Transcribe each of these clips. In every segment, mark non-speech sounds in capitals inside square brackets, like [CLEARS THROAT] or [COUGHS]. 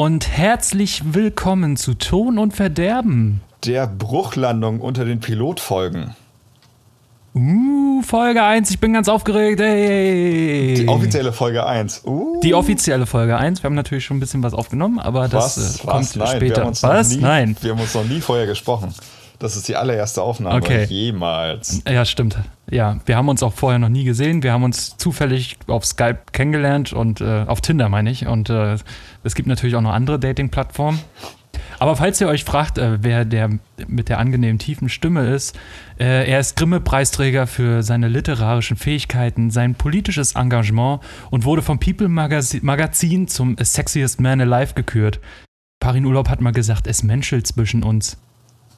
Und herzlich willkommen zu Ton und Verderben. Der Bruchlandung unter den Pilotfolgen. Uh, Folge 1, ich bin ganz aufgeregt. Hey. Die offizielle Folge 1. Uh. Die offizielle Folge 1. Wir haben natürlich schon ein bisschen was aufgenommen, aber das was, äh, kommt was? Nein, später. Wir haben uns was? Noch nie, Nein. Wir haben uns noch nie vorher gesprochen. Das ist die allererste Aufnahme Okay. jemals. Ja, stimmt. Ja, wir haben uns auch vorher noch nie gesehen. Wir haben uns zufällig auf Skype kennengelernt und äh, auf Tinder meine ich. Und äh, es gibt natürlich auch noch andere Dating-Plattformen. Aber falls ihr euch fragt, äh, wer der mit der angenehmen tiefen Stimme ist, äh, er ist Grimme-Preisträger für seine literarischen Fähigkeiten, sein politisches Engagement und wurde vom People Magazin, Magazin zum Sexiest Man Alive gekürt. Parin Urlaub hat mal gesagt, es menschelt zwischen uns.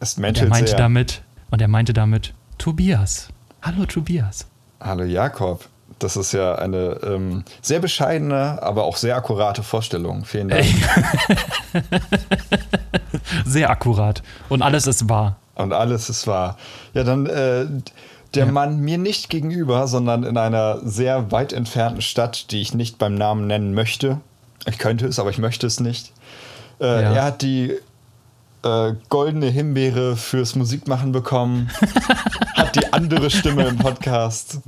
Es Und er meinte sehr. damit, und er meinte damit, Tobias. Hallo Tobias. Hallo Jakob. Das ist ja eine ähm, sehr bescheidene, aber auch sehr akkurate Vorstellung. Vielen Dank. [LAUGHS] Sehr akkurat. Und alles ist wahr. Und alles ist wahr. Ja, dann äh, der Mann mir nicht gegenüber, sondern in einer sehr weit entfernten Stadt, die ich nicht beim Namen nennen möchte. Ich könnte es, aber ich möchte es nicht. Äh, Ja. Er hat die äh, goldene Himbeere fürs Musikmachen bekommen, [LAUGHS] hat die andere Stimme im Podcast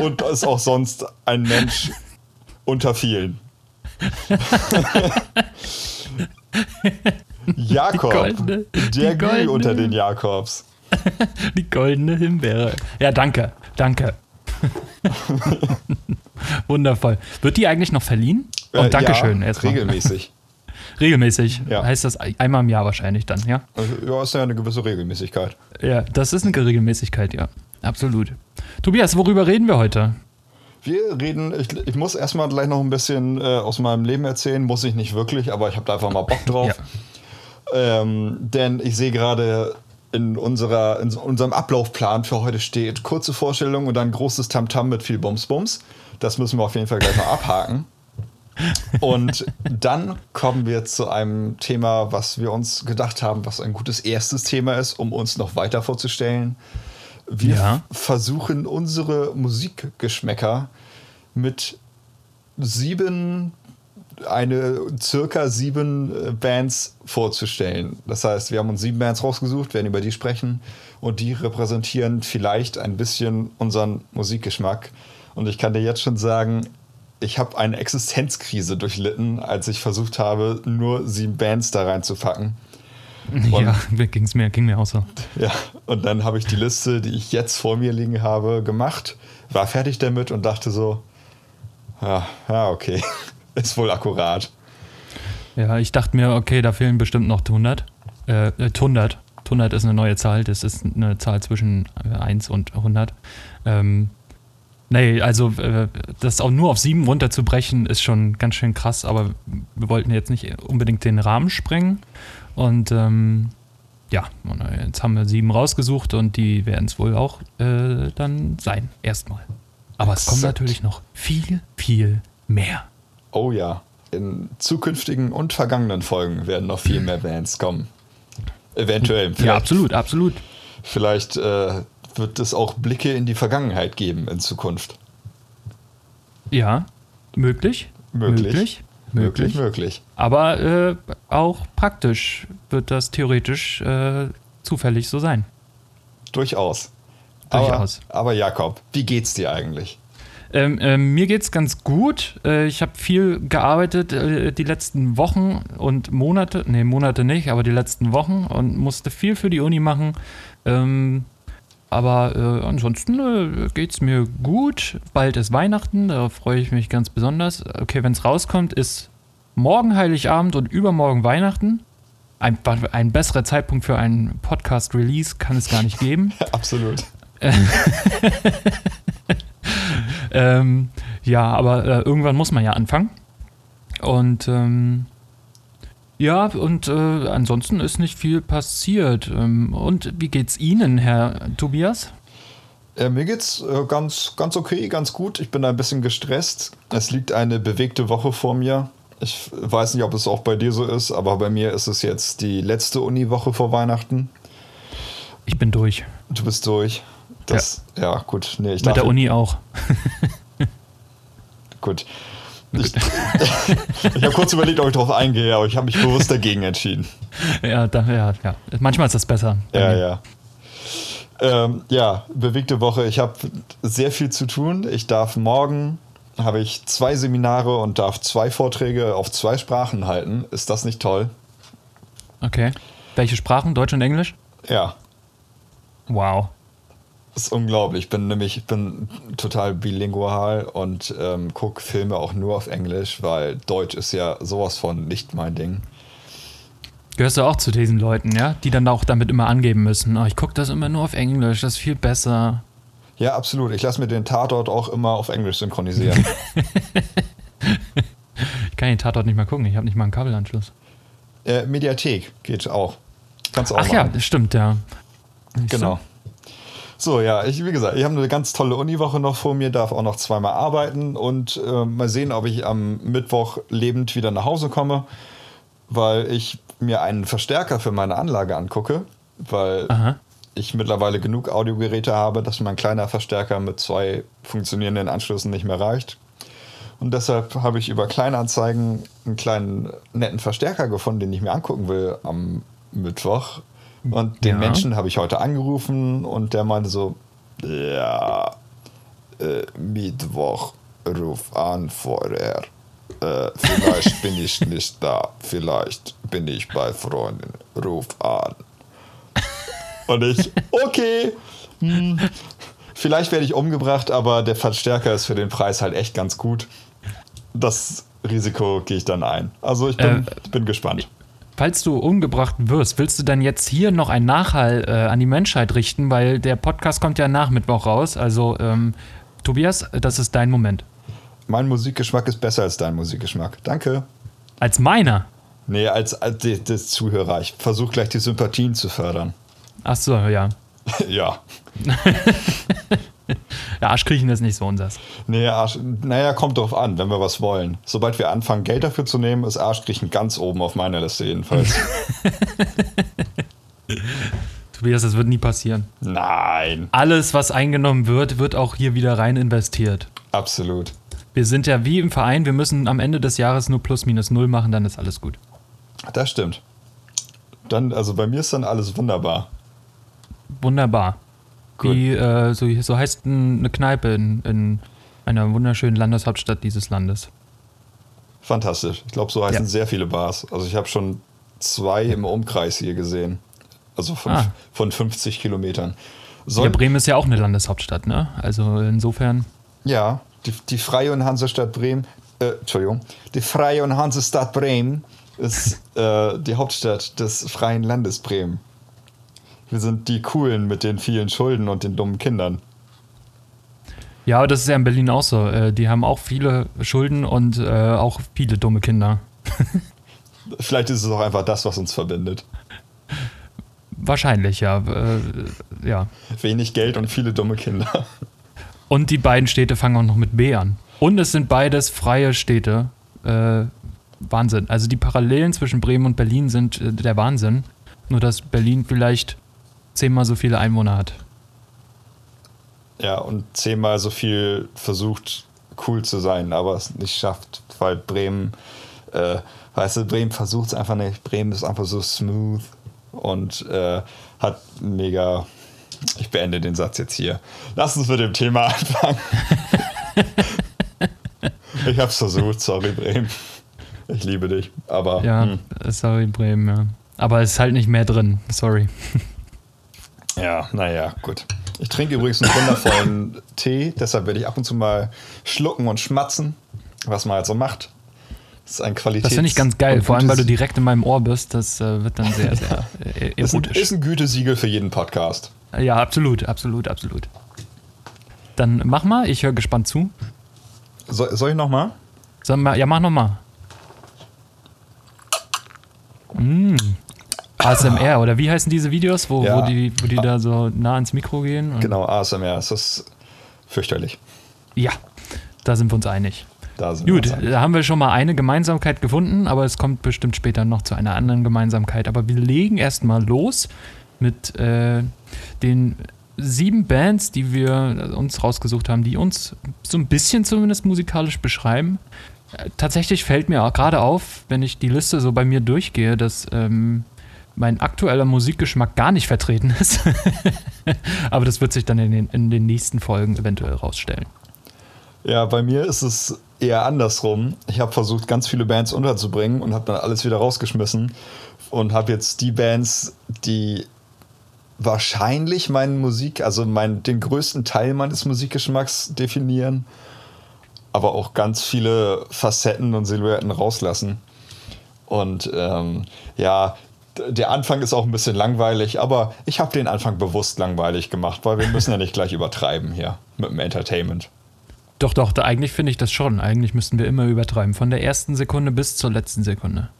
und ist auch sonst ein Mensch unter vielen. [LAUGHS] Jakob, goldene- der goldene- unter den Jakobs. [LAUGHS] Die goldene Himbeere. Ja, danke. Danke. Wundervoll. Wird die eigentlich noch verliehen? Äh, Und Dankeschön. Ja, regelmäßig. Regelmäßig. Ja. Heißt das einmal im Jahr wahrscheinlich dann, ja? Also, ja, ist ja eine gewisse Regelmäßigkeit. Ja, das ist eine Regelmäßigkeit, ja. Absolut. Tobias, worüber reden wir heute? Wir reden, ich, ich muss erstmal gleich noch ein bisschen äh, aus meinem Leben erzählen, muss ich nicht wirklich, aber ich habe da einfach mal Bock drauf. Ähm, denn ich sehe gerade in, unserer, in unserem Ablaufplan für heute steht kurze Vorstellung und dann großes Tamtam mit viel Bums Bums. Das müssen wir auf jeden Fall gleich mal abhaken. Und dann kommen wir zu einem Thema, was wir uns gedacht haben, was ein gutes erstes Thema ist, um uns noch weiter vorzustellen. Wir Ja. versuchen unsere Musikgeschmäcker mit sieben, eine circa sieben äh, Bands vorzustellen. Das heißt, wir haben uns sieben Bands rausgesucht, werden über die sprechen und die repräsentieren vielleicht ein bisschen unseren Musikgeschmack. Und ich kann dir jetzt schon sagen, ich habe eine Existenzkrise durchlitten, als ich versucht habe, nur sieben Bands da reinzupacken. [LAUGHS] ja, ging's mir, ging mir auch so. Ja, und dann habe ich die Liste, die ich jetzt vor mir liegen habe, gemacht, war fertig damit und dachte so, ja, ja okay, [LAUGHS] ist wohl akkurat. Ja, ich dachte mir, okay, da fehlen bestimmt noch 100. Äh, äh, 100. 100 ist eine neue Zahl, das ist eine Zahl zwischen äh, 1 und 100. Ähm, nee, also äh, das auch nur auf 7 runterzubrechen, ist schon ganz schön krass, aber wir wollten jetzt nicht unbedingt den Rahmen sprengen. Und ähm, ja, jetzt haben wir sieben rausgesucht und die werden es wohl auch äh, dann sein, erstmal. Aber es kommt Exakt. natürlich noch viel, viel mehr. Oh ja, in zukünftigen und vergangenen Folgen werden noch viel mehr Bands kommen. Eventuell. Ja, absolut, absolut. Vielleicht äh, wird es auch Blicke in die Vergangenheit geben in Zukunft. Ja, möglich. Möglich. Möglich. Möglich, möglich. Aber äh, auch praktisch wird das theoretisch äh, zufällig so sein. Durchaus. Durchaus. Aber, aber Jakob, wie geht's dir eigentlich? Ähm, ähm, mir geht's ganz gut. Äh, ich habe viel gearbeitet äh, die letzten Wochen und Monate. Nee, Monate nicht, aber die letzten Wochen und musste viel für die Uni machen. Ähm, aber äh, ansonsten äh, geht's mir gut. Bald ist Weihnachten, darauf freue ich mich ganz besonders. Okay, wenn es rauskommt, ist morgen Heiligabend und übermorgen Weihnachten. Ein, ein besserer Zeitpunkt für einen Podcast-Release kann es gar nicht geben. [LAUGHS] Absolut. [LAUGHS] Ähm, ja, aber äh, irgendwann muss man ja anfangen. Und ähm, ja, und äh, ansonsten ist nicht viel passiert. Ähm, und wie geht's Ihnen, Herr Tobias? Äh, mir geht's äh, ganz, ganz okay, ganz gut. Ich bin ein bisschen gestresst. Es liegt eine bewegte Woche vor mir. Ich weiß nicht, ob es auch bei dir so ist, aber bei mir ist es jetzt die letzte Uniwoche vor Weihnachten. Ich bin durch. Du bist durch. Das, ja, gut. Nee, ich Mit der dachte- Uni auch. Gut. Ich, ich habe kurz überlegt, ob ich darauf eingehe, aber ich habe mich bewusst dagegen entschieden. Ja, da, ja, ja. Manchmal ist das besser. Ja, ja. Ähm, ja, bewegte Woche. Ich habe sehr viel zu tun. Ich darf morgen habe ich zwei Seminare und darf zwei Vorträge auf zwei Sprachen halten. Ist das nicht toll? Okay. Welche Sprachen? Deutsch und Englisch? Ja. Wow. Das ist unglaublich. Ich bin nämlich ich bin total bilingual und ähm, gucke Filme auch nur auf Englisch, weil Deutsch ist ja sowas von nicht mein Ding. Gehörst du auch zu diesen Leuten, ja? Die dann auch damit immer angeben müssen. Oh, ich gucke das immer nur auf Englisch, das ist viel besser. Ja, absolut. Ich lasse mir den Tatort auch immer auf Englisch synchronisieren. [LAUGHS] ich kann den Tatort nicht mal gucken, ich habe nicht mal einen Kabelanschluss. Äh, Mediathek geht auch. Kannst auch Ach machen. ja, stimmt, ja. Genau. So, ja, ich, wie gesagt, ich habe eine ganz tolle Uniwoche noch vor mir, darf auch noch zweimal arbeiten und äh, mal sehen, ob ich am Mittwoch lebend wieder nach Hause komme, weil ich mir einen Verstärker für meine Anlage angucke, weil Aha. ich mittlerweile genug Audiogeräte habe, dass mein kleiner Verstärker mit zwei funktionierenden Anschlüssen nicht mehr reicht. Und deshalb habe ich über Kleinanzeigen einen kleinen netten Verstärker gefunden, den ich mir angucken will am Mittwoch. Und den ja. Menschen habe ich heute angerufen und der meinte so, ja, äh, Mittwoch, ruf an vorher. Äh, vielleicht [LAUGHS] bin ich nicht da, vielleicht bin ich bei Freunden, ruf an. Und ich, okay, hm, vielleicht werde ich umgebracht, aber der Verstärker ist für den Preis halt echt ganz gut. Das Risiko gehe ich dann ein. Also ich bin, äh, bin gespannt. Falls du umgebracht wirst, willst du dann jetzt hier noch einen Nachhall äh, an die Menschheit richten, weil der Podcast kommt ja nach Mittwoch raus. Also ähm, Tobias, das ist dein Moment. Mein Musikgeschmack ist besser als dein Musikgeschmack. Danke. Als meiner? Nee, als, als des Zuhörer. Ich versuche gleich die Sympathien zu fördern. Ach so, ja. [LAUGHS] ja. [LAUGHS] [LAUGHS] ja, Arschkriechen ist nicht so unseres. Nee, Arsch, naja, kommt drauf an, wenn wir was wollen. Sobald wir anfangen, Geld dafür zu nehmen, ist Arschkriechen ganz oben auf meiner Liste jedenfalls. [LAUGHS] Tobias, das wird nie passieren. Nein. Alles, was eingenommen wird, wird auch hier wieder rein investiert. Absolut. Wir sind ja wie im Verein, wir müssen am Ende des Jahres nur plus minus null machen, dann ist alles gut. Das stimmt. Dann, also bei mir ist dann alles wunderbar. Wunderbar. Wie, äh, so, so heißt eine Kneipe in, in einer wunderschönen Landeshauptstadt dieses Landes. Fantastisch. Ich glaube, so heißen ja. sehr viele Bars. Also ich habe schon zwei im Umkreis hier gesehen. Also von, ah. von 50 Kilometern. Soll ja, Bremen ist ja auch eine Landeshauptstadt, ne? Also insofern. Ja, die, die Freie und Hansestadt Bremen, äh, Entschuldigung, die Freie und Hansestadt Bremen ist äh, die Hauptstadt des Freien Landes Bremen. Wir sind die Coolen mit den vielen Schulden und den dummen Kindern. Ja, aber das ist ja in Berlin auch so. Äh, die haben auch viele Schulden und äh, auch viele dumme Kinder. [LAUGHS] Vielleicht ist es auch einfach das, was uns verbindet. Wahrscheinlich, ja. Äh, ja. Wenig Geld und viele dumme Kinder. Und die beiden Städte fangen auch noch mit B an. Und es sind beides freie Städte. Äh, Wahnsinn. Also die Parallelen zwischen Bremen und Berlin sind äh, der Wahnsinn. Nur dass Berlin vielleicht zehnmal so viele Einwohner hat. Ja, und zehnmal so viel versucht, cool zu sein, aber es nicht schafft, weil Bremen, äh, weißt du, Bremen versucht es einfach nicht. Bremen ist einfach so smooth und äh, hat mega ich beende den Satz jetzt hier. Lass uns mit dem Thema [LAUGHS] anfangen. ich hab's versucht, sorry Bremen. Ich liebe dich, aber. Ja, hm. sorry Bremen, ja. Aber es ist halt nicht mehr drin, sorry. Ja, naja, gut. Ich trinke übrigens einen wundervollen [LAUGHS] Tee, deshalb werde ich ab und zu mal schlucken und schmatzen, was man halt so macht. Das ist ein Qualität. Das finde ich ganz geil, vor allem weil du direkt in meinem Ohr bist. Das äh, wird dann sehr, sehr [LAUGHS] äh, erotisch. Das ist ein, ist ein Gütesiegel für jeden Podcast. Ja, absolut, absolut, absolut. Dann mach mal, ich höre gespannt zu. So, soll ich nochmal? Ja, mach nochmal. Mmh. ASMR, oder wie heißen diese Videos, wo, ja. wo, die, wo die da so nah ans Mikro gehen? genau, ASMR, das ist fürchterlich. Ja, da sind wir uns einig. Gut, da haben wir schon mal eine Gemeinsamkeit gefunden, aber es kommt bestimmt später noch zu einer anderen Gemeinsamkeit. Aber wir legen erstmal los mit äh, den sieben Bands, die wir uns rausgesucht haben, die uns so ein bisschen zumindest musikalisch beschreiben. tatsächlich fällt mir auch gerade auf, wenn ich die Liste so bei mir durchgehe, dass ähm, mein aktueller Musikgeschmack gar nicht vertreten ist. [LAUGHS] Aber das wird sich dann in den, in den nächsten Folgen eventuell rausstellen. Ja, bei mir ist es eher andersrum. Ich habe versucht, ganz viele Bands unterzubringen und habe dann alles wieder rausgeschmissen und habe jetzt die Bands, die wahrscheinlich meinen Musik, also mein, den größten Teil meines Musikgeschmacks definieren, aber auch ganz viele Facetten und Silhouetten rauslassen. Und ähm, ja, der Anfang ist auch ein bisschen langweilig, aber ich habe den Anfang bewusst langweilig gemacht, weil wir müssen ja nicht gleich übertreiben hier mit dem Entertainment. Doch, doch, da, eigentlich finde ich das schon. Eigentlich müssten wir immer übertreiben. Von der ersten Sekunde bis zur letzten Sekunde.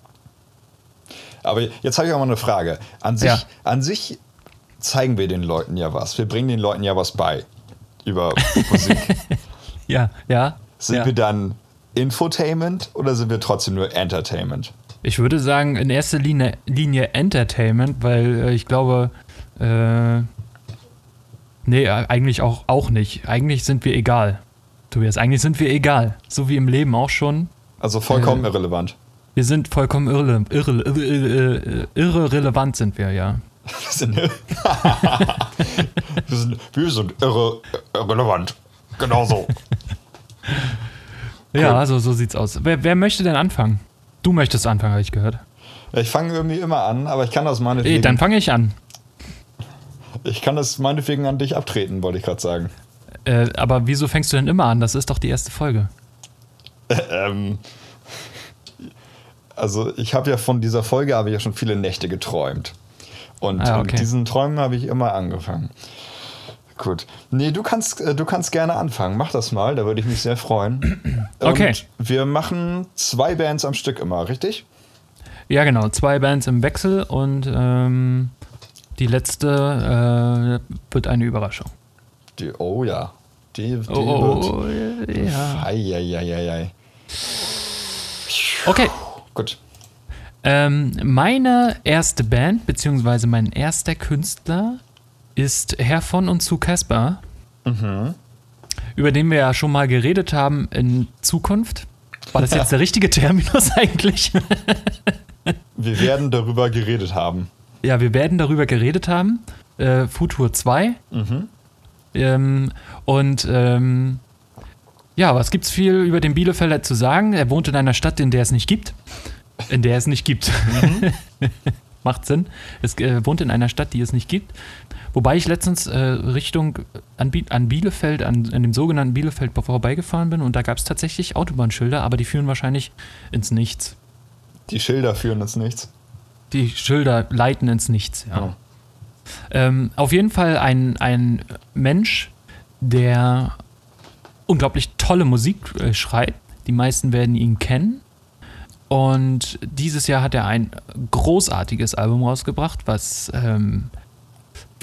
Aber jetzt habe ich auch mal eine Frage. An sich, ja. an sich zeigen wir den Leuten ja was. Wir bringen den Leuten ja was bei über Musik. [LAUGHS] ja, ja. Sind ja. wir dann Infotainment oder sind wir trotzdem nur Entertainment? Ich würde sagen, in erster Linie, Linie Entertainment, weil äh, ich glaube, äh, nee, eigentlich auch, auch nicht. Eigentlich sind wir egal. Tobias, eigentlich sind wir egal. So wie im Leben auch schon. Also vollkommen äh, irrelevant. Wir sind vollkommen irre, irre, irre, irrelevant sind wir, ja. [LAUGHS] wir, sind, [LAUGHS] wir, sind, wir sind irre, irrelevant. Genauso. [LAUGHS] Cool. Ja, so, so sieht's aus. Wer, wer möchte denn anfangen? Du möchtest anfangen, habe ich gehört. Ich fange irgendwie immer an, aber ich kann das meinetwegen. Ey, dann fange ich an. Ich kann das meinetwegen an dich abtreten, wollte ich gerade sagen. Äh, aber wieso fängst du denn immer an? Das ist doch die erste Folge. [LAUGHS] ähm, also ich habe ja von dieser Folge habe ich ja schon viele Nächte geträumt. Und ah, okay. mit diesen Träumen habe ich immer angefangen. Gut. Nee, du kannst, äh, du kannst gerne anfangen. Mach das mal, da würde ich mich sehr freuen. [CLEARS THROAT] Okay. Und wir machen zwei Bands am Stück immer, richtig? Ja, genau. Zwei Bands im Wechsel und ähm, die letzte äh, wird eine Überraschung. Die, oh ja. Die, die oh, wird. Ja. Eieieiei. Okay. Gut. Ähm, meine erste Band, beziehungsweise mein erster Künstler ist Herr von und zu Casper, mhm. über den wir ja schon mal geredet haben in Zukunft. War das jetzt der richtige Terminus [LAUGHS] eigentlich? wir werden darüber geredet haben. Ja, wir werden darüber geredet haben. Äh, Futur 2. Mhm. Ähm, und ähm, ja, was gibt es viel über den Bielefelder zu sagen? Er wohnt in einer Stadt, in der es nicht gibt. In der es nicht gibt. Mhm. [LAUGHS] Macht Sinn. Es äh, wohnt in einer Stadt, die es nicht gibt. Wobei ich letztens äh, Richtung an, an Bielefeld, an, an, dem sogenannten Bielefeld vorbeigefahren bin und da gab es tatsächlich Autobahnschilder, aber die führen wahrscheinlich ins Nichts. Die Schilder führen ins Nichts? Die Schilder leiten ins Nichts, ja. Oh. Ähm, auf jeden Fall ein, ein Mensch, der unglaublich tolle Musik äh, schreibt. Die meisten werden ihn kennen. Und dieses Jahr hat er ein großartiges Album rausgebracht, was ähm,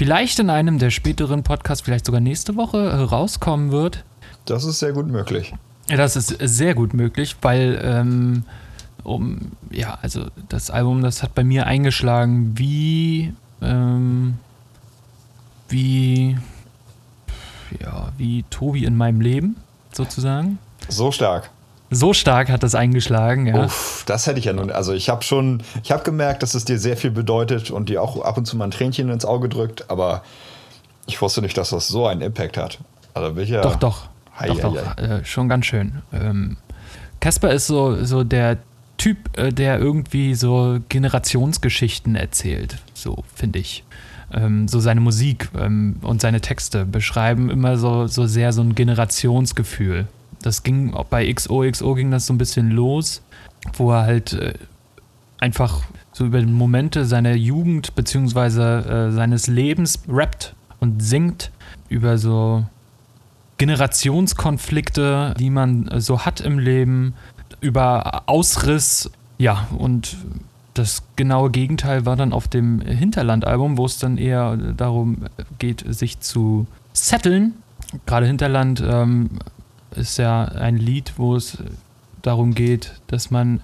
vielleicht in einem der späteren Podcasts, vielleicht sogar nächste Woche äh, rauskommen wird. Das ist sehr gut möglich. Das ist sehr gut möglich, weil ähm, um, ja, also das Album, das hat bei mir eingeschlagen wie ähm, wie ja, wie Tobi in meinem Leben, sozusagen. So stark. So stark hat das eingeschlagen, ja. Uff, das hätte ich ja nun. Also ich habe schon, ich habe gemerkt, dass es dir sehr viel bedeutet und dir auch ab und zu mal ein Tränchen ins Auge drückt, aber ich wusste nicht, dass das so einen Impact hat. Also bin ich ja. Doch, doch. Hei, doch, hei, doch. Äh, schon ganz schön. Ähm, Casper ist so, so der Typ, äh, der irgendwie so Generationsgeschichten erzählt. So, finde ich ähm, so seine Musik ähm, und seine Texte beschreiben immer so, so sehr so ein Generationsgefühl. Das ging bei XOXO ging das so ein bisschen los, wo er halt äh, einfach so über Momente seiner Jugend beziehungsweise äh, seines Lebens rappt und singt über so Generationskonflikte, die man so hat im Leben, über Ausriss, ja, und das genaue Gegenteil war dann auf dem Hinterland-Album, wo es dann eher darum geht, sich zu setteln. Gerade Hinterland ähm, ist ja ein Lied, wo es darum geht, dass man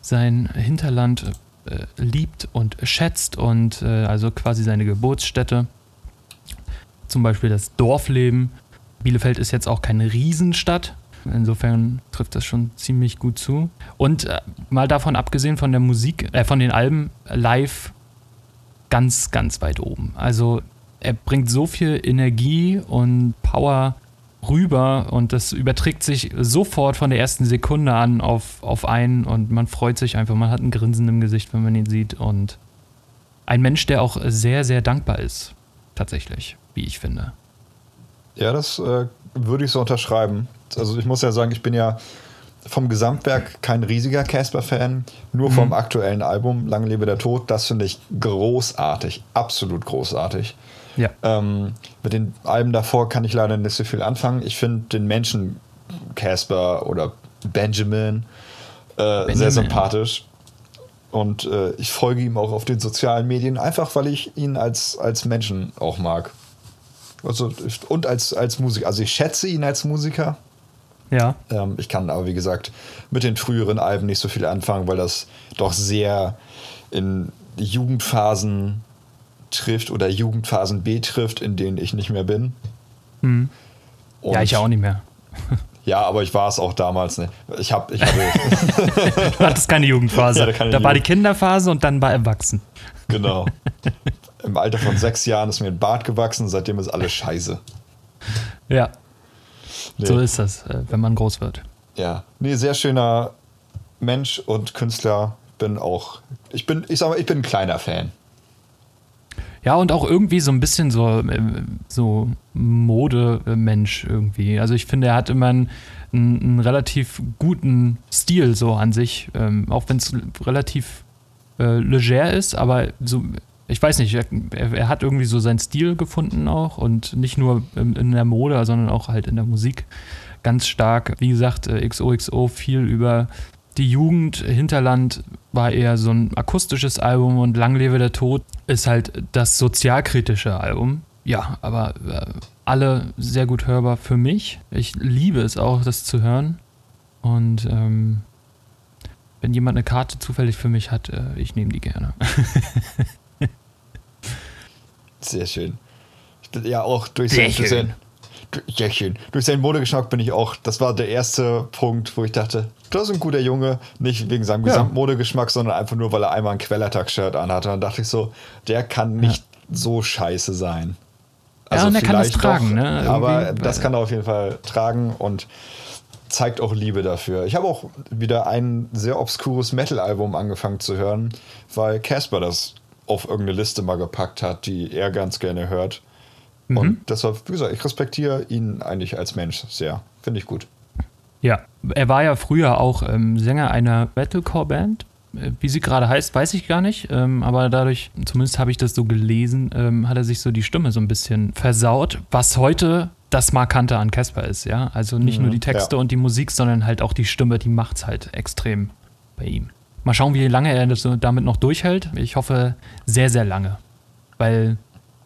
sein Hinterland äh, liebt und schätzt und äh, also quasi seine Geburtsstätte. Zum Beispiel das Dorfleben. Bielefeld ist jetzt auch keine Riesenstadt, Insofern trifft das schon ziemlich gut zu. Und äh, mal davon abgesehen von der Musik, äh, von den Alben live ganz, ganz weit oben. Also er bringt so viel Energie und Power rüber und das überträgt sich sofort von der ersten Sekunde an auf, auf einen und man freut sich einfach, man hat ein Grinsen im Gesicht, wenn man ihn sieht und ein Mensch, der auch sehr, sehr dankbar ist, tatsächlich, wie ich finde. Ja, das äh, würde ich so unterschreiben. Also ich muss ja sagen, ich bin ja vom Gesamtwerk kein riesiger Casper-Fan, nur mhm. vom aktuellen Album Lang lebe der Tod. Das finde ich großartig, absolut großartig. Ja. Ähm, mit den Alben davor kann ich leider nicht so viel anfangen. Ich finde den Menschen Casper oder Benjamin, äh, Benjamin, sehr sympathisch. Und äh, ich folge ihm auch auf den sozialen Medien, einfach weil ich ihn als, als Menschen auch mag. Also, und als, als Musiker. Also ich schätze ihn als Musiker. Ja. Ähm, ich kann aber, wie gesagt, mit den früheren Alben nicht so viel anfangen, weil das doch sehr in Jugendphasen trifft oder Jugendphasen B trifft, in denen ich nicht mehr bin. Mhm. ja, ich auch nicht mehr. [LAUGHS] Ja, aber ich war es auch damals nicht. Ich habe, ich hatte. [LAUGHS] du hattest keine Jugendphase. Ja, da, da war die Kinderphase und dann war Erwachsen. Genau. [LAUGHS] Im Alter von sechs Jahren ist mir ein Bart gewachsen, seitdem ist alles scheiße. Ja. Nee. So ist das, äh, wenn man groß wird. Ja. Nee, sehr schöner Mensch und Künstler. Bin auch, ich bin, ich sag mal, ich bin ein kleiner Fan. Ja, und auch irgendwie so ein bisschen so, äh, so Modemensch irgendwie. Also ich finde, er hat immer einen, einen relativ guten Stil so an sich, ähm, auch wenn es relativ äh, leger ist, aber so, ich weiß nicht, er, er, hat irgendwie so seinen Stil gefunden auch und nicht nur in, der Mode, sondern auch halt in der Musik ganz stark. Wie gesagt, äh, XOXO viel über die Jugend, Hinterland war eher so ein akustisches Album und Lang lebe der Tod ist halt das sozialkritische Album. Ja, aber äh, alle sehr gut hörbar für mich. Ich liebe es auch, das zu hören. Und ähm, wenn jemand eine Karte zufällig für mich hat, äh, ich nehme die gerne. [LAUGHS] sehr schön. Ja, auch durch sehr sein, schön ja, schön. Durch seinen Modegeschmack bin ich auch, das war der erste Punkt, wo ich dachte, das ist ein guter Junge, nicht wegen seinem ja. Gesamtmodegeschmack, sondern einfach nur, weil er einmal ein Quellertag-Shirt anhatte. Und dann dachte ich so, der kann nicht ja. so scheiße sein. Also ja, und er kann das tragen, doch, ne? Aber das kann er auf jeden Fall tragen und zeigt auch Liebe dafür. Ich habe auch wieder ein sehr obskures Metal-Album angefangen zu hören, weil Casper das auf irgendeine Liste mal gepackt hat, die er ganz gerne hört. Mhm. Und deshalb, wie gesagt, ich respektiere ihn eigentlich als Mensch sehr. Finde ich gut. Ja, er war ja früher auch ähm, Sänger einer Metalcore-Band. Äh, wie sie gerade heißt, weiß ich gar nicht. Ähm, aber dadurch, zumindest habe ich das so gelesen, ähm, hat er sich so die Stimme so ein bisschen versaut, was heute das Markante an Casper ist, ja. Also nicht mhm, nur die Texte ja. und die Musik, sondern halt auch die Stimme, die macht es halt extrem bei ihm. Mal schauen, wie lange er das damit noch durchhält. Ich hoffe, sehr, sehr lange. Weil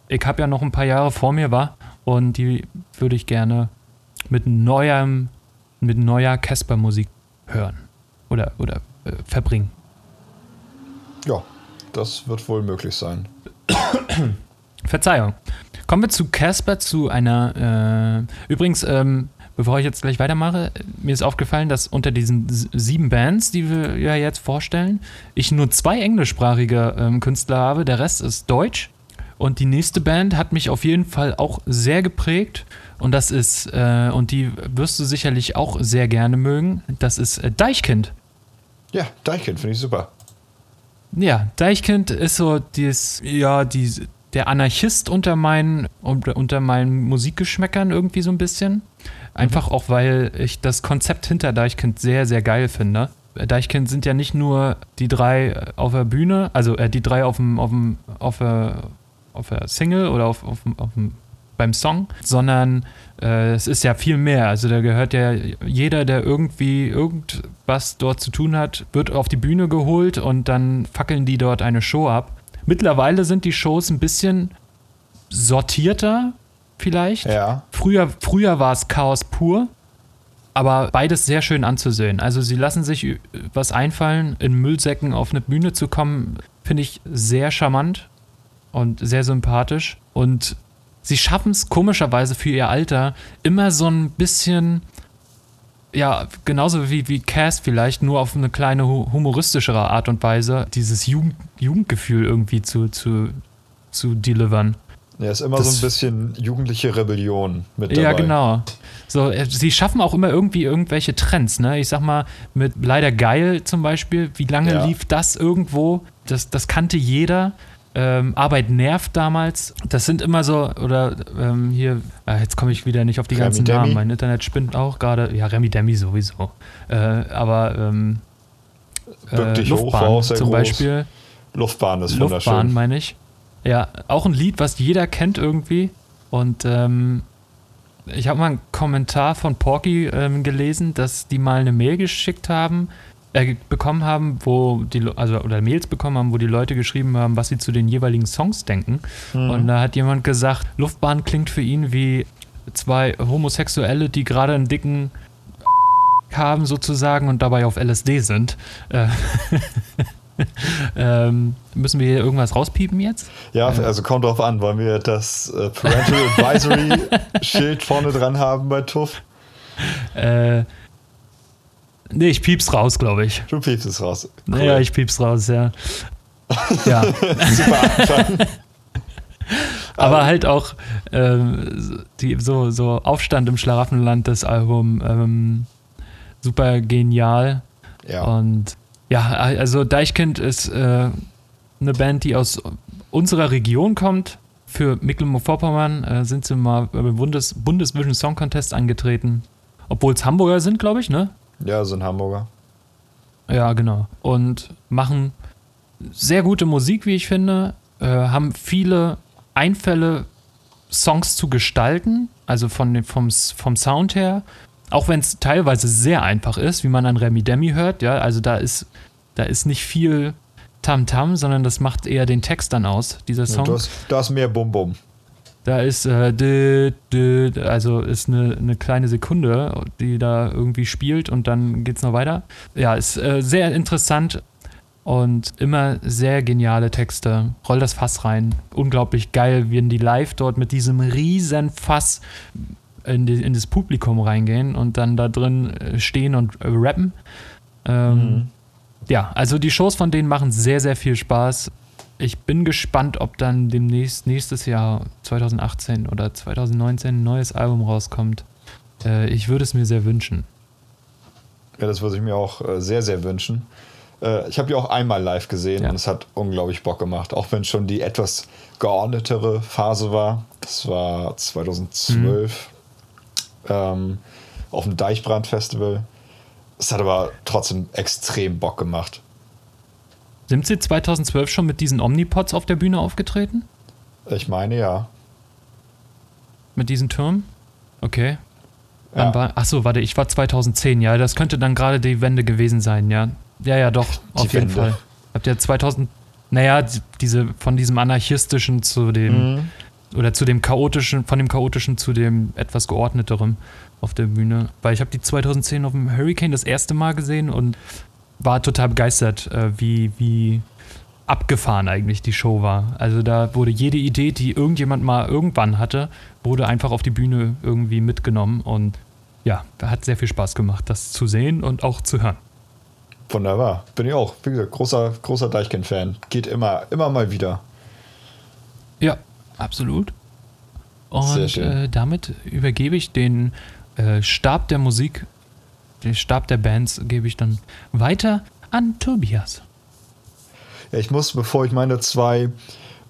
ich habe ja noch ein paar Jahre vor mir war und die würde ich gerne mit neuem, mit neuer Casper-Musik hören oder, oder äh, verbringen. Ja, das wird wohl möglich sein. [COUGHS] Verzeihung. Kommen wir zu Casper, zu einer. Äh, übrigens, ähm, bevor ich jetzt gleich weitermache, mir ist aufgefallen, dass unter diesen sieben Bands, die wir ja jetzt vorstellen, ich nur zwei englischsprachige ähm, Künstler habe. Der Rest ist deutsch. Und die nächste Band hat mich auf jeden Fall auch sehr geprägt. Und das ist, äh, und die wirst du sicherlich auch sehr gerne mögen, das ist äh, Deichkind. Ja, Deichkind finde ich super. Ja, Deichkind ist so dieses, ja, die, der Anarchist unter meinen, unter, meinen Musikgeschmäckern irgendwie so ein bisschen. Einfach mhm. auch, weil ich das Konzept hinter Deichkind sehr, sehr geil finde. Deichkind sind ja nicht nur die drei auf der Bühne, also äh, die drei auf dem, auf dem, auf der, auf der Single oder auf, auf, auf beim Song, sondern äh, es ist ja viel mehr. Also da gehört ja jeder, der irgendwie irgendwas dort zu tun hat, wird auf die Bühne geholt und dann fackeln die dort eine Show ab. Mittlerweile sind die Shows ein bisschen sortierter, vielleicht. Ja. Früher, früher war es Chaos pur, aber beides sehr schön anzusehen. Also sie lassen sich was einfallen, in Müllsäcken auf eine Bühne zu kommen, finde ich sehr charmant und sehr sympathisch. Und sie schaffen es komischerweise für ihr Alter immer so ein bisschen, ja, genauso wie, wie Cass vielleicht, nur auf eine kleine humoristischere Art und Weise, dieses Jugend, Jugendgefühl irgendwie zu, zu, zu delivern. Ja, ist immer das, so ein bisschen jugendliche Rebellion mit dabei. Ja, genau. So, äh, sie schaffen auch immer irgendwie irgendwelche Trends, ne? Ich sag mal, mit Leider Geil zum Beispiel, wie lange ja. lief das irgendwo? Das, das kannte jeder. Ähm, Arbeit nervt damals. Das sind immer so, oder ähm, hier, äh, jetzt komme ich wieder nicht auf die Remi ganzen Demi. Namen. Mein Internet spinnt auch gerade. Ja, Remi Demi sowieso. Äh, aber ähm, äh, Luftbahn hoch, zum groß. Beispiel. Luftbahn ist wunderschön. Luftbahn meine ich. Ja, auch ein Lied, was jeder kennt irgendwie. Und ähm, ich habe mal einen Kommentar von Porky ähm, gelesen, dass die mal eine Mail geschickt haben, äh, bekommen haben, wo die, also oder Mails bekommen haben, wo die Leute geschrieben haben, was sie zu den jeweiligen Songs denken. Mhm. Und da hat jemand gesagt, Luftbahn klingt für ihn wie zwei Homosexuelle, die gerade einen dicken [LAUGHS] haben sozusagen und dabei auf LSD sind. Äh, [LAUGHS] ähm, müssen wir hier irgendwas rauspiepen jetzt? Ja, also kommt drauf an. Wollen wir das äh, Parental Advisory Schild [LAUGHS] vorne dran haben bei TUF? Äh, Nee, ich piep's raus, glaube ich. Du piepst es raus. Cool. Naja, ich piep's raus, ja. [LAUGHS] ja. Super Anfang. [LAUGHS] Aber halt auch ähm, die, so, so Aufstand im Schlaraffenland, das Album, ähm, super genial. Ja. Und ja, also Deichkind ist äh, eine Band, die aus unserer Region kommt. Für Mecklenburg-Vorpommern äh, sind sie mal beim Bundes Bundesvision Song Contest angetreten. Obwohl es Hamburger sind, glaube ich, ne? Ja, sind Hamburger. Ja, genau. Und machen sehr gute Musik, wie ich finde. Äh, haben viele Einfälle, Songs zu gestalten, also von, vom, vom Sound her. Auch wenn es teilweise sehr einfach ist, wie man an Remy Demi hört, ja, also da ist, da ist nicht viel Tamtam, -Tam, sondern das macht eher den Text dann aus, dieser Song. Ja, du, hast, du hast mehr Bum-Bum. Da ist, äh, dü, dü, also ist eine, eine kleine Sekunde, die da irgendwie spielt und dann geht es noch weiter. Ja, ist äh, sehr interessant und immer sehr geniale Texte. Roll das Fass rein. Unglaublich geil, wie die live dort mit diesem riesen Fass in, die, in das Publikum reingehen und dann da drin äh, stehen und äh, rappen. Ähm, mhm. Ja, also die Shows von denen machen sehr, sehr viel Spaß ich bin gespannt, ob dann demnächst nächstes Jahr 2018 oder 2019 ein neues Album rauskommt. Äh, ich würde es mir sehr wünschen. Ja, das würde ich mir auch äh, sehr, sehr wünschen. Äh, ich habe ja auch einmal live gesehen ja. und es hat unglaublich Bock gemacht, auch wenn es schon die etwas geordnetere Phase war. Das war 2012 mhm. ähm, auf dem Deichbrand-Festival. Es hat aber trotzdem extrem Bock gemacht. Sind Sie 2012 schon mit diesen Omnipods auf der Bühne aufgetreten? Ich meine ja. Mit diesen Türmen? Okay. Ja. War, achso, warte, ich war 2010, ja. Das könnte dann gerade die Wende gewesen sein, ja. Ja, ja, doch, die auf jeden Wende. Fall. Habt ihr 2000, naja, diese, von diesem anarchistischen zu dem, mhm. oder zu dem chaotischen, von dem chaotischen zu dem etwas geordneteren auf der Bühne. Weil ich habe die 2010 auf dem Hurricane das erste Mal gesehen und war total begeistert, äh, wie, wie abgefahren eigentlich die Show war. Also da wurde jede Idee, die irgendjemand mal irgendwann hatte, wurde einfach auf die Bühne irgendwie mitgenommen und ja, hat sehr viel Spaß gemacht, das zu sehen und auch zu hören. Wunderbar. Bin ich auch. Wie gesagt, großer, großer Deichkind-Fan. Geht immer, immer mal wieder. Ja, absolut. Und äh, damit übergebe ich den äh, Stab der Musik den Stab der Bands gebe ich dann weiter an Tobias. Ja, ich muss, bevor ich meine zwei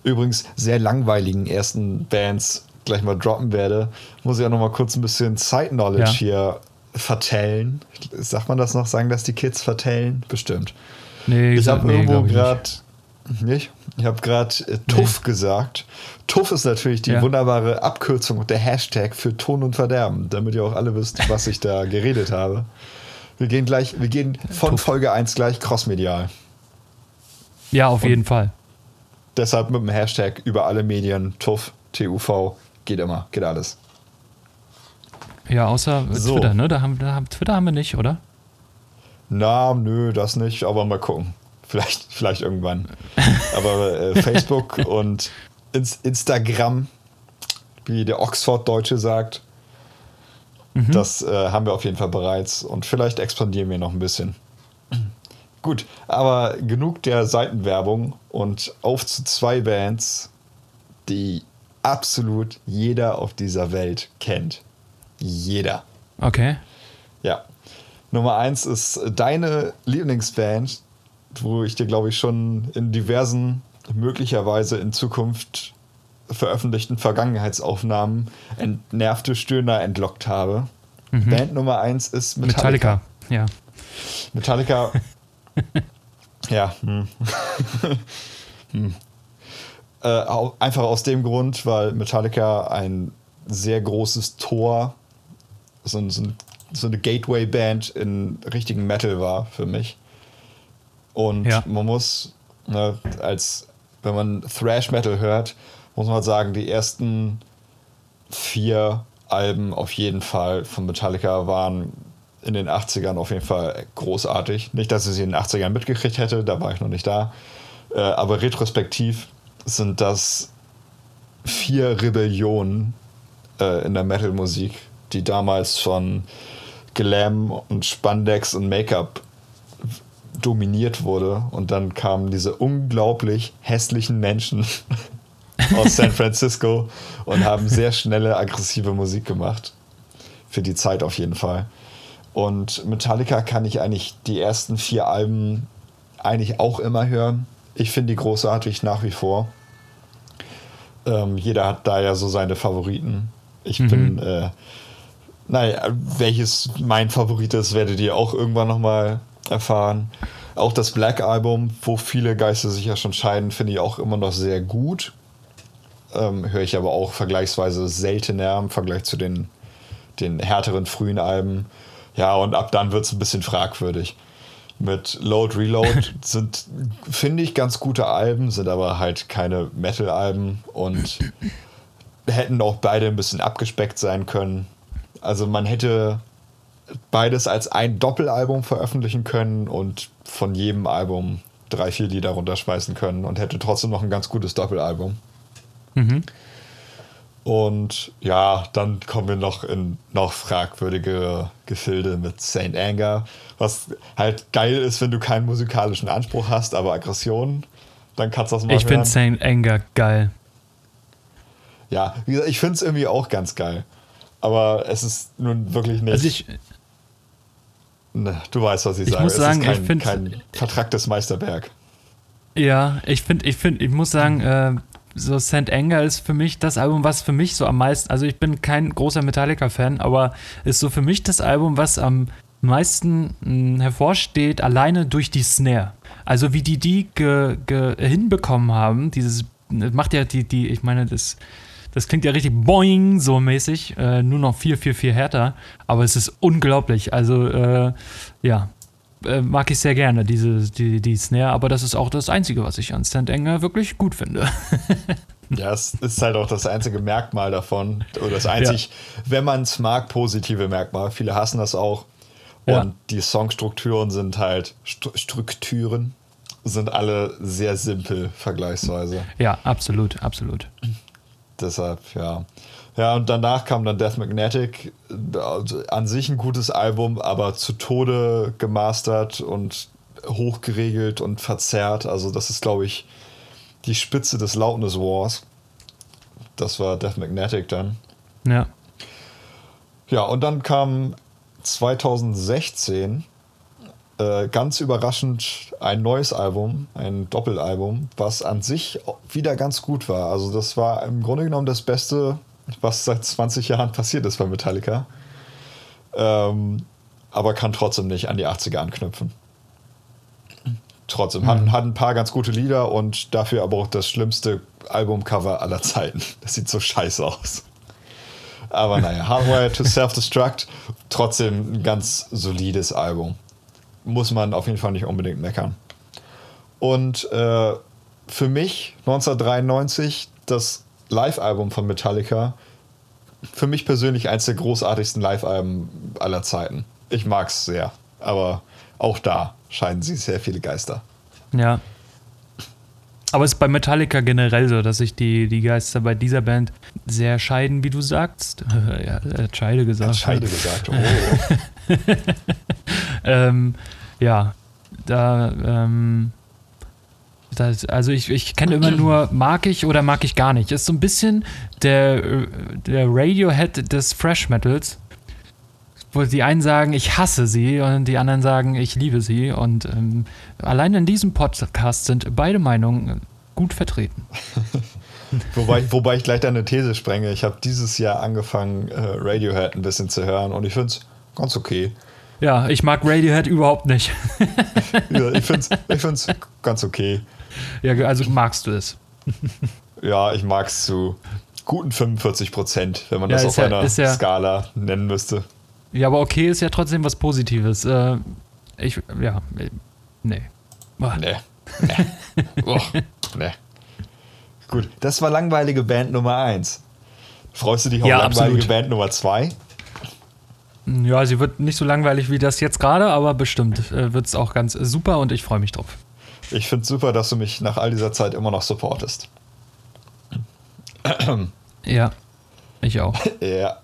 übrigens sehr langweiligen ersten Bands gleich mal droppen werde, muss ich auch noch mal kurz ein bisschen Side Knowledge ja. hier vertellen. Sagt man das noch? Sagen das die Kids vertellen? Bestimmt. Nee, ich habe irgendwo gerade nicht. Ich habe gerade äh, TUF nee. gesagt. TUF ist natürlich die ja. wunderbare Abkürzung und der Hashtag für Ton und Verderben, damit ihr auch alle wisst, was ich da geredet habe. Wir gehen gleich, wir gehen von Tuff. Folge 1 gleich crossmedial. Ja, auf und jeden Fall. Deshalb mit dem Hashtag über alle Medien, TUF, TUV, geht immer, geht alles. Ja, außer so. Twitter, ne? Da haben, da, Twitter haben wir nicht, oder? Na, nö, das nicht, aber mal gucken. Vielleicht, vielleicht irgendwann. Aber äh, Facebook [LAUGHS] und Ins Instagram, wie der Oxford-Deutsche sagt, Mhm. Das äh, haben wir auf jeden Fall bereits und vielleicht expandieren wir noch ein bisschen. [CLEARS THROAT] Gut, aber genug der Seitenwerbung und auf zu zwei Bands, die absolut jeder auf dieser Welt kennt. Jeder. Okay. Ja. Nummer eins ist deine Lieblingsband, wo ich dir, glaube ich, schon in diversen, möglicherweise in Zukunft veröffentlichten Vergangenheitsaufnahmen entnervte Stöhner entlockt habe. Mhm. Band Nummer eins ist Metallica. Metallica, ja. Metallica. [LAUGHS] ja. Hm. [LAUGHS] hm. Äh, einfach aus dem Grund, weil Metallica ein sehr großes Tor, so, so, so eine Gateway-Band in richtigen Metal war für mich. Und ja. man muss, ne, als wenn man Thrash Metal hört, muss man sagen, die ersten vier Alben auf jeden Fall von Metallica waren in den 80ern auf jeden Fall großartig. Nicht, dass ich sie in den 80ern mitgekriegt hätte, da war ich noch nicht da. Äh, aber retrospektiv sind das vier Rebellionen äh, in der Metal-Musik, die damals von Glam und Spandex und Make-up dominiert wurde. Und dann kamen diese unglaublich hässlichen Menschen [LAUGHS] aus San Francisco und haben sehr schnelle, aggressive Musik gemacht. Für die Zeit auf jeden Fall. Und Metallica kann ich eigentlich die ersten vier Alben eigentlich auch immer hören. Ich finde die großartig nach wie vor. Ähm, jeder hat da ja so seine Favoriten. Ich mhm. bin, äh, naja, welches mein Favorit ist, werdet ihr auch irgendwann nochmal erfahren. Auch das Black Album, wo viele Geister sich ja schon scheiden, finde ich auch immer noch sehr gut. Ähm, Höre ich aber auch vergleichsweise seltener im Vergleich zu den, den härteren frühen Alben. Ja, und ab dann wird es ein bisschen fragwürdig. Mit Load Reload [LAUGHS] sind, finde ich, ganz gute Alben, sind aber halt keine Metal-Alben und hätten auch beide ein bisschen abgespeckt sein können. Also man hätte beides als ein Doppelalbum veröffentlichen können und von jedem Album drei, vier Lieder runterschmeißen können und hätte trotzdem noch ein ganz gutes Doppelalbum. Mhm. Und ja, dann kommen wir noch in noch fragwürdige Gefilde mit Saint Anger, was halt geil ist, wenn du keinen musikalischen Anspruch hast, aber Aggression, dann kannst du das mal Ich finde Saint Anger geil. Ja, wie gesagt, ich finde es irgendwie auch ganz geil. Aber es ist nun wirklich nicht. Also ich, ne, du weißt, was ich, ich sage. Muss es sagen, ist kein, ich find, kein vertracktes Meisterwerk. Ja, ich finde, ich finde, ich muss sagen, äh, so St. Anger ist für mich das Album, was für mich so am meisten, also ich bin kein großer Metallica-Fan, aber ist so für mich das Album, was am meisten mh, hm, hervorsteht, alleine durch die Snare. Also wie die die ge, ge, hinbekommen haben, dieses macht ja die, die, ich meine, das, das klingt ja richtig boing, so mäßig, äh, nur noch 4, 4, 4 härter, aber es ist unglaublich. Also, äh, ja, äh, mag ich sehr gerne, diese, die, die Snare, aber das ist auch das Einzige, was ich an Stand Anger wirklich gut finde. [LAUGHS] ja, es ist halt auch das einzige Merkmal davon, oder das einzig, ja. wenn man es mag, positive Merkmal. Viele hassen das auch. Und ja. die Songstrukturen sind halt, St Strukturen sind alle sehr simpel vergleichsweise. Ja, absolut, absolut. Deshalb, ja. Ja, und danach kam dann Death Magnetic. Also an sich ein gutes Album, aber zu Tode gemastert und hochgeregelt und verzerrt. Also, das ist, glaube ich, die Spitze des Loudness Wars. Das war Death Magnetic dann. Ja. Ja, und dann kam 2016 äh, ganz überraschend ein neues Album, ein Doppelalbum, was an sich wieder ganz gut war. Also, das war im Grunde genommen das beste was seit 20 Jahren passiert ist bei Metallica. Ähm, aber kann trotzdem nicht an die 80er anknüpfen. Trotzdem, mhm. hat, hat ein paar ganz gute Lieder und dafür aber auch das schlimmste Albumcover aller Zeiten. [LAUGHS] Das sieht so scheiße aus. Aber naja, Hardware to Self-Destruct, trotzdem ein ganz solides Album. Muss man auf jeden Fall nicht unbedingt meckern. Und äh, für mich 1993 das Live-Album von Metallica für mich persönlich eins der großartigsten Live-Alben aller Zeiten. Ich mag es sehr, aber auch da scheinen sie sehr viele Geister. Ja. Aber es ist bei Metallica generell so, dass sich die, die Geister bei dieser Band sehr scheiden, wie du sagst. [LAUGHS] ja, Scheide gesagt. Scheide gesagt, oh. [LAUGHS] ähm, ja, da, ähm, das, also ich, ich kenne immer nur mag ich oder mag ich gar nicht. Ist so ein bisschen der, der Radiohead des Fresh Metals, wo die einen sagen, ich hasse sie und die anderen sagen, ich liebe sie. Und ähm, allein in diesem Podcast sind beide Meinungen gut vertreten. [LAUGHS] wobei, wobei ich gleich deine These sprenge. Ich habe dieses Jahr angefangen, äh, Radiohead ein bisschen zu hören und ich finde es ganz okay. Ja, ich mag Radiohead überhaupt nicht. [LAUGHS] ja, ich finde es ich find's ganz okay. Ja, also magst du es? ja, ich mag es zu guten 45 Prozent, wenn man ja, das auf ja, einer ja, Skala nennen müsste. Ja, aber okay ist ja trotzdem was Positives. Äh, ich, ja, nee. Oh. Nee. Nee. [LAUGHS] oh, nee. Gut, das war langweilige Band Nummer 1. Freust du dich auf langweilige absolut. Band Nummer 2? Ja, sie wird nicht so langweilig wie das jetzt gerade, aber bestimmt äh, wird es auch ganz super und ich freue mich drauf. Ich finde es super, dass du mich nach all dieser Zeit immer noch supportest. Ja, ich auch. [LAUGHS] ja,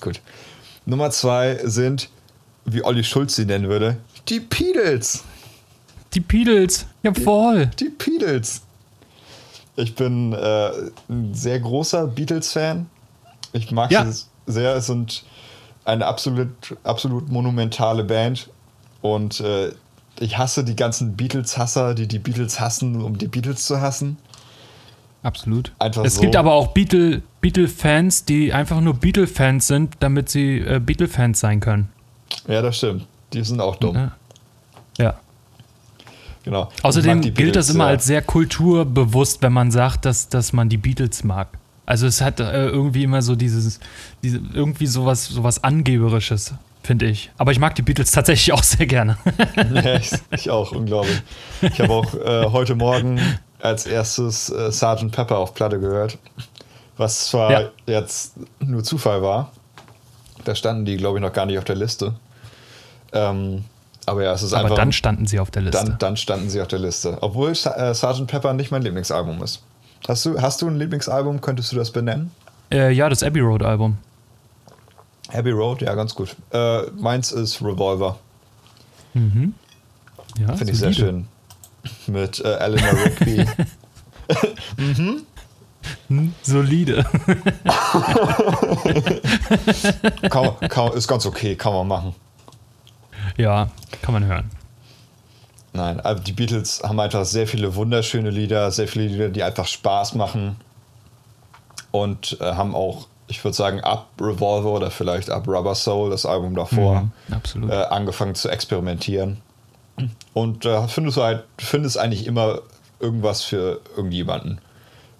gut. Nummer zwei sind, wie Olli Schulz sie nennen würde, die Beatles. Die Beatles, ja voll. Die, die Beatles. Ich bin äh, ein sehr großer Beatles-Fan. Ich mag ja. sie sehr. Es sind eine absolut, absolut monumentale Band. Und äh, ich hasse die ganzen Beatles-Hasser, die die Beatles hassen, um die Beatles zu hassen. Absolut. Einfach es so. gibt aber auch Beatle, Beatle-Fans, die einfach nur Beatle-Fans sind, damit sie äh, Beatle-Fans sein können. Ja, das stimmt. Die sind auch dumm. Ja. ja. Genau. Außerdem gilt Beatles, das immer ja. als sehr kulturbewusst, wenn man sagt, dass, dass man die Beatles mag. Also es hat äh, irgendwie immer so dieses, diese, irgendwie sowas, sowas Angeberisches finde ich. Aber ich mag die Beatles tatsächlich [LAUGHS] auch sehr gerne. ja, ich, ich auch, unglaublich. Ich habe auch äh, heute Morgen als erstes äh, Sgt. Pepper auf Platte gehört, was zwar ja. jetzt nur Zufall war. Da standen die, glaube ich, noch gar nicht auf der Liste. Ähm, aber ja, es ist aber einfach. Aber dann standen sie auf der Liste. Dann, dann standen sie auf der Liste. Obwohl äh, Sgt. Pepper nicht mein Lieblingsalbum ist. Hast du, hast du ein Lieblingsalbum? Könntest du das benennen? Äh, ja, das Abbey Road Album. Abbey Road, ja, ganz gut. Äh, meins ist Revolver. Mhm. Ja, Finde ich sehr schön. Mit äh, Eleanor Rigby. [LAUGHS] mhm. Hm, solide. [LAUGHS] kann, kann, ist ganz okay, kann man machen. Ja, kann man hören. Nein, aber die Beatles haben einfach sehr viele wunderschöne Lieder, sehr viele Lieder, die einfach Spaß machen. Und äh, haben auch ich würde sagen, ab Revolver oder vielleicht ab Rubber Soul, das Album davor, mhm, äh, angefangen zu experimentieren. Und äh, findest du halt, findest eigentlich immer irgendwas für irgendjemanden.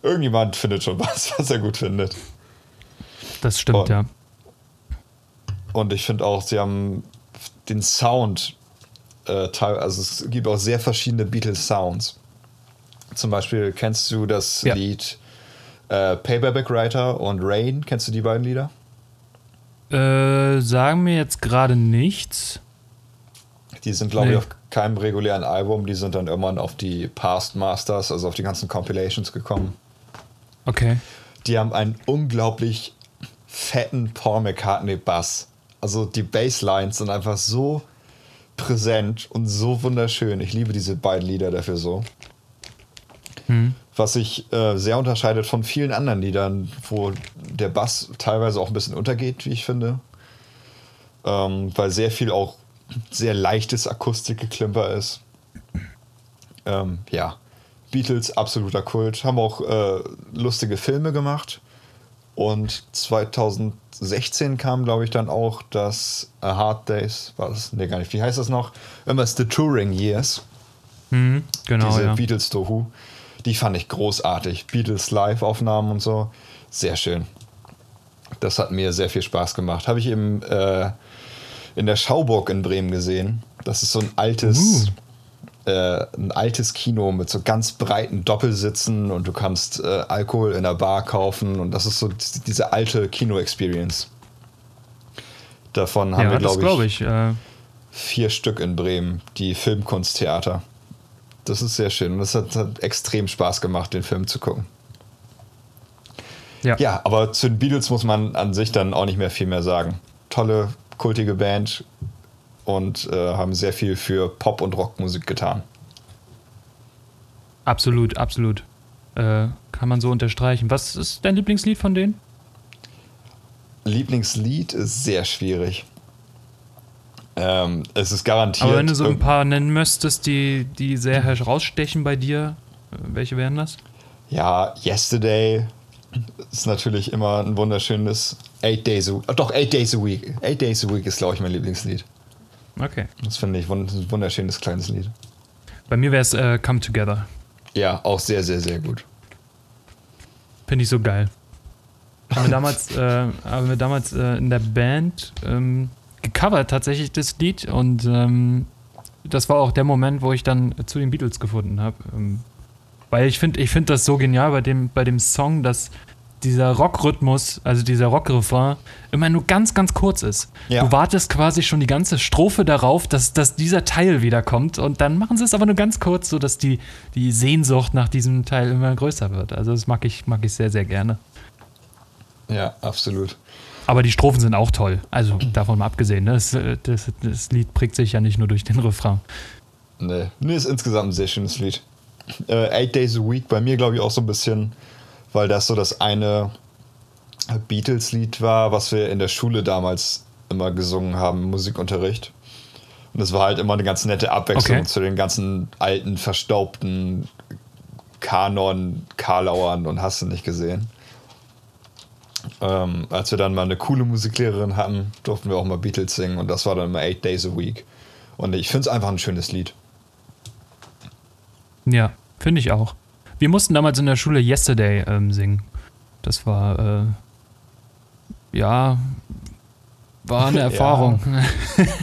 Irgendjemand findet schon [LAUGHS] was, was er gut findet. Das stimmt, und, ja. Und ich finde auch, sie haben den Sound, äh, also es gibt auch sehr verschiedene Beatles-Sounds. Zum Beispiel kennst du das ja. Lied äh, Paperback Writer und Rain, kennst du die beiden Lieder? Äh, sagen mir jetzt gerade nichts. Die sind, glaube nee. ich, auf keinem regulären Album. Die sind dann irgendwann auf die Past Masters, also auf die ganzen Compilations gekommen. Okay. Die haben einen unglaublich fetten Paul McCartney Bass. Also die Basslines sind einfach so präsent und so wunderschön. Ich liebe diese beiden Lieder dafür so. Hm was sich äh, sehr unterscheidet von vielen anderen Liedern, wo der Bass teilweise auch ein bisschen untergeht, wie ich finde. Ähm, weil sehr viel auch sehr leichtes Akustikgeklimper ist. Ähm, ja, Beatles, absoluter Kult. Haben auch äh, lustige Filme gemacht. Und 2016 kam, glaube ich, dann auch das A Hard Days, war das? Ne, gar nicht. Wie heißt das noch? Immer The Touring Years. Mhm, genau. Diese ja. Beatles-Dohu. Die fand ich großartig. Beatles Live-Aufnahmen und so. Sehr schön. Das hat mir sehr viel Spaß gemacht. Habe ich im, äh, in der Schauburg in Bremen gesehen. Das ist so ein altes, uh. Äh, ein altes Kino mit so ganz breiten Doppelsitzen und du kannst äh, Alkohol in der Bar kaufen und das ist so diese alte Kino-Experience. Davon haben ja, wir, glaube ich, ich äh vier Stück in Bremen, die Filmkunsttheater. Das ist sehr schön. Und es hat, hat extrem Spaß gemacht, den Film zu gucken. Ja. ja, aber zu den Beatles muss man an sich dann auch nicht mehr viel mehr sagen. Tolle, kultige Band und äh, haben sehr viel für Pop- und Rockmusik getan. Absolut, absolut. Äh, kann man so unterstreichen. Was ist dein Lieblingslied von denen? Lieblingslied ist sehr schwierig. Ähm, es ist garantiert. Aber wenn du so ein paar nennen müsstest, die, die sehr herausstechen bei dir, äh, welche wären das? Ja, Yesterday ist natürlich immer ein wunderschönes Eight Days a Week. Doch, Eight Days a Week. Eight Days a Week ist, glaube ich, mein Lieblingslied. Okay. Das finde ich ein wunderschönes kleines Lied. Bei mir wäre es äh, Come Together. Ja, auch sehr, sehr, sehr gut. Finde ich so geil. [LAUGHS] Haben wir damals, äh, haben wir damals äh, in der Band ähm, gecovert tatsächlich das Lied und ähm, das war auch der Moment, wo ich dann zu den Beatles gefunden habe. Ähm, weil ich finde ich find das so genial bei dem, bei dem Song, dass dieser Rockrhythmus, also dieser Rockrefrain, immer nur ganz, ganz kurz ist. Ja. Du wartest quasi schon die ganze Strophe darauf, dass, dass dieser Teil wiederkommt und dann machen sie es aber nur ganz kurz, sodass die, die Sehnsucht nach diesem Teil immer größer wird. Also das mag ich, mag ich sehr, sehr gerne. Ja, absolut. Aber die Strophen sind auch toll. Also davon mal abgesehen. Ne? Das, das, das, Lied prägt sich ja nicht nur durch den Refrain. Nee, nee ist insgesamt ein sehr schönes Lied. Äh, Eight Days a Week bei mir, glaube ich, auch so ein bisschen, weil das so das eine Beatles-Lied war, was wir in der Schule damals immer gesungen haben, Musikunterricht. Und es war halt immer eine ganz nette Abwechslung okay. zu den ganzen alten, verstaubten Kanon, Karlauern und hast du nicht gesehen. Ähm, als wir dann mal eine coole Musiklehrerin hatten, durften wir auch mal Beatles singen und das war dann immer Eight Days a Week. Und ich finde es einfach ein schönes Lied. Ja, finde ich auch. Wir mussten damals in der Schule Yesterday ähm, singen. Das war, äh, ja, war eine [LAUGHS] Erfahrung.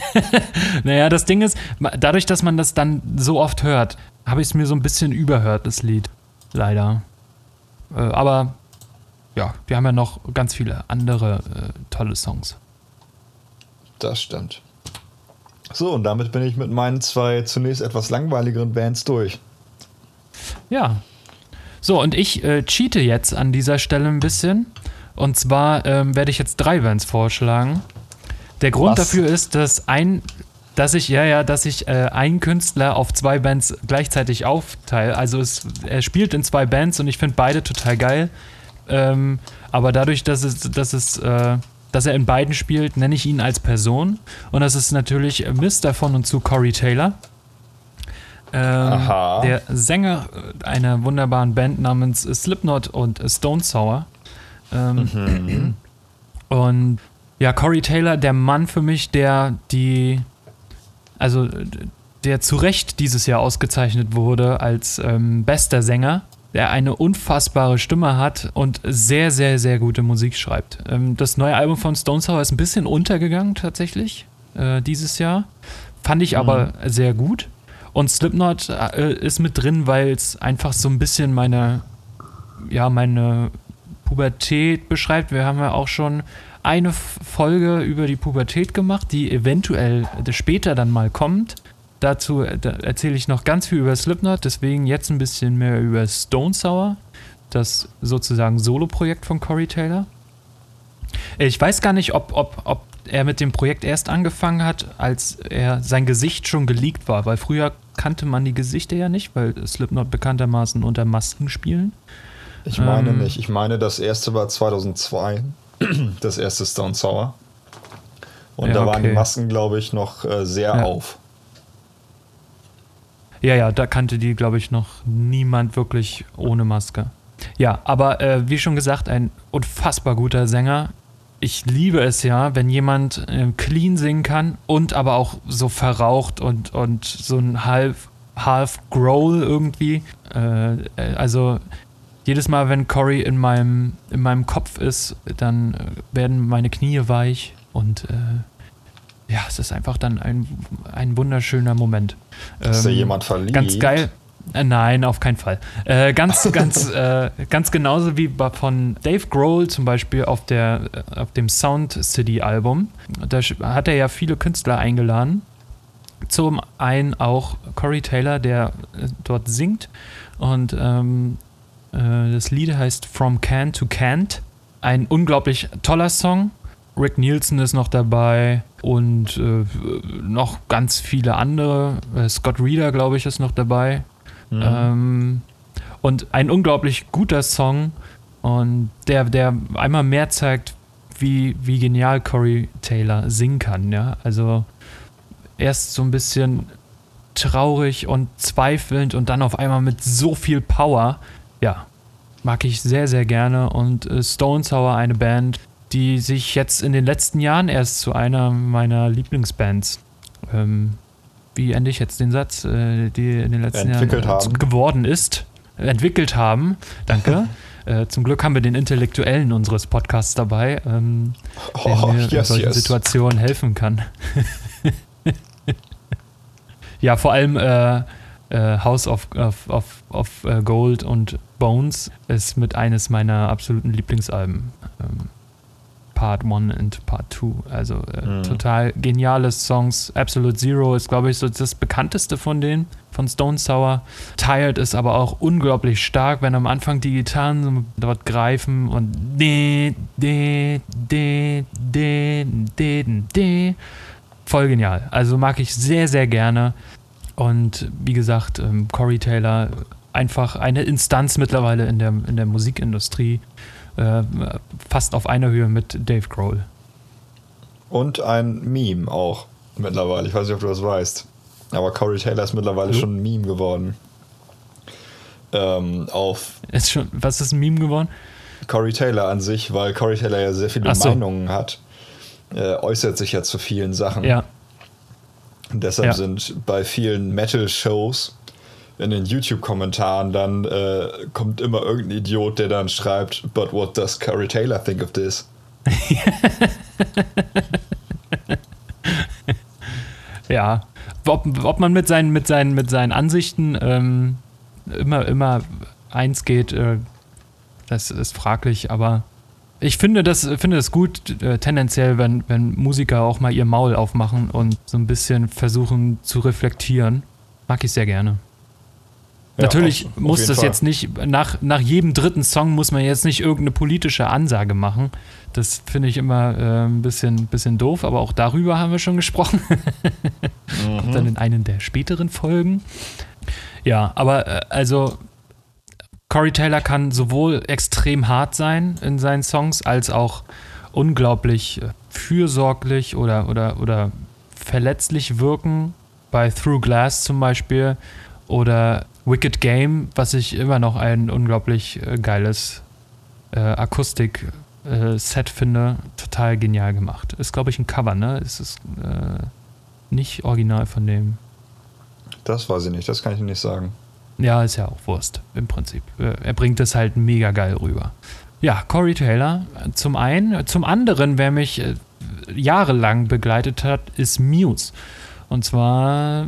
[LAUGHS] naja, das Ding ist, dadurch, dass man das dann so oft hört, habe ich es mir so ein bisschen überhört, das Lied. Leider. Äh, aber ja, wir haben ja noch ganz viele andere äh, tolle Songs. Das stimmt. So, und damit bin ich mit meinen zwei zunächst etwas langweiligeren Bands durch. Ja. So, und ich äh, cheate jetzt an dieser Stelle ein bisschen. Und zwar ähm, werde ich jetzt drei Bands vorschlagen. Der Grund Was? dafür ist, dass ein, dass ich, ja, ja, dass ich äh, einen Künstler auf zwei Bands gleichzeitig aufteile. Also es, er spielt in zwei Bands und ich finde beide total geil. Ähm, aber dadurch, dass es, dass es, äh, dass er in beiden spielt, nenne ich ihn als Person. Und das ist natürlich Mr. von und zu Corey Taylor. Ähm, der Sänger einer wunderbaren Band namens Slipknot und Stone Sour. Ähm, mhm. Und ja, Corey Taylor, der Mann für mich, der die, also der zu Recht dieses Jahr ausgezeichnet wurde als ähm, bester Sänger der eine unfassbare Stimme hat und sehr, sehr, sehr gute Musik schreibt. Ähm, das neue Album von Stone Sour ist ein bisschen untergegangen tatsächlich äh, dieses Jahr. Fand ich aber mhm. sehr gut. Und Slipknot äh, ist mit drin, weil es einfach so ein bisschen meine, ja, meine Pubertät beschreibt. Wir haben ja auch schon eine Folge über die Pubertät gemacht, die eventuell später dann mal kommt. Dazu äh, erzähle ich noch ganz viel über Slipknot, deswegen jetzt ein bisschen mehr über Stone Sour, das sozusagen Solo-Projekt von Corey Taylor. Ich weiß gar nicht, ob, ob, ob er mit dem Projekt erst angefangen hat, als er sein Gesicht schon geleakt war, weil früher kannte man die Gesichter ja nicht, weil Slipknot bekanntermaßen unter Masken spielen. Ich meine ähm, nicht. Ich meine, das erste war 2002, [CLEARS THROAT] das erste Stone Sour. Und ja, da waren okay. die Masken, glaube ich, noch äh, sehr ja. auf. Ja, ja, da kannte die, glaube ich, noch niemand wirklich ohne Maske. Ja, aber äh, wie schon gesagt, ein unfassbar guter Sänger. Ich liebe es ja, wenn jemand äh, clean singen kann und aber auch so verraucht und, und so ein half, half Growl irgendwie. Äh, äh also jedes Mal, wenn Cory in meinem, in meinem Kopf ist, dann äh, werden meine Knie weich und äh, ja, es ist einfach dann ein, ein wunderschöner Moment. Ist ähm, da jemand verliebt? Ganz geil. Äh, nein, auf keinen Fall. Äh, ganz, [LAUGHS] ganz, äh, ganz genauso wie von Dave Grohl zum Beispiel auf, der, äh, auf dem Sound City Album. Da hat er ja viele Künstler eingeladen. Zum einen auch Corey Taylor, der äh, dort singt. Und ähm, äh, das Lied heißt From Can to Can't. Ein unglaublich toller Song. Rick Nielsen ist noch dabei und äh, noch ganz viele andere. Scott Reeder, glaube ich, ist noch dabei. Mhm. Ähm, und ein unglaublich guter Song und der, der einmal mehr zeigt, wie, wie genial Corey Taylor singen kann. Ja? Also erst so ein bisschen traurig und zweifelnd und dann auf einmal mit so viel Power. Ja, mag ich sehr, sehr gerne. Und äh, Stone Sour, eine Band, die sich jetzt in den letzten Jahren erst zu einer meiner Lieblingsbands, ähm, wie ende ich jetzt den Satz, äh, die in den letzten Jahren haben. geworden ist, entwickelt haben. Danke. [LAUGHS] Äh, zum Glück haben wir den Intellektuellen unseres Podcasts dabei, ähm, der oh, mir yes, in solchen yes. Situationen helfen kann. [LAUGHS] ja, vor allem äh, äh, House of, of, of, of uh, Gold und Bones ist mit eines meiner absoluten Lieblingsalben. Ähm, Part 1 und Part 2. Also äh, mhm. total geniale Songs. Absolute Zero ist, glaube ich, so das bekannteste von denen, von Stone Sour. Tired ist aber auch unglaublich stark, wenn am Anfang die Gitarren so dort greifen und de, de, de, de, de, de. Voll genial. Also mag ich sehr, sehr gerne. Und wie gesagt, ähm, Corey Taylor, einfach eine Instanz mittlerweile in der, in der Musikindustrie äh, fast auf einer Höhe mit Dave Grohl. Und ein Meme auch mittlerweile. Ich weiß nicht, ob du das weißt. Aber Corey Taylor ist mittlerweile mhm. schon ein Meme geworden. Ähm, auf. Ist schon, was ist ein Meme geworden? Corey Taylor an sich, weil Corey Taylor ja sehr viele so. Meinungen hat, äh, äußert sich ja zu vielen Sachen. Ja. Und deshalb ja. sind bei vielen Metal-Shows in den YouTube-Kommentaren dann äh, kommt immer irgendein Idiot, der dann schreibt, but what does Curry Taylor think of this? [LAUGHS] ja, ob, ob man mit seinen, mit seinen, mit seinen Ansichten ähm, immer, immer eins geht, äh, das ist fraglich, aber ich finde das, finde das gut, äh, tendenziell, wenn, wenn Musiker auch mal ihr Maul aufmachen und so ein bisschen versuchen zu reflektieren. Mag ich sehr gerne. Natürlich auf, muss das Fall. jetzt nicht, nach, nach jedem dritten Song muss man jetzt nicht irgendeine politische Ansage machen. Das finde ich immer äh, ein bisschen, bisschen doof, aber auch darüber haben wir schon gesprochen. mhm. Kommt dann in einen der späteren Folgen. Ja, aber äh, also Corey Taylor kann sowohl extrem hart sein in seinen Songs, als auch unglaublich fürsorglich oder, oder, oder verletzlich wirken. Bei Through Glass zum Beispiel. Oder Wicked Game, was ich immer noch ein unglaublich äh, geiles äh, Akustik-Set äh, finde. Total genial gemacht. Ist, glaube ich, ein Cover, ne? Ist es äh, nicht original von dem. Das weiß ich nicht, das kann ich nicht sagen. Ja, ist ja auch Wurst, im Prinzip. Äh, er bringt es halt mega geil rüber. Ja, Corey Taylor, zum einen. Zum anderen, wer mich äh, jahrelang begleitet hat, ist Muse. Und zwar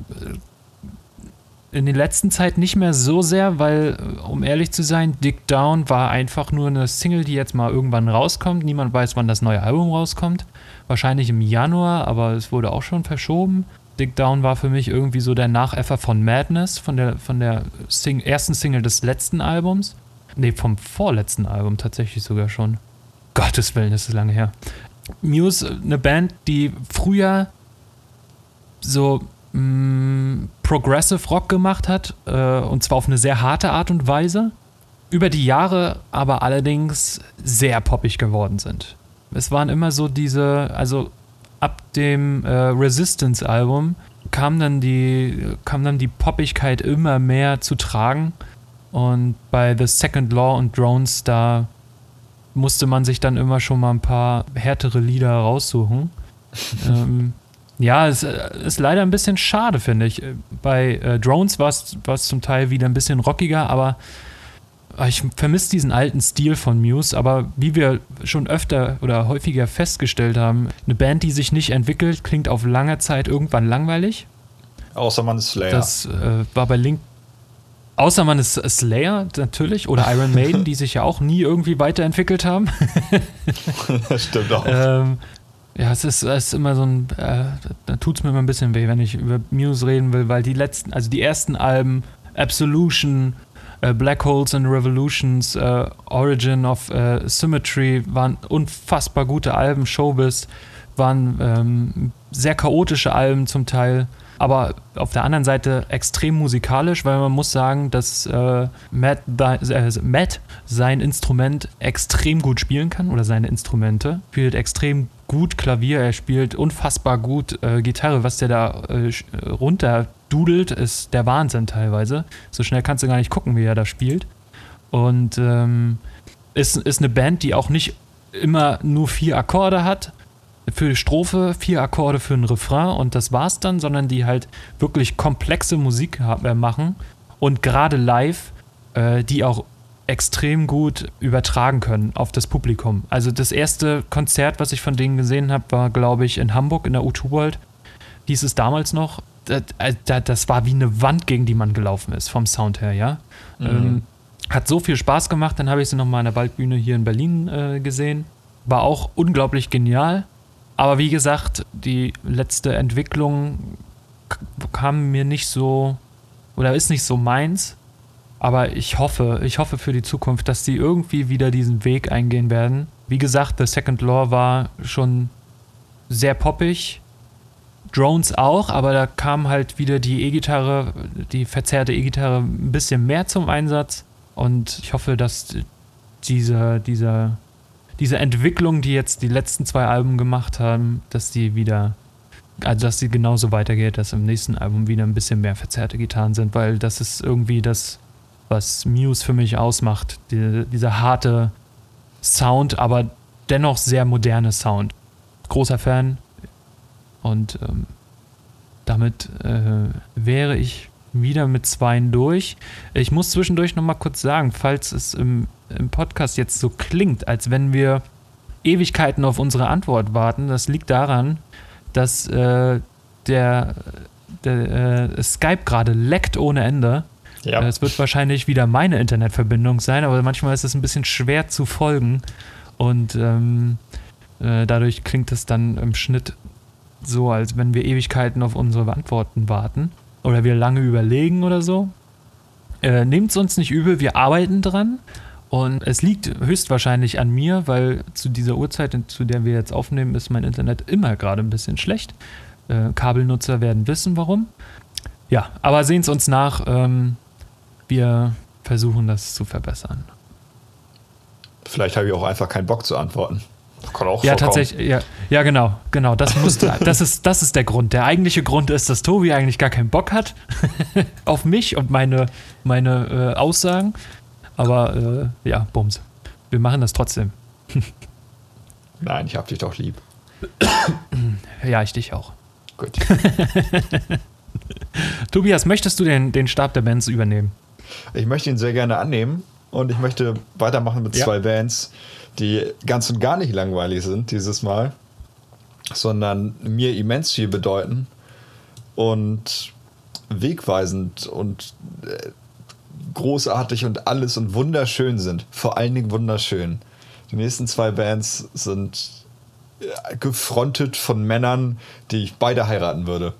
in der letzten Zeit nicht mehr so sehr, weil, äh, um ehrlich zu sein, Dick Down war einfach nur eine Single, die jetzt mal irgendwann rauskommt. Niemand weiß, wann das neue Album rauskommt. Wahrscheinlich im Januar, aber es wurde auch schon verschoben. Dick Down war für mich irgendwie so der Nachäffer von Madness, von der, von der Sing ersten Single des letzten Albums. Ne, vom vorletzten Album tatsächlich sogar schon. Gottes Willen, das ist lange her. Muse, eine Band, die früher so mh, Progressive Rock gemacht hat, äh, und zwar auf eine sehr harte Art und Weise, über die Jahre aber allerdings sehr poppig geworden sind. Es waren immer so diese, also ab dem äh, Resistance-Album kam dann die, kam dann die Poppigkeit immer mehr zu tragen. Und bei The Second Law und Drones, da musste man sich dann immer schon mal ein paar härtere Lieder raussuchen. [LAUGHS] ähm, ja, es äh, ist leider ein bisschen schade, finde ich. Bei äh, Drones war es zum Teil wieder ein bisschen rockiger, aber ah, ich vermisse diesen alten Stil von Muse. Aber wie wir schon öfter oder häufiger festgestellt haben, eine Band, die sich nicht entwickelt, klingt auf lange Zeit irgendwann langweilig. Außer man ist Slayer. Das äh, war bei Link. Außer man ist Slayer natürlich oder [LAUGHS] Iron Maiden, die sich ja auch nie irgendwie weiterentwickelt haben. [LAUGHS] das stimmt auch. Ähm, Ja, es ist, es ist immer so ein, äh, da tut es mir immer ein bisschen weh, wenn ich über Muse reden will, weil die letzten, also die ersten Alben, Absolution, äh, Black Holes and Revolutions, äh, Origin of äh, Symmetry waren unfassbar gute Alben, Showbiz waren ähm, sehr chaotische Alben zum Teil aber auf der anderen Seite extrem musikalisch, weil man muss sagen, dass äh, Matt, äh, Matt sein Instrument extrem gut spielen kann oder seine Instrumente. Spielt extrem gut Klavier, er spielt unfassbar gut äh, Gitarre, was der da äh, runter dudelt, ist der Wahnsinn teilweise. So schnell kannst du gar nicht gucken, wie er da spielt. Und ähm, ist, ist eine Band, die auch nicht immer nur vier Akkorde hat, für die Strophe, vier Akkorde für einen Refrain und das war's dann, sondern die halt wirklich komplexe Musik äh, machen und gerade live äh, die auch extrem gut übertragen können auf das Publikum. Also das erste Konzert, was ich von denen gesehen habe, war, glaube ich, in Hamburg in der U2 World. Hieß es damals noch. Äh, das war wie eine Wand, gegen die man gelaufen ist, vom Sound her, ja. Mhm. Ähm, hat so viel Spaß gemacht. Dann habe ich sie nochmal an der Waldbühne hier in Berlin äh, gesehen. War auch unglaublich genial. Aber wie gesagt, die letzte Entwicklung kam mir nicht so oder ist nicht so meins. Aber ich hoffe, ich hoffe für die Zukunft, dass sie irgendwie wieder diesen Weg eingehen werden. Wie gesagt, The Second Law war schon sehr poppig. Drones auch, aber da kam halt wieder die E-Gitarre, die verzerrte E-Gitarre ein bisschen mehr zum Einsatz. Und ich hoffe, dass dieser, dieser diese Entwicklung, die jetzt die letzten zwei Alben gemacht haben, dass die wieder, also dass die genauso weitergeht, dass im nächsten Album wieder ein bisschen mehr verzerrte Gitarren sind, weil das ist irgendwie das, was Muse für mich ausmacht. Die, dieser harte Sound, aber dennoch sehr moderne Sound. Großer Fan und ähm, damit äh, wäre ich wieder mit zweien durch. Ich muss zwischendurch noch mal kurz sagen, falls es im im Podcast jetzt so klingt, als wenn wir Ewigkeiten auf unsere Antwort warten, das liegt daran, dass äh, der, der äh, Skype gerade leckt ohne Ende. Ja. Es wird wahrscheinlich wieder meine Internetverbindung sein, aber manchmal ist es ein bisschen schwer zu folgen und ähm, äh, dadurch klingt es dann im Schnitt so, als wenn wir Ewigkeiten auf unsere Antworten warten oder wir lange überlegen oder so. Äh, Nehmt es uns nicht übel, wir arbeiten dran. Und es liegt höchstwahrscheinlich an mir, weil zu dieser Uhrzeit, zu der wir jetzt aufnehmen, ist mein Internet immer gerade ein bisschen schlecht. Äh, Kabelnutzer werden wissen, warum. Ja, aber sehen es uns nach. Ähm, wir versuchen das zu verbessern. Vielleicht habe ich auch einfach keinen Bock zu antworten. Das kann auch ja, vorkommen. tatsächlich. Ja, ja, genau, genau. Das, musste, [LAUGHS] das, ist, das ist der Grund. Der eigentliche Grund ist, dass Tobi eigentlich gar keinen Bock hat [LAUGHS] auf mich und meine, meine äh, Aussagen. Aber äh, ja, Bums. Wir machen das trotzdem. [LAUGHS] Nein, ich hab dich doch lieb. ja, ich dich auch. Gut. [LAUGHS] Tobias, möchtest du den, den Stab der Bands übernehmen? Ich möchte ihn sehr gerne annehmen und ich möchte weitermachen mit ja. zwei Bands, die ganz und gar nicht langweilig sind dieses Mal, sondern mir immens viel bedeuten und wegweisend und äh, großartig und alles und wunderschön sind. Vor allen Dingen wunderschön. Die nächsten zwei Bands sind äh, gefrontet von Männern, die ich beide heiraten würde.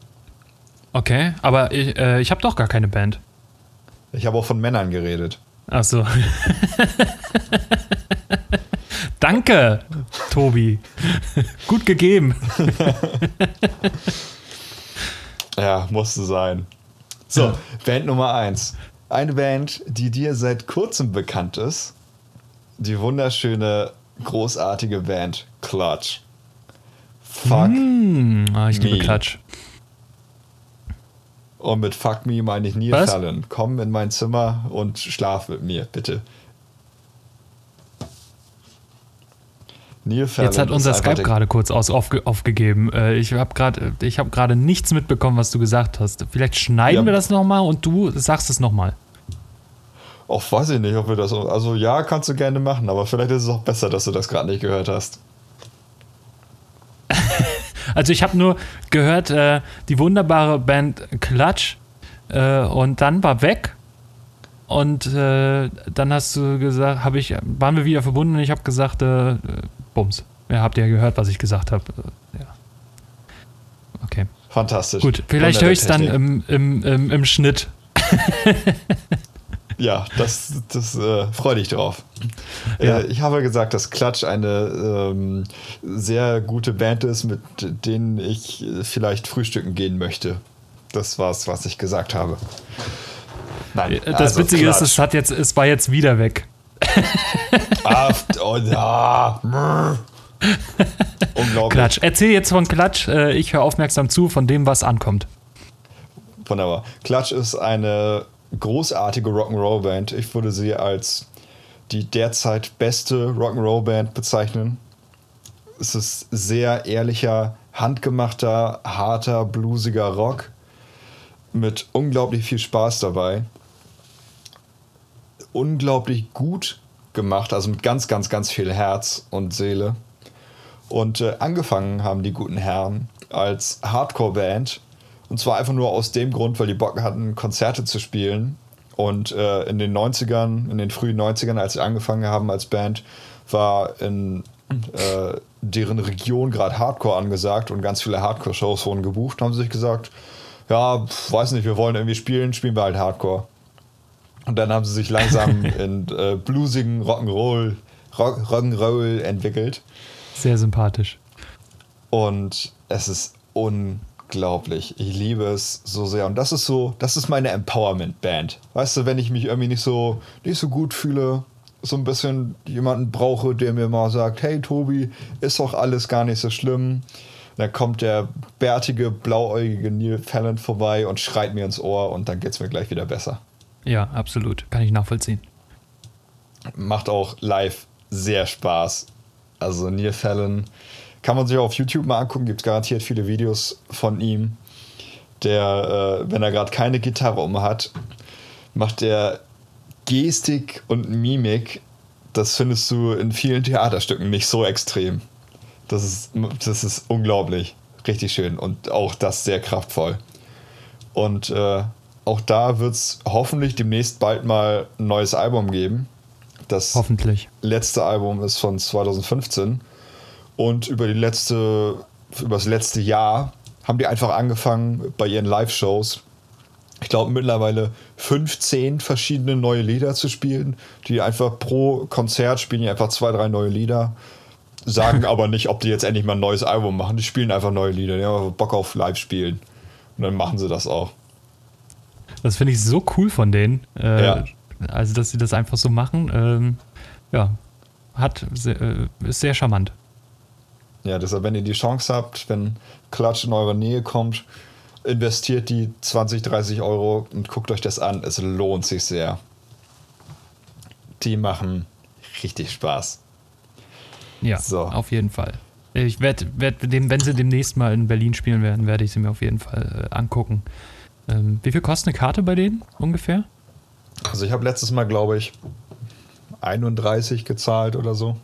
Okay, aber ich, äh, ich habe doch gar keine Band. Ich habe auch von Männern geredet. Ach so. [LAUGHS] Danke, Tobi. Gut gegeben. [LAUGHS] ja, musste sein. So, Band Nummer eins. Eine Band, die dir seit kurzem bekannt ist. Die wunderschöne, großartige Band Clutch. Fuck. Mm, ah, ich me. liebe Clutch. Und mit Fuck Me meine ich Neil Was? Fallon. Komm in mein Zimmer und schlaf mit mir, bitte. Neil Fallon Jetzt hat unser Skype gerade kurz aus, aufge, aufgegeben. Äh, ich habe gerade hab nichts mitbekommen, was du gesagt hast. Vielleicht schneiden ja. wir das nochmal und du sagst es nochmal. Auch weiß ich nicht, ob wir das. Also ja, kannst du gerne machen, aber vielleicht ist es auch besser, dass du das gerade nicht gehört hast. [LAUGHS] also ich habe nur gehört, äh, die wunderbare Band Clutch äh, und dann war weg und äh, dann hast du gesagt, habe ich, waren wir wieder verbunden und ich habe gesagt, äh, Bums. Ja, habt ihr ja gehört, was ich gesagt habe. Ja. Okay. Fantastisch. Gut, vielleicht höre ich es dann im, im, im, im Schnitt. [LAUGHS] ja, das, das äh, freue dich drauf. Äh, ja. Äh, ich habe gesagt, dass Klatsch eine ähm, sehr gute Band ist, mit denen ich vielleicht frühstücken gehen möchte. Das war es, was ich gesagt habe. Nein, das also Witzige Klatsch. ist, es, hat jetzt, es war jetzt wieder weg. [LAUGHS] ah, oh, ja. Unglaublich. Klatsch. Erzähl jetzt von Klatsch. Äh, ich höre aufmerksam zu von dem, was ankommt. Wunderbar. Klatsch ist eine großartige Rock'n'Roll-Band. Ich würde sie als die derzeit beste Rock'n'Roll-Band bezeichnen. Es ist sehr ehrlicher, handgemachter, harter, bluesiger Rock mit unglaublich viel Spaß dabei. Unglaublich gut gemacht, also mit ganz, ganz, ganz viel Herz und Seele. Und äh, angefangen haben die guten Herren als Hardcore-Band. Und zwar einfach nur aus dem Grund, weil die Bock hatten, Konzerte zu spielen. Und äh, in den 90ern, in den frühen 90ern, als sie angefangen haben als Band, war in äh, deren Region gerade Hardcore angesagt und ganz viele Hardcore-Shows wurden gebucht. Haben sie sich gesagt, ja, weiß nicht, wir wollen irgendwie spielen, spielen wir halt Hardcore. Und dann haben sie sich langsam [LAUGHS] in äh, bluesigen Rock'n'Roll Rock, Rock'n'Roll entwickelt. Sehr sympathisch. Und es ist unglaublich. Ich liebe es so sehr. Und das ist so, das ist meine Empowerment-Band. Weißt du, wenn ich mich irgendwie nicht so, nicht so gut fühle, so ein bisschen jemanden brauche, der mir mal sagt, hey Tobi, ist doch alles gar nicht so schlimm. Dann kommt der bärtige, blauäugige Neil Fallon vorbei und schreit mir ins Ohr und dann geht es mir gleich wieder besser. Ja, absolut. Kann ich nachvollziehen. Macht auch live sehr Spaß. Also Neil Fallon kann man sich auch auf YouTube mal angucken, gibt garantiert viele Videos von ihm. Der, äh, wenn er gerade keine Gitarre um hat, macht der Gestik und Mimik. Das findest du in vielen Theaterstücken nicht so extrem. Das ist, das ist unglaublich. Richtig schön und auch das sehr kraftvoll. Und äh, auch da wird es hoffentlich demnächst bald mal ein neues Album geben. Das Hoffentlich. letzte Album ist von 2015 und über die letzte, über das letzte Jahr haben die einfach angefangen bei ihren Live-Shows. Ich glaube mittlerweile 15 verschiedene neue Lieder zu spielen, die einfach pro Konzert spielen die einfach zwei, drei neue Lieder, sagen [LAUGHS] aber nicht, ob die jetzt endlich mal ein neues Album machen. Die spielen einfach neue Lieder, die haben Bock auf Live-Spielen. Und dann machen sie das auch. Das finde ich so cool von denen. Äh, ja. Also, dass sie das einfach so machen, ähm, ja, hat, äh, ist sehr charmant. Ja, deshalb, wenn ihr die Chance habt, wenn Klatsch in eure Nähe kommt, investiert die 20, 30 Euro und guckt euch das an. Es lohnt sich sehr. Die machen richtig Spaß. Ja, so. auf jeden Fall. Ich werde, werd wenn sie demnächst mal in Berlin spielen werden, werde ich sie mir auf jeden Fall äh, angucken. Ähm, wie viel kostet eine Karte bei denen ungefähr? Also ich habe letztes Mal, glaube ich, 31 gezahlt oder so.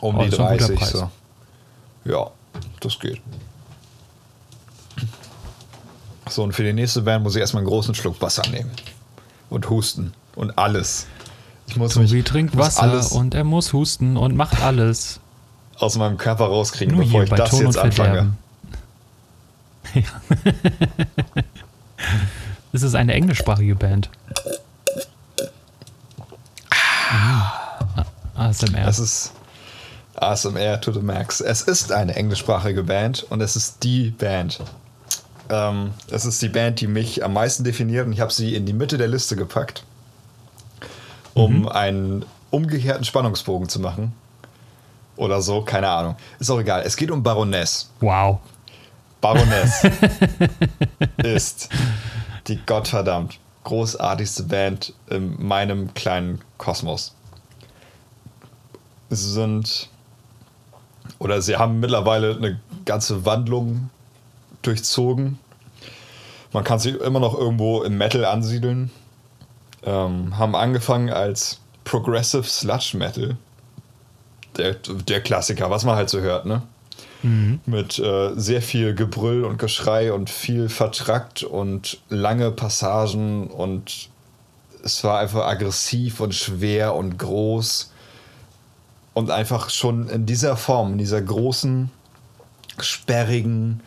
Um oh, die 30. So. Ja, das geht. So, und für die nächste Band muss ich erstmal einen großen Schluck Wasser nehmen. Und husten. Und alles. Ich muss Tobi mich, trinkt Wasser alles und er muss husten und macht alles. Aus meinem Körper rauskriegen, Nur bevor ich das Ton jetzt anfange. [LAUGHS] Ja. Es ist eine englischsprachige Band. Ah. ASMR. Es ist ASMR to the max. Es ist eine englischsprachige Band und es ist die Band. Ähm, es ist die Band, die mich am meisten definiert und ich habe sie in die Mitte der Liste gepackt, um mhm. einen umgekehrten Spannungsbogen zu machen. Oder so, keine Ahnung. Ist auch egal. Es geht um Baroness. Wow. Baroness ist die gottverdammt großartigste Band in meinem kleinen Kosmos. Sie sind oder sie haben mittlerweile eine ganze Wandlung durchzogen. Man kann sie immer noch irgendwo im Metal ansiedeln. Ähm, haben angefangen als Progressive Sludge Metal. Der, der Klassiker, was man halt so hört, ne? Mhm. Mit äh, sehr viel Gebrüll und Geschrei und viel vertrackt und lange Passagen und es war einfach aggressiv und schwer und groß. Und einfach schon in dieser Form, in dieser großen, sperrigen,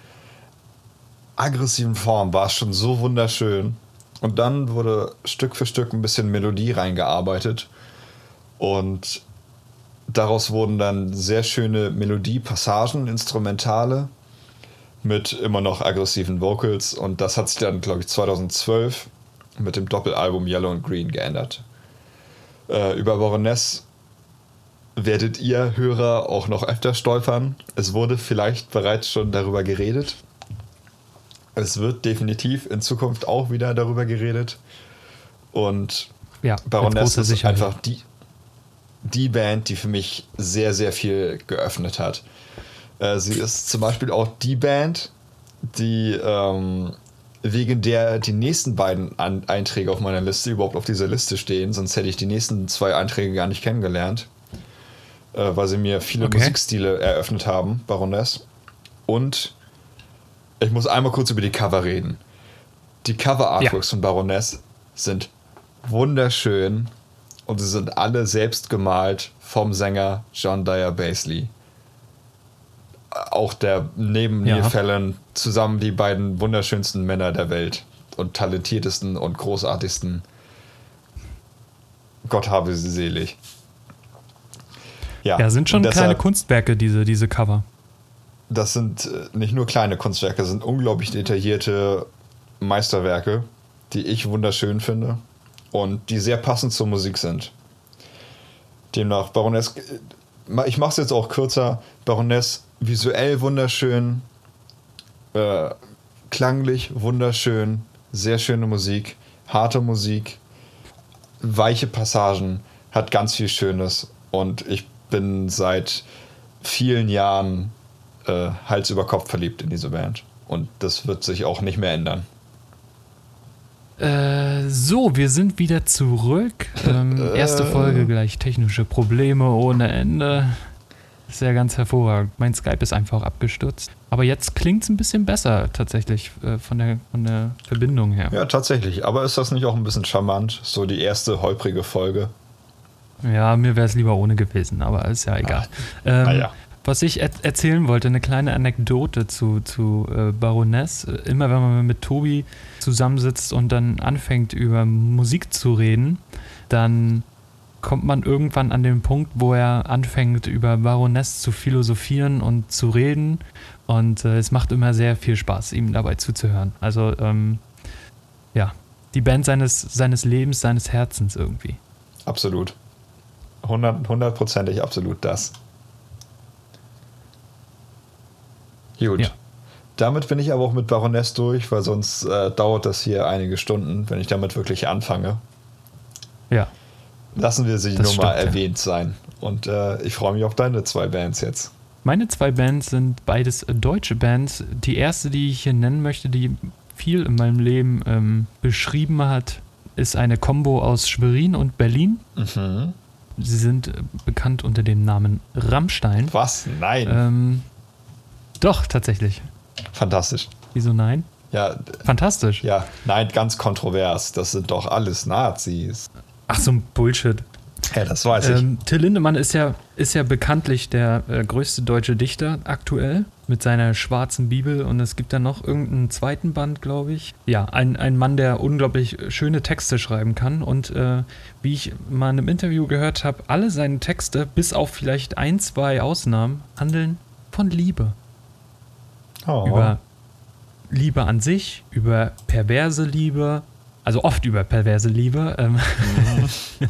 aggressiven Form war es schon so wunderschön. Und dann wurde Stück für Stück ein bisschen Melodie reingearbeitet. Und daraus wurden dann sehr schöne Melodiepassagen, Instrumentale mit immer noch aggressiven Vocals. Und das hat sich dann, glaube ich, 2012 mit dem Doppelalbum Yellow and Green geändert. Äh, über Baroness werdet ihr Hörer auch noch öfter stolpern. Es wurde vielleicht bereits schon darüber geredet. Es wird definitiv in Zukunft auch wieder darüber geredet. Und ja, Baroness ist einfach die, die Band, die für mich sehr, sehr viel geöffnet hat. Äh, sie ist zum Beispiel auch die Band, die ähm, wegen der die nächsten beiden An Einträge auf meiner Liste überhaupt auf dieser Liste stehen, sonst hätte ich die nächsten zwei Einträge gar nicht kennengelernt, äh, weil sie mir viele okay. Musikstile eröffnet haben, Baroness. Und ich muss einmal kurz über die Cover reden. Die Cover-Artworks ja. von Baroness sind wunderschön und sie sind alle selbst gemalt vom Sänger John Dyer Basley auch der neben ja. Neil Fallon zusammen die beiden wunderschönsten Männer der Welt und talentiertesten und großartigsten. Gott habe sie selig. Ja, ja sind schon deshalb, kleine Kunstwerke, diese, diese Cover. Das sind äh, nicht nur kleine Kunstwerke, das sind unglaublich detaillierte Meisterwerke, die ich wunderschön finde und die sehr passend zur Musik sind. Demnach, Baroness, äh, ich mache es jetzt auch kürzer. Baroness visuell wunderschön, äh, klanglich wunderschön, sehr schöne Musik, harte Musik, weiche Passagen, hat ganz viel Schönes und ich bin seit vielen Jahren äh, Hals über Kopf verliebt in diese Band und das wird sich auch nicht mehr ändern. Äh, so, wir sind wieder zurück. Ähm, [LAUGHS] erste Folge gleich technische Probleme ohne Ende. Ist ja ganz hervorragend. Mein Skype ist einfach abgestürzt. Aber jetzt klingt es ein bisschen besser tatsächlich äh, von, der, von der Verbindung her. Ja, tatsächlich. Aber ist das nicht auch ein bisschen charmant? So die erste holprige Folge. Ja, mir wäre es lieber ohne gewesen, aber ist ja egal. Ah, ähm, naja. Was ich er erzählen wollte, eine kleine Anekdote zu, zu äh, Baroness. Immer wenn man mit Tobi zusammensitzt und dann anfängt über Musik zu reden, dann kommt man irgendwann an den Punkt, wo er anfängt, über Baroness zu philosophieren und zu reden. Und äh, es macht immer sehr viel Spaß, ihm dabei zuzuhören. Also, ähm, ja, die Band seines, seines Lebens, seines Herzens irgendwie. Absolut. Hundertprozentig absolut das. Gut. Ja. Damit bin ich aber auch mit Baroness durch, weil sonst äh, dauert das hier einige Stunden, wenn ich damit wirklich anfange. Ja. Lassen wir sie das nur stimmt, mal erwähnt ja. sein. Und äh, ich freue mich auf deine zwei Bands jetzt. Meine zwei Bands sind beides deutsche Bands. Die erste, die ich hier nennen möchte, die viel in meinem Leben ähm, beschrieben hat, ist eine Combo aus Schwerin und Berlin. Mhm. Sie sind bekannt unter dem Namen Rammstein. Was? Nein. Ähm, doch, tatsächlich. Fantastisch. Wieso nein? Ja. Fantastisch. Ja, nein, ganz kontrovers. Das sind doch alles Nazis. Ach, so ein Bullshit. Ja, das weiß ich. Ähm, Till Lindemann ist ja, ist ja bekanntlich der äh, größte deutsche Dichter aktuell mit seiner schwarzen Bibel und es gibt da noch irgendeinen zweiten Band, glaube ich. Ja, ein, ein Mann, der unglaublich schöne Texte schreiben kann und äh, wie ich mal in einem Interview gehört habe, alle seine Texte, bis auf vielleicht ein, zwei Ausnahmen, handeln von Liebe. Oh. Über Liebe an sich, über perverse Liebe, also oft über perverse Liebe. Ähm mhm. [LAUGHS]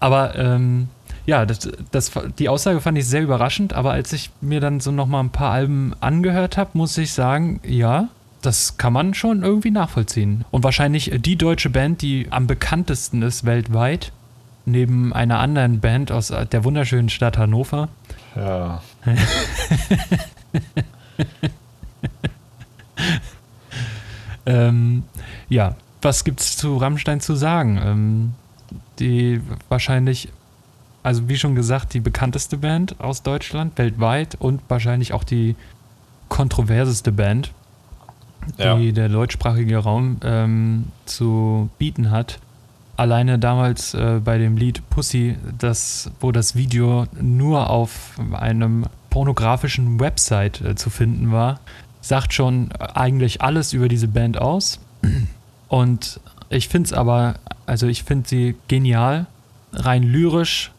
aber ähm, ja, das, das, die Aussage fand ich sehr überraschend, aber als ich mir dann so nochmal ein paar Alben angehört habe, muss ich sagen, ja, das kann man schon irgendwie nachvollziehen. Und wahrscheinlich die deutsche Band, die am bekanntesten ist weltweit, neben einer anderen Band aus der wunderschönen Stadt Hannover. Ja. [LAUGHS] ähm, ja, was gibt es zu Rammstein zu sagen? Ähm, die wahrscheinlich, also wie schon gesagt, die bekannteste Band aus Deutschland weltweit und wahrscheinlich auch die kontroverseste Band, die ja. der deutschsprachige Raum ähm, zu bieten hat. alleine damals äh, bei dem Lied Pussy, das, wo das Video nur auf einem pornografischen Website äh, zu finden war, sagt schon eigentlich alles über diese Band aus. Und ich finde es aber, also ich finde sie genial, rein lyrisch,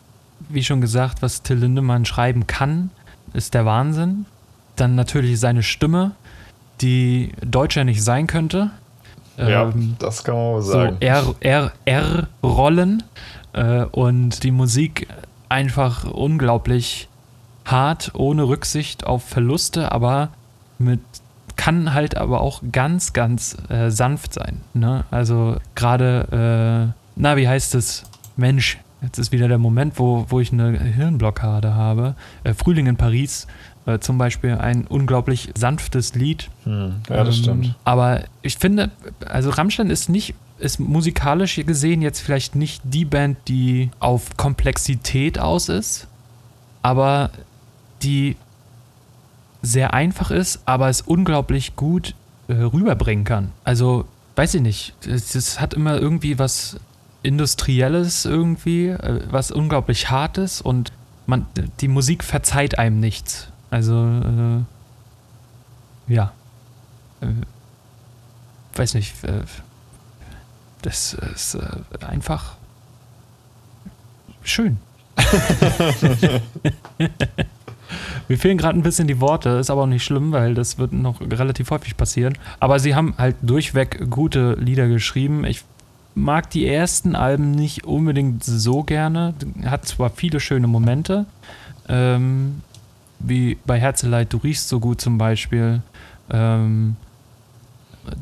wie schon gesagt, was Till Lindemann schreiben kann, ist der Wahnsinn. Dann natürlich seine Stimme, die deutscher nicht sein könnte. Ja, ähm, das kann man sagen. So R-Rollen äh, und die Musik einfach unglaublich hart, ohne Rücksicht auf Verluste, aber mit kann halt aber auch ganz, ganz äh, sanft sein. Ne? Also gerade, äh, na, wie heißt es? Mensch, jetzt ist wieder der Moment, wo, wo ich eine Hirnblockade habe. Äh, Frühling in Paris äh, zum Beispiel ein unglaublich sanftes Lied. Hm, ja, das ähm, stimmt. Aber ich finde, also Rammstein ist nicht, ist musikalisch gesehen jetzt vielleicht nicht die Band, die auf Komplexität aus ist, aber die sehr einfach ist, aber es unglaublich gut äh, rüberbringen kann. Also, weiß ich nicht, es, es, hat immer irgendwie was Industrielles irgendwie, äh, was unglaublich Hartes und man, die Musik verzeiht einem nichts. Also, äh, ja. Äh, weiß nicht, äh, das ist äh, einfach schön. [LAUGHS] [LAUGHS] Mir fehlen gerade ein bisschen die Worte, ist aber auch nicht schlimm, weil das wird noch relativ häufig passieren. Aber sie haben halt durchweg gute Lieder geschrieben. Ich mag die ersten Alben nicht unbedingt so gerne. Hat zwar viele schöne Momente, ähm, wie bei Herzeleid, du riechst so gut zum Beispiel. Ähm,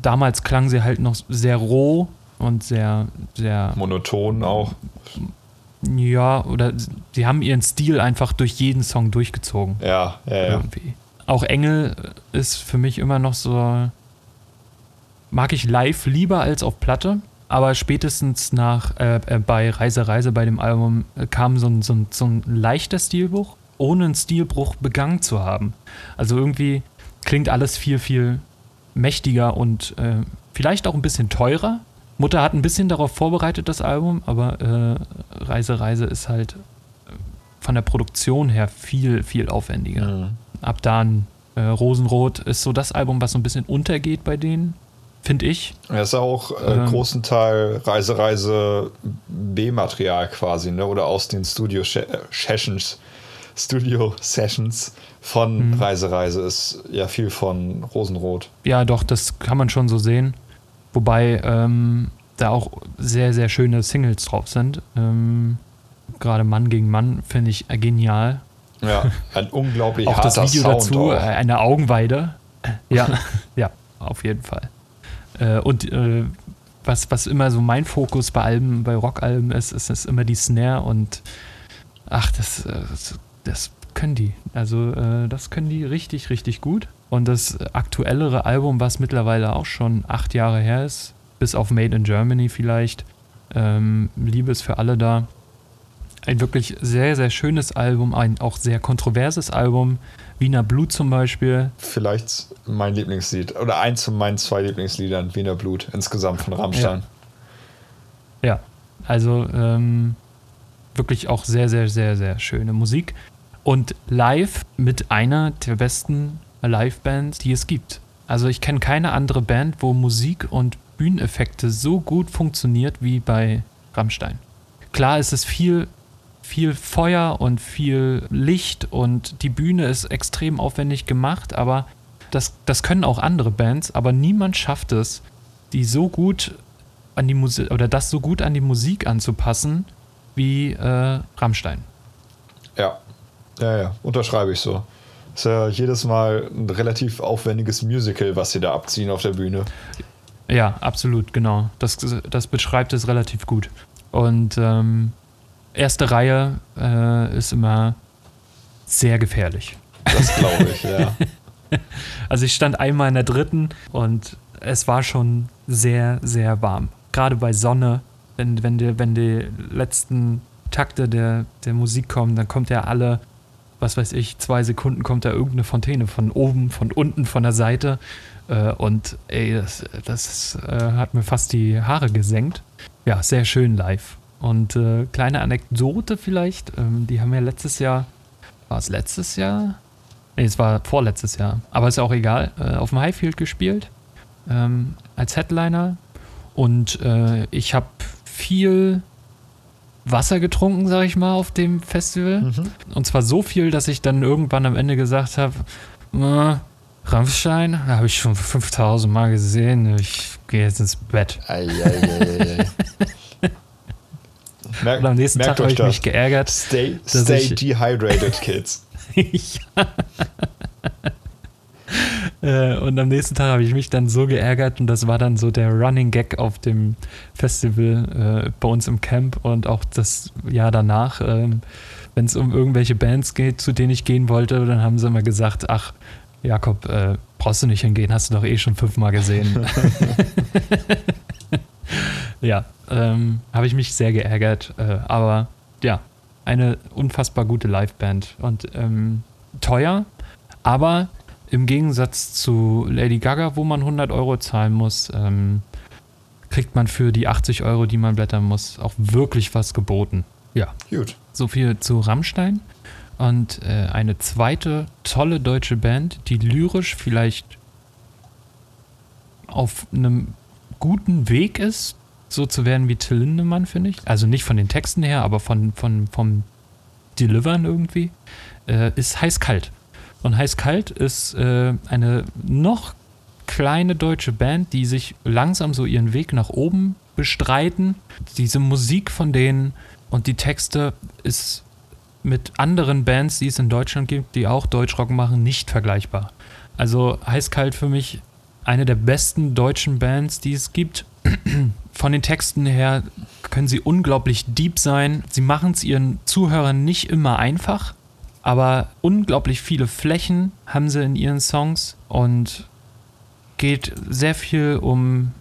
damals klang sie halt noch sehr roh und sehr, sehr. Monoton auch. Ja, oder sie haben ihren Stil einfach durch jeden Song durchgezogen. Ja, ja, ja. Irgendwie. Auch Engel ist für mich immer noch so. Mag ich live lieber als auf Platte, aber spätestens nach äh, äh, bei Reise Reise bei dem Album äh, kam so ein, so, ein, so ein leichter Stilbruch, ohne einen Stilbruch begangen zu haben. Also irgendwie klingt alles viel, viel mächtiger und äh, vielleicht auch ein bisschen teurer, Mutter hat ein bisschen darauf vorbereitet, das Album, aber äh, Reise, Reise ist halt äh, von der Produktion her viel, viel aufwendiger. Mhm. Ab dann äh, Rosenrot ist so das Album, was so ein bisschen untergeht bei denen, finde ich. Er ist auch äh, ähm, großen Teil Reise, Reise B-Material quasi, ne? oder aus den Studio Sessions. Studio Sessions von mhm. Reise, Reise ist ja viel von Rosenrot. Ja, doch, das kann man schon so sehen. Wobei ähm, da auch sehr, sehr schöne Singles drauf sind. Ähm, Gerade Mann gegen Mann finde ich genial. Ja, ein unglaublich [LAUGHS] auch das Video Sound dazu, auch. Äh, eine Augenweide. Ja, [LAUGHS] ja, auf jeden Fall. Äh, und äh, was, was immer so mein Fokus bei Alben, bei Rockalben ist, ist, ist immer die Snare und ach, das, äh, das, das können die. Also äh, das können die richtig, richtig gut. Und das aktuellere Album, was mittlerweile auch schon acht Jahre her ist, bis auf Made in Germany vielleicht, ähm, Liebe ist für alle da. Ein wirklich sehr, sehr schönes Album, ein auch sehr kontroverses Album. Wiener Blut zum Beispiel. Vielleicht mein Lieblingslied oder eins von meinen zwei Lieblingsliedern, Wiener Blut, insgesamt von Rammstein. Ja, ja. also ähm, wirklich auch sehr, sehr, sehr, sehr schöne Musik. Und live mit einer der besten Liveband, die es gibt. Also ich kenne keine andere Band, wo Musik und Bühneneffekte so gut funktioniert wie bei Rammstein. Klar ist es viel, viel Feuer und viel Licht und die Bühne ist extrem aufwendig gemacht, aber das, das können auch andere Bands, aber niemand schafft es, die so gut an die Musik oder das so gut an die Musik anzupassen wie äh, Rammstein. Ja, ja, ja, unterschreibe ich so. Ist ja jedes Mal ein relativ aufwendiges Musical, was sie da abziehen auf der Bühne. Ja, absolut, genau. Das, das beschreibt es relativ gut. Und ähm, erste Reihe äh, ist immer sehr gefährlich. Das glaube ich, ja. [LAUGHS] Also ich stand einmal in der dritten und es war schon sehr, sehr warm. Gerade bei Sonne, wenn, wenn, die, wenn die letzten Takte der, der Musik kommen, dann kommt ja alle was weiß ich, zwei Sekunden kommt da irgendeine Fontäne von oben, von unten, von der Seite. Äh, und ey, das, das äh, hat mir fast die Haare gesenkt. ja, sehr schön live. Und äh, kleine Anekdote vielleicht, ähm, die haben ja letztes Jahr, war es letztes Jahr? Nee, es war vorletztes Jahr, aber ist auch egal, äh, auf dem Highfield gespielt ähm, als Headliner und äh, ich habe viel Wasser getrunken, sag ich mal, auf dem Festival. Mhm. Und zwar so viel, dass ich dann irgendwann am Ende gesagt habe, Rammstein, habe ich schon 5000 Mal gesehen, ich gehe jetzt ins Bett. Ei, ei, ei, Merk, [LAUGHS] und am nächsten Tag habe ich das. mich geärgert. Stay, stay ich, dehydrated, kids. [LAUGHS] Äh, und am nächsten Tag habe ich mich dann so geärgert und das war dann so der Running Gag auf dem Festival äh, bei uns im Camp und auch das Jahr danach. Äh, Wenn es um irgendwelche Bands geht, zu denen ich gehen wollte, dann haben sie immer gesagt, ach, Jakob, äh, brauchst du nicht hingehen, hast du doch eh schon fünfmal gesehen. [LAUGHS] ja, ähm, habe ich mich sehr geärgert, äh, aber ja, eine unfassbar gute Liveband und ähm, teuer, aber im Gegensatz zu Lady Gaga, wo man 100 Euro zahlen muss, ähm, kriegt man für die 80 Euro, die man blättern muss, auch wirklich was geboten. Ja. Gut. So viel zu Rammstein. Und äh, eine zweite tolle deutsche Band, die lyrisch vielleicht auf einem guten Weg ist, so zu werden wie Till Lindemann, finde ich. Also nicht von den Texten her, aber von, von, vom Delivern irgendwie, äh, ist heiß kalt. Und heiß kalt ist äh, eine noch kleine deutsche Band, die sich langsam so ihren Weg nach oben bestreiten. Diese Musik von denen und die Texte ist mit anderen Bands, die es in Deutschland gibt, die auch Deutschrock machen, nicht vergleichbar. Also heiß-kalt für mich eine der besten deutschen Bands, die es gibt. [CLEARS THROAT] Von den Texten her können sie unglaublich deep sein. Sie machen es ihren Zuhörern nicht immer einfach, aber unglaublich viele Flächen haben sie in ihren Songs und geht sehr viel um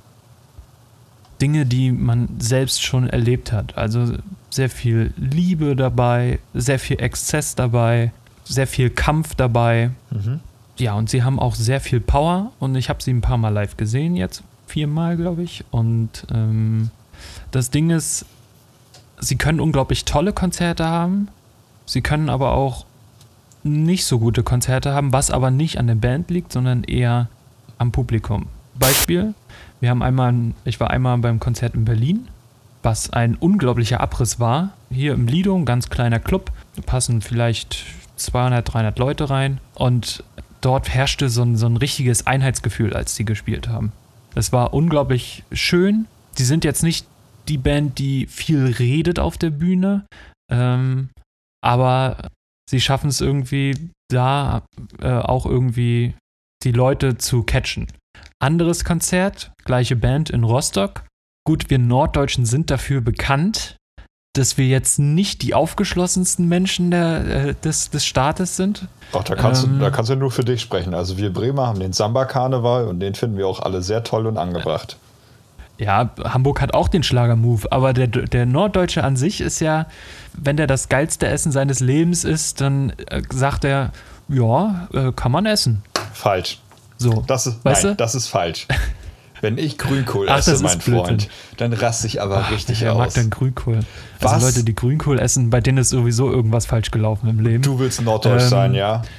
Dinge, die man selbst schon erlebt hat. Also sehr viel Liebe dabei, sehr viel Exzess dabei, sehr viel Kampf dabei. Mhm. Ja, und sie haben auch sehr viel Power und ich habe sie ein paar Mal live gesehen jetzt, viermal glaube ich. Und ähm, das Ding ist, sie können unglaublich tolle Konzerte haben, sie können aber auch nicht so gute Konzerte haben, was aber nicht an der Band liegt, sondern eher am Publikum. Beispiel, wir haben einmal, ich war einmal beim Konzert in Berlin, was ein unglaublicher Abriss war. Hier im Lido, ein ganz kleiner Club, passen vielleicht 200, 300 Leute rein und dort herrschte so ein, so ein richtiges Einheitsgefühl, als sie gespielt haben. Es war unglaublich schön. Die sind jetzt nicht die Band, die viel redet auf der Bühne, ähm, aber sie schaffen es irgendwie da äh, auch irgendwie die Leute zu catchen. Anderes Konzert, gleiche Band in Rostock. Gut, wir Norddeutschen sind dafür bekannt, dass wir jetzt nicht die aufgeschlossensten Menschen der, äh, des, des Staates sind. Ach, da kannst, ähm, du, da kannst du nur für dich sprechen. Also wir Bremer haben den Samba-Karneval und den finden wir auch alle sehr toll und angebracht. Ja, Hamburg hat auch den Schlager-Move, aber der, der Norddeutsche an sich ist ja, wenn der das geilste Essen seines Lebens ist, dann äh, sagt er, ja, äh, kann man essen. Falsch. So. Das ist, weißt nein, du? das ist falsch. [LAUGHS] Wenn ich Grünkohl Ach, esse, mein Freund, dann raste ich aber Ach, richtig wer aus. mag denn Grünkohl? Also Was? Also Leute, die Grünkohl essen, bei denen ist sowieso irgendwas falsch gelaufen im Leben. Du willst norddeutsch ähm, sein, ja? [LAUGHS]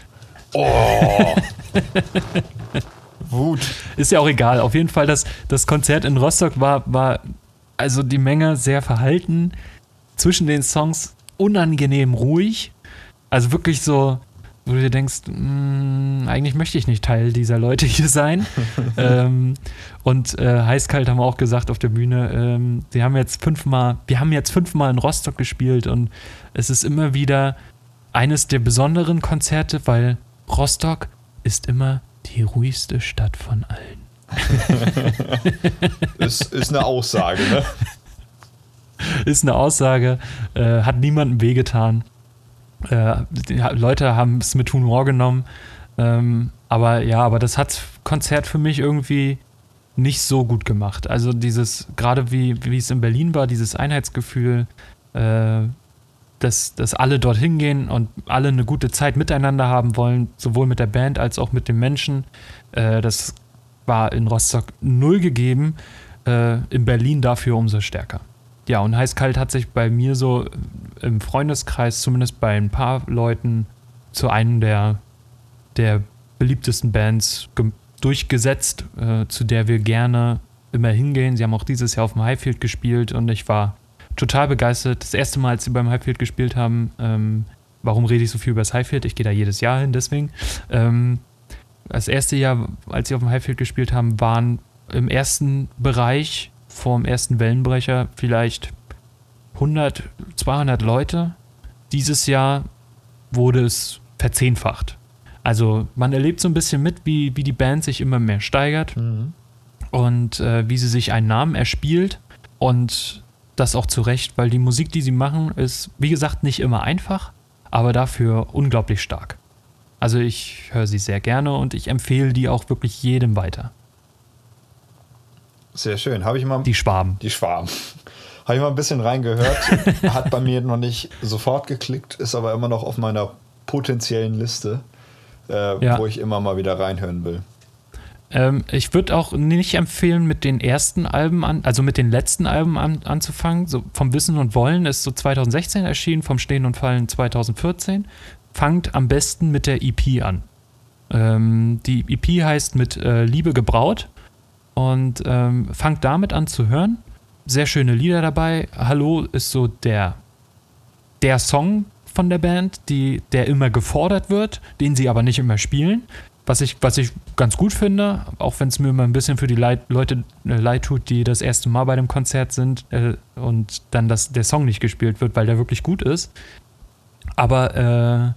Oh. [LAUGHS] Wut. Ist ja auch egal. Auf jeden Fall, das, das Konzert in Rostock war, war also die Menge sehr verhalten. Zwischen den Songs unangenehm ruhig. Also wirklich so, wo du dir denkst, mh, mm, eigentlich möchte ich nicht Teil dieser Leute hier sein. [LAUGHS] ähm, und äh, Heißkalt haben wir auch gesagt auf der Bühne, ähm, wir haben jetzt fünfmal, wir haben jetzt fünfmal in Rostock gespielt und es ist immer wieder eines der besonderen Konzerte, weil Rostock ist immer die ruhigste Stadt von allen. [LAUGHS] ist, ist eine Aussage, ne? Ist eine Aussage, äh, hat niemandem wehgetan. Äh, die Leute haben es mit Humor genommen. Ähm, aber ja, aber das hat Konzert für mich irgendwie nicht so gut gemacht. Also dieses, gerade wie, wie es in Berlin war, dieses Einheitsgefühl, äh, dass, dass alle dorthin gehen und alle eine gute Zeit miteinander haben wollen, sowohl mit der Band als auch mit den Menschen. Äh, das war in Rostock null gegeben, äh, in Berlin dafür umso stärker. ja, und heiß-kalt hat sich bei mir so im Freundeskreis, zumindest bei ein paar Leuten, zu einem der, der beliebtesten Bands durchgesetzt, äh, zu der wir gerne immer hingehen. Sie haben auch dieses Jahr auf dem Highfield gespielt und ich war total begeistert. Das erste Mal, als sie beim Highfield gespielt haben, ähm, warum rede ich so viel über das Highfield? Ich gehe da jedes Jahr hin, deswegen. Ähm, das erste Jahr, als sie auf dem Highfield gespielt haben, waren im ersten Bereich vorm ersten Wellenbrecher vielleicht 100, 200 Leute. Dieses Jahr wurde es verzehnfacht. Also man erlebt so ein bisschen mit, wie, wie die Band sich immer mehr steigert mhm. und äh, wie sie sich einen Namen erspielt. Und das auch zu Recht, weil die Musik, die sie machen, ist, wie gesagt, nicht immer einfach, aber dafür unglaublich stark. Also ich höre sie sehr gerne und ich empfehle die auch wirklich jedem weiter. Sehr schön. Habe ich mal. Die Schwaben. Die Schwaben. [LAUGHS] Habe ich mal ein bisschen reingehört. [LAUGHS] Hat bei mir noch nicht sofort geklickt, ist aber immer noch auf meiner potenziellen Liste, äh, ja. wo ich immer mal wieder reinhören will. Ähm, ich würde auch nicht empfehlen, mit den ersten Alben an, also mit den letzten Alben an, anzufangen. So vom Wissen und Wollen ist so 2016 erschienen, vom Stehen und Fallen 2014. Fangt am besten mit der EP an. Ähm, die EP heißt mit äh, Liebe gebraut und ähm, fangt damit an zu hören. Sehr schöne Lieder dabei. Hallo ist so der, der Song von der Band, die, der immer gefordert wird, den sie aber nicht immer spielen. Was ich, was ich ganz gut finde, auch wenn es mir immer ein bisschen für die Leid, Leute äh, leid tut, die das erste Mal bei dem Konzert sind äh, und dann das, der Song nicht gespielt wird, weil der wirklich gut ist. Aber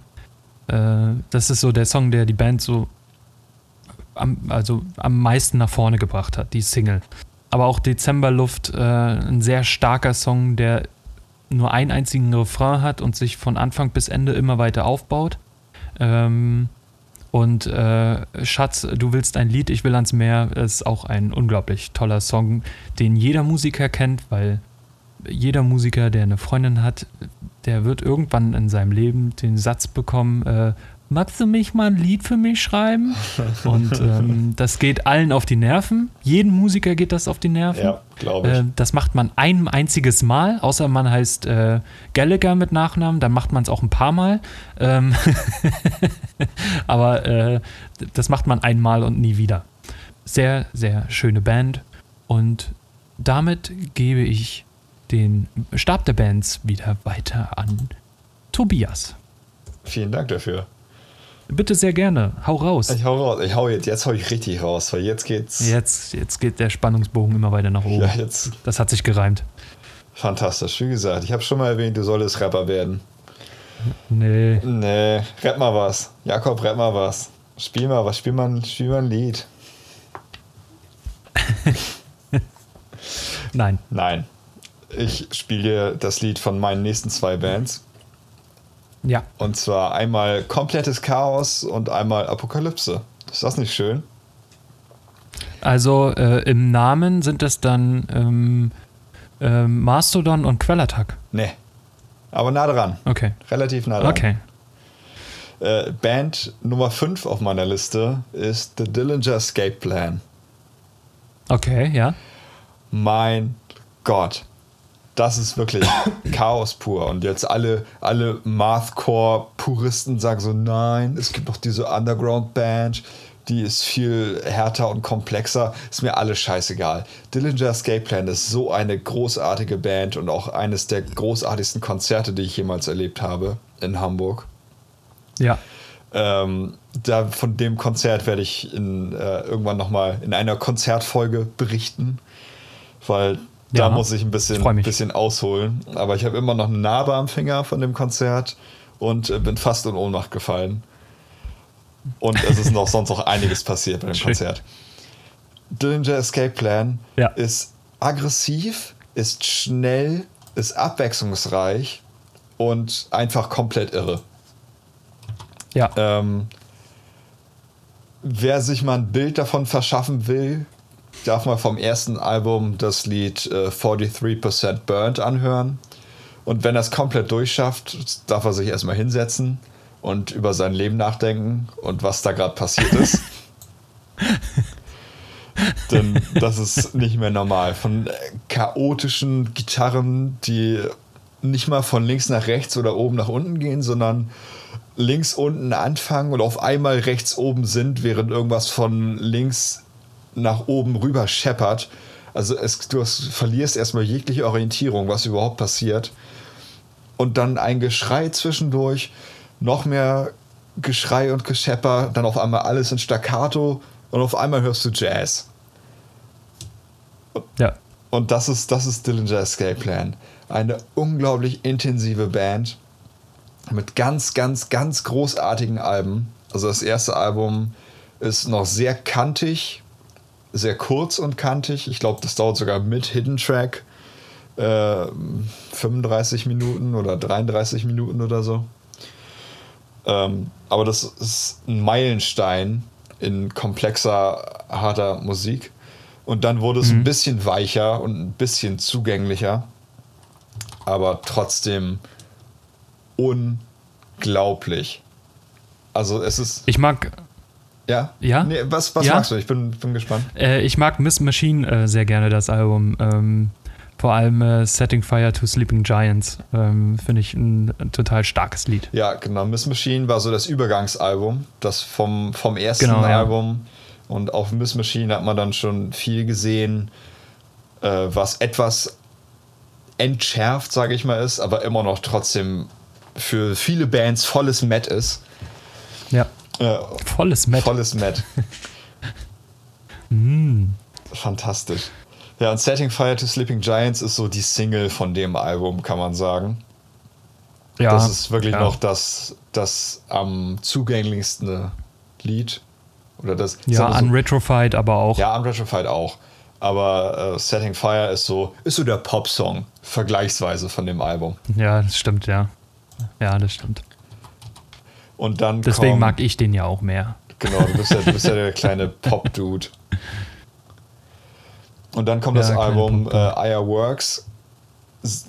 äh, äh, das ist so der Song, der die Band so am, also am meisten nach vorne gebracht hat, die Single. Aber auch Dezemberluft, äh, ein sehr starker Song, der nur einen einzigen Refrain hat und sich von Anfang bis Ende immer weiter aufbaut. Ähm, und äh, Schatz, du willst ein Lied, ich will ans Meer, ist auch ein unglaublich toller Song, den jeder Musiker kennt, weil jeder Musiker, der eine Freundin hat, der wird irgendwann in seinem Leben den Satz bekommen, äh, magst du mich mal ein Lied für mich schreiben? Und ähm, das geht allen auf die Nerven. Jeden Musiker geht das auf die Nerven. Ja, glaube ich. Äh, das macht man ein einziges Mal, außer man heißt äh, Gallagher mit Nachnamen, dann macht man es auch ein paar Mal. Ähm [LAUGHS] Aber äh, das macht man einmal und nie wieder. Sehr, sehr schöne Band. Und damit gebe ich den Stab der Bands wieder weiter an Tobias. Vielen Dank dafür. Bitte sehr gerne. Hau raus. Ich hau raus. Ich hau jetzt, jetzt hau ich richtig raus, weil jetzt geht's. Jetzt, jetzt geht der Spannungsbogen immer weiter nach oben. Ja, jetzt. Das hat sich gereimt. Fantastisch. Wie gesagt, ich habe schon mal erwähnt, du solltest Rapper werden. Nee. Nee. Rap mal was. Jakob, rap mal was. Spiel mal was. Spiel mal, spiel mal ein Lied. [LAUGHS] Nein. Nein. Ich spiele das Lied von meinen nächsten zwei Bands. Ja. Und zwar einmal komplettes Chaos und einmal Apokalypse. Ist das nicht schön? Also äh, im Namen sind es dann ähm, äh, Mastodon und Quellattack. Nee. Aber nah dran. Okay. Relativ nah dran. Okay. Äh, Band Nummer 5 auf meiner Liste ist The Dillinger Escape Plan. Okay, ja. Mein Gott das ist wirklich [COUGHS] Chaos pur. Und jetzt alle, alle Mathcore-Puristen sagen so, nein, es gibt noch diese Underground-Band, die ist viel härter und komplexer. Ist mir alles scheißegal. Dillinger Escape Plan ist so eine großartige Band und auch eines der großartigsten Konzerte, die ich jemals erlebt habe in Hamburg. Ja. Ähm, da, von dem Konzert werde ich in, äh, irgendwann nochmal in einer Konzertfolge berichten, weil da ja, muss ich ein bisschen, ich bisschen ausholen. Aber ich habe immer noch eine Narbe am Finger von dem Konzert und äh, bin fast in Ohnmacht gefallen. Und es ist noch [LAUGHS] sonst noch einiges passiert bei dem Schön. Konzert. Dillinger Escape Plan ja. ist aggressiv, ist schnell, ist abwechslungsreich und einfach komplett irre. Ja. Ähm, wer sich mal ein Bild davon verschaffen will, darf mal vom ersten Album das Lied äh, 43% Burnt anhören. Und wenn er es komplett durchschafft, darf er sich erstmal hinsetzen und über sein Leben nachdenken und was da gerade passiert ist. [LAUGHS] Denn das ist nicht mehr normal. Von chaotischen Gitarren, die nicht mal von links nach rechts oder oben nach unten gehen, sondern links unten anfangen und auf einmal rechts oben sind, während irgendwas von links nach oben rüber scheppert. Also es, du hast, verlierst erstmal jegliche Orientierung, was überhaupt passiert. Und dann ein Geschrei zwischendurch, noch mehr Geschrei und Geschepper, dann auf einmal alles in Staccato und auf einmal hörst du Jazz. Ja. Und das ist, das ist Dillinger Escape Plan. Eine unglaublich intensive Band mit ganz, ganz, ganz großartigen Alben. Also das erste Album ist noch sehr kantig, sehr kurz und kantig. Ich glaube, das dauert sogar mit Hidden Track äh, 35 Minuten oder 33 Minuten oder so. Ähm, aber das ist ein Meilenstein in komplexer, harter Musik. Und dann wurde es mhm. ein bisschen weicher und ein bisschen zugänglicher. Aber trotzdem unglaublich. Also es ist. Ich mag. Ja? Ja? Nee, was was ja? magst du? Ich bin, bin gespannt. Äh, ich mag Miss Machine äh, sehr gerne, das Album. Ähm, vor allem äh, Setting Fire to Sleeping Giants. Ähm, Finde ich ein, ein, total starkes Lied. Ja, genau. Miss Machine war so das Übergangsalbum, das vom, vom ersten genau, Album. Ja. Und auf Miss Machine hat man dann schon viel gesehen, äh, was etwas entschärft, sage ich mal, ist, aber immer noch trotzdem für viele Bands volles Met ist. Ja. Volles Met. Volles Met. [LAUGHS] mm. Fantastisch. Ja, und Setting Fire to Sleeping Giants ist so die Single von dem Album, kann man sagen. Ja. Das ist wirklich ja. noch das, das am zugänglichsten Lied. Oder das, ja, so, Unretrofied aber auch. Ja, Unretrofied auch. Aber äh, Setting Fire ist so, ist so der Pop-Song, vergleichsweise von dem Album. Ja, das stimmt, ja. Ja, das stimmt. Und dann Deswegen kommt, mag ich den ja auch mehr. Genau, du bist ja, du bist ja der kleine [LAUGHS] Pop-Dude. Und dann kommt ja, das Album äh, Aya Works.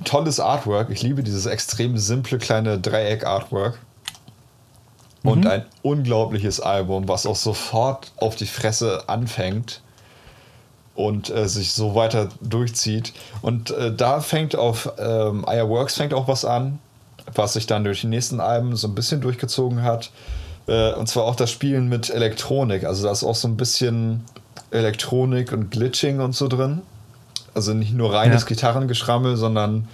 Tolles Artwork. Ich liebe dieses extrem simple kleine Dreieck-Artwork. Und mhm. ein unglaubliches Album, was auch sofort auf die Fresse anfängt und äh, sich so weiter durchzieht. Und äh, da fängt auf ähm, Aya Works fängt auch was an, was sich dann durch die nächsten Alben so ein bisschen durchgezogen hat. Äh, und zwar auch das Spielen mit Elektronik. Also da ist auch so ein bisschen Elektronik und Glitching und so drin. Also nicht nur reines ja. Gitarrengeschrammel, sondern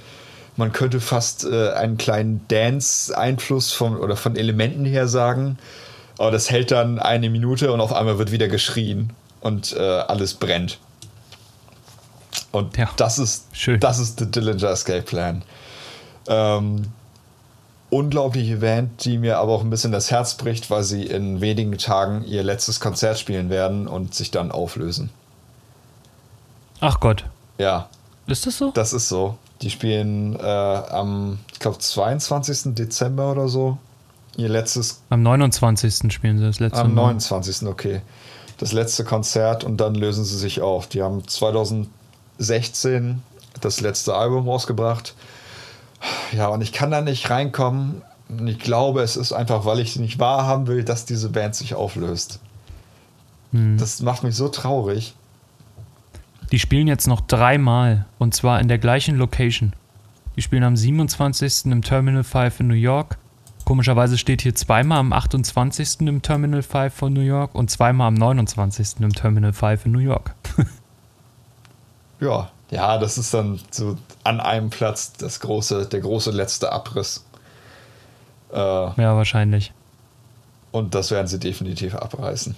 man könnte fast äh, einen kleinen Dance-Einfluss von oder von Elementen her sagen. Aber das hält dann eine Minute und auf einmal wird wieder geschrien und äh, alles brennt. Und ja, das ist schön. das ist The Dillinger Escape Plan. Ähm, unglaubliche Band, die mir aber auch ein bisschen das Herz bricht, weil sie in wenigen Tagen ihr letztes Konzert spielen werden und sich dann auflösen. Ach Gott. Ja. Ist das so? Das ist so. Die spielen äh, am, ich glaube, 22. Dezember oder so. Ihr letztes. Am 29. spielen sie das letzte Am 29. Mal. okay. Das letzte Konzert und dann lösen sie sich auf. Die haben 2016 das letzte Album rausgebracht ja, und ich kann da nicht reinkommen. Und ich glaube, es ist einfach, weil ich nicht wahrhaben will, dass diese Band sich auflöst. Hm. Das macht mich so traurig. Die spielen jetzt noch dreimal und zwar in der gleichen Location. Die spielen am 27. im Terminal 5 in New York. Komischerweise steht hier zweimal am 28. im Terminal 5 von New York und zweimal am 29. im Terminal 5 in New York. [LAUGHS] ja, ja, das ist dann so an einem Platz das große, der große letzte Abriss. Äh, ja, wahrscheinlich. Und das werden sie definitiv abreißen.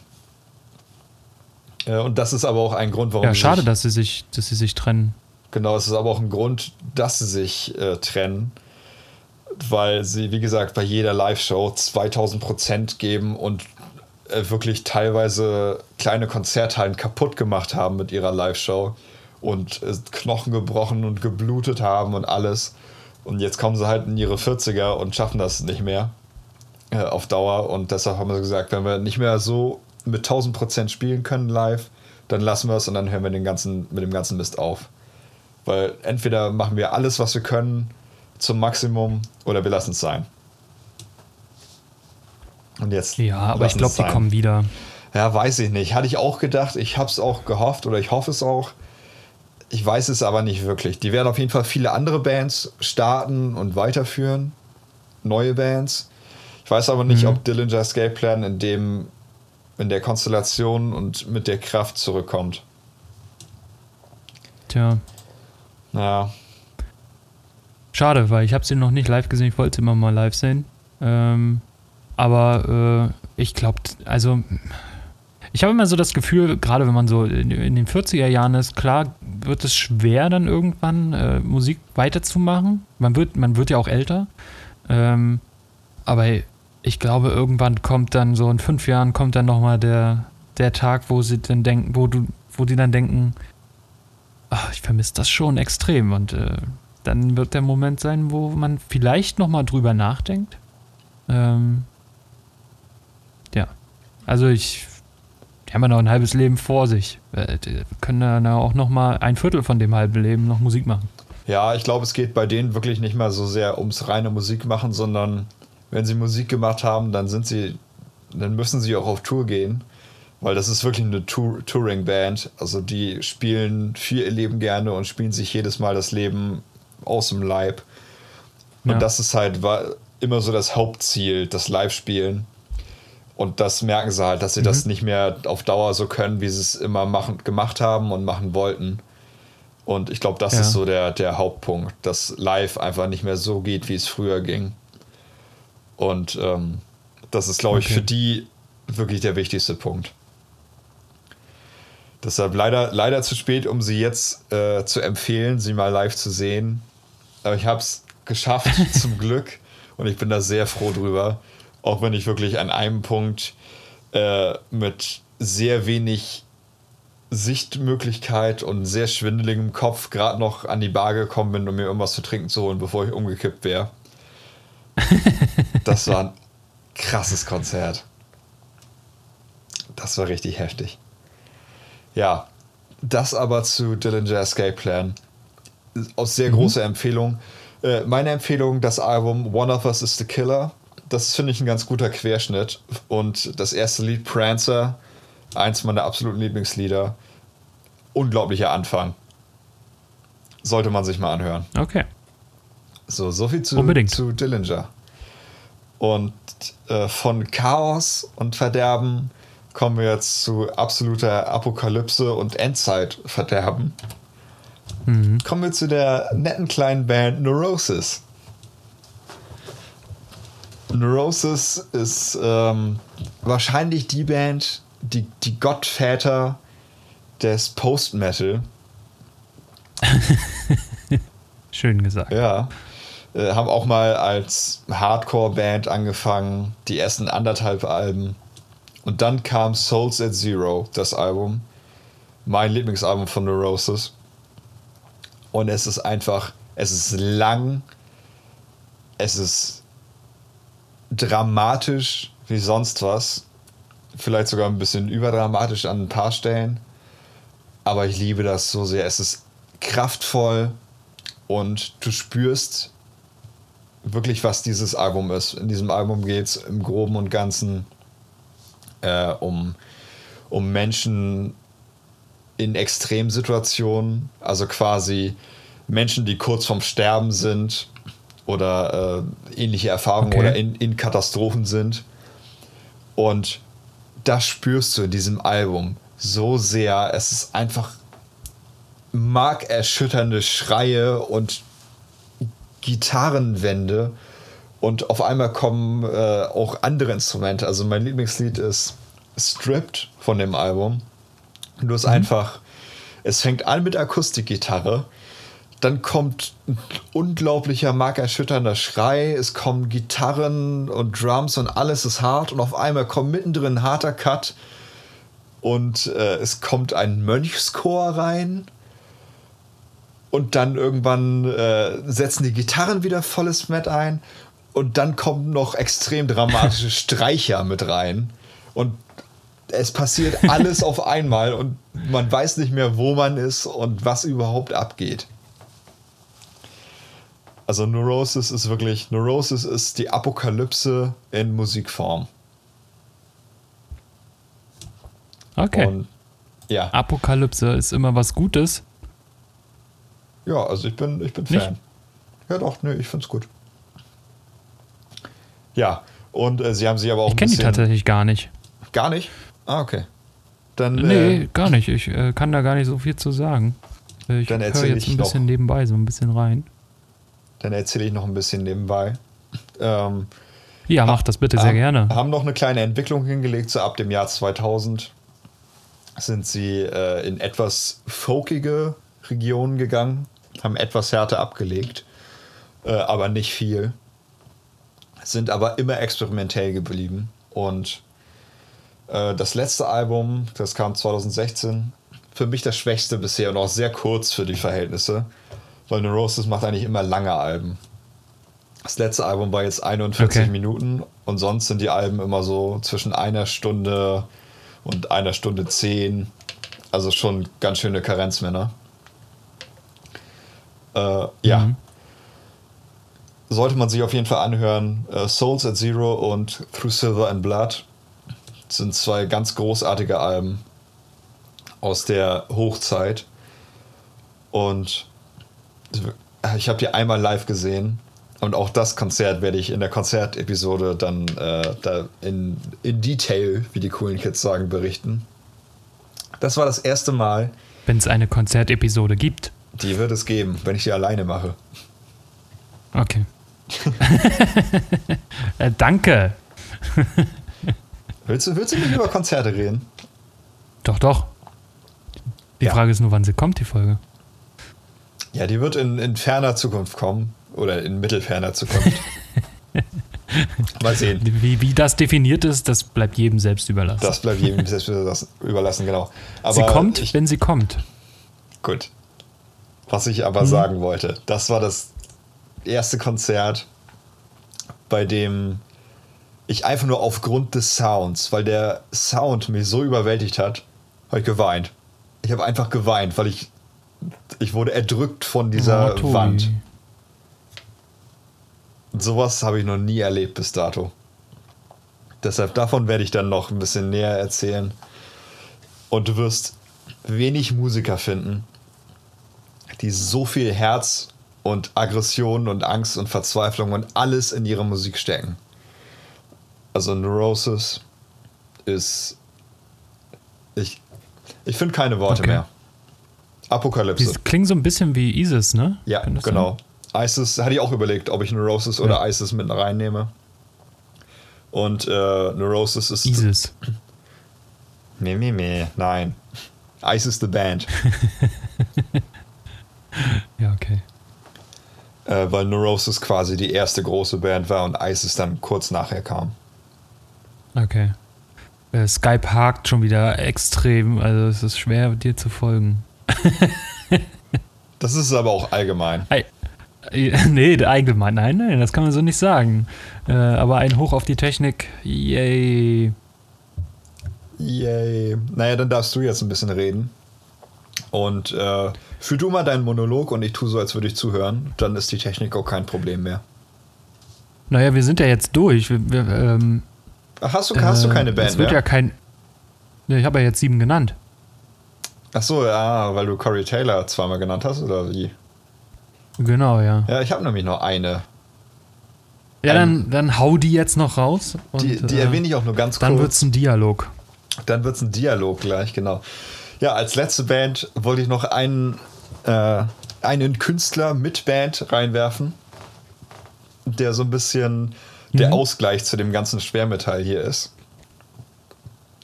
Äh, und das ist aber auch ein Grund, warum. Ja, schade, sich, dass sie sich, dass sie sich trennen. Genau, es ist aber auch ein Grund, dass sie sich äh, trennen, weil sie, wie gesagt, bei jeder Live-Show 2000 Prozent geben und äh, wirklich teilweise kleine Konzerthallen kaputt gemacht haben mit ihrer Live-Show und äh, Knochen gebrochen und geblutet haben und alles. Und jetzt kommen sie halt in ihre 40er und schaffen das nicht mehr äh, auf Dauer. Und deshalb haben wir gesagt, wenn wir nicht mehr so mit 1000 Prozent spielen können live, dann lassen wir es und dann hören wir den ganzen, mit dem ganzen Mist auf. Weil entweder machen wir alles, was wir können, zum Maximum oder wir lassen es sein. Und jetzt. Ja, aber ich glaube, die kommen wieder. Ja, weiß ich nicht. Hatte ich auch gedacht. Ich habe es auch gehofft oder ich hoffe es auch. Ich weiß es aber nicht wirklich. Die werden auf jeden Fall viele andere Bands starten und weiterführen. Neue Bands. Ich weiß aber nicht, mhm. ob Dillinger Escape Plan in dem, in der Konstellation und mit der Kraft zurückkommt. Tja. Ja. Schade, weil ich habe sie noch nicht live gesehen. Ich wollte sie immer mal live sehen. Ähm, aber äh, ich glaube, also ich habe immer so das Gefühl, gerade wenn man so in, den 40er Jahren ist, klar wird es schwer dann irgendwann äh, Musik weiterzumachen. Man wird, man wird ja auch älter. Ähm, aber ich glaube, irgendwann kommt dann so in fünf Jahren kommt dann nochmal der, der Tag, wo sie dann denken, wo du, wo die dann denken, ach, ich vermisse das schon extrem. Und äh, dann wird der Moment sein, wo man vielleicht nochmal drüber nachdenkt. Ähm, ja. Also ich die haben ja noch ein halbes Leben vor sich. Äh, die können dann auch noch mal ein Viertel von dem halben Leben noch Musik machen. Ja, ich glaube, es geht bei denen wirklich nicht mal so sehr ums reine Musik machen, sondern wenn sie Musik gemacht haben, dann sind sie, dann müssen sie auch auf Tour gehen, weil das ist wirklich eine Tour Touring-Band. Also die spielen für ihr Leben gerne und spielen sich jedes Mal das Leben aus dem Leib. Und ja. das ist halt immer so das Hauptziel, das Live-Spielen. Und das merken sie halt, dass sie mhm. das nicht mehr auf Dauer so können, wie sie es immer machen, gemacht haben und machen wollten. Und ich glaube, das ja. ist so der, der Hauptpunkt, dass live einfach nicht mehr so geht, wie es früher ging. Und ähm, das ist, glaube ich, okay. für die wirklich der wichtigste Punkt. Deshalb leider, leider zu spät, um sie jetzt äh, zu empfehlen, sie mal live zu sehen. Aber ich habe es geschafft, [LAUGHS] zum Glück. Und ich bin da sehr froh drüber. Auch wenn ich wirklich an einem Punkt äh, mit sehr wenig Sichtmöglichkeit und sehr schwindeligem Kopf gerade noch an die Bar gekommen bin, um mir irgendwas zu trinken zu holen, bevor ich umgekippt wäre. das war ein krasses Konzert. Das war richtig heftig. Ja, das aber zu Dillinger Escape Plan. Aus sehr mhm. großer Empfehlung. Äh, meine Empfehlung, das Album One of Us is the Killer das finde ich ein ganz guter Querschnitt. Und das erste Lied, Prancer, eins meiner absoluten Lieblingslieder. Unglaublicher Anfang. Sollte man sich mal anhören. Okay. So, so viel zu, Unbedingt. zu Dillinger. Und äh, von Chaos und Verderben kommen wir jetzt zu absoluter Apokalypse und Endzeitverderben. Mhm. Kommen wir zu der netten kleinen Band Neurosis. Neurosis ist ähm, wahrscheinlich die Band, die, die Gottväter des Post-Metal. [LAUGHS] Schön gesagt. Ja. Äh, haben auch mal als Hardcore-Band angefangen, die ersten anderthalb Alben. Und dann kam Souls at Zero, das Album. Mein Lieblingsalbum von Neurosis. Und es ist einfach, es ist lang, es ist dramatisch wie sonst was. Vielleicht sogar ein bisschen überdramatisch an ein paar Stellen. Aber ich liebe das so sehr. Es ist kraftvoll und du spürst wirklich, was dieses Album ist. In diesem Album geht es im Groben und Ganzen äh, um, um Menschen in Extremsituationen, also quasi Menschen, die kurz vorm Sterben sind oder äh, ähnliche Erfahrungen okay. oder in, in Katastrophen sind. Und das spürst du in diesem Album so sehr. Es ist einfach markerschütternde Schreie und Gitarrenwände. Und auf einmal kommen äh, auch andere Instrumente. Also mein Lieblingslied ist Stripped von dem Album. Du hast mhm. einfach, es fängt an mit Akustikgitarre dann kommt ein unglaublicher, markerschütternder Schrei, es kommen Gitarren und Drums und alles ist hart. Und auf einmal kommt mittendrin ein harter Cut. Und äh, es kommt ein Mönchschor rein. Und dann irgendwann äh, setzen die Gitarren wieder volles Met ein. Und dann kommen noch extrem dramatische [LAUGHS] Streicher mit rein. Und es passiert alles [LAUGHS] auf einmal. Und man weiß nicht mehr, wo man ist und was überhaupt abgeht. Also Neurosis ist wirklich, Neurosis ist die Apokalypse in Musikform. Okay. Und ja. Apokalypse ist immer was Gutes. Ja, also ich bin, ich bin Nicht? Fan. Ja, doch, nö, ich find's gut. Ja, und äh, sie haben sich aber auch Ich kenne die tatsächlich gar nicht. Gar nicht? Ah, okay. Dann, Nee, äh, gar nicht. Ich äh, kann da gar nicht so viel zu sagen. Äh, Ich höre jetzt ich ein bisschen noch. nebenbei, so ein bisschen rein. Dann erzähle ich noch ein bisschen nebenbei. Ähm, Ja, mach das bitte sehr gerne. Haben noch eine kleine Entwicklung hingelegt, so ab dem Jahr 2000 sind sie äh, in etwas folkige Regionen gegangen, haben etwas härter abgelegt, äh, aber nicht viel. Sind aber immer experimentell geblieben. Und äh, das letzte Album, das kam 2016, für mich das schwächste bisher und auch sehr kurz für die Verhältnisse, weil Neurosis macht eigentlich immer lange Alben. Das letzte Album war jetzt 41 Okay. Minuten und sonst sind die Alben immer so zwischen einer Stunde und einer Stunde zehn. Also schon ganz schöne Karenzmänner. Äh, ja. Mhm. Sollte man sich auf jeden Fall anhören. Äh, Souls at Zero und Through Silver and Blood sind zwei ganz großartige Alben aus der Hochzeit. Und ich habe die einmal live gesehen. Und auch das Konzert werde ich in der Konzertepisode dann äh, da in, in Detail, wie die coolen Kids sagen, berichten. Das war das erste Mal, Wenn es eine Konzertepisode gibt. die wird es geben, wenn ich die alleine mache. Okay. [LAUGHS] äh, danke. [LAUGHS] Willst du, willst du nicht über Konzerte reden? Doch, doch. Die Ja. Frage ist nur, wann sie kommt, die Folge. Ja, die wird in, in ferner Zukunft kommen. Oder in mittelferner Zukunft. [LAUGHS] Mal sehen. Wie, wie das definiert ist, das bleibt jedem selbst überlassen. Das bleibt jedem selbst überlassen, genau. Aber sie kommt, Ich, wenn sie kommt. gut. Was ich aber Mhm. sagen wollte, das war das erste Konzert, bei dem ich einfach nur aufgrund des Sounds, weil der Sound mich so überwältigt hat, habe ich geweint. Ich habe einfach geweint, weil ich ich wurde erdrückt von dieser Oh. Wand. Sowas habe ich noch nie erlebt bis dato. Deshalb davon werde ich dann noch ein bisschen näher erzählen. Und du wirst wenig Musiker finden, die so viel Herz und Aggression und Angst und Verzweiflung und alles in ihre Musik stecken. Also Neurosis ist. Ich, ich finde keine Worte Okay. mehr. Apokalypse. Die klingen so ein bisschen wie Isis, ne? Ja, das genau. ISIS hatte ich auch überlegt, ob ich Neurosis oder ISIS mit reinnehme. Und äh, Neurosis ist. Sein? Isis. [LAUGHS] Nee, nee, nee, nein. ISIS the Band. [LAUGHS] Ja, okay. äh, weil Neurosis quasi die erste große Band war und ISIS dann kurz nachher kam. Okay. Äh, Skype hakt schon wieder extrem, also es ist schwer, dir zu folgen. [LAUGHS] Das ist aber auch allgemein. Ei, äh, [LAUGHS] nee, allgemein, nein, nein, das kann man so nicht sagen. Äh, aber ein Hoch auf die Technik, yay. Yay. Naja, dann darfst du jetzt ein bisschen reden. Und äh, führ du mal deinen Monolog und ich tue so, als würde ich zuhören. Dann ist die Technik auch kein Problem mehr. Naja, wir sind ja jetzt durch. Wir, wir, ähm, Ach, hast du, hast du äh, keine Band Es wird mehr? ja kein. Ich habe ja jetzt sieben genannt. Ach so, ja, weil du Corey Taylor zweimal genannt hast, oder wie? Genau, ja. Ja, ich habe nämlich nur eine. Ja, dann, dann hau die jetzt noch raus. Und, Die, die äh, erwähne ich auch nur ganz Dann kurz. wird's ein Dialog. Dann wird es ein Dialog gleich, genau. Ja, als letzte Band wollte ich noch einen, äh, einen Künstler mit Band reinwerfen, der so ein bisschen der Mhm. Ausgleich zu dem ganzen Schwermetall hier ist.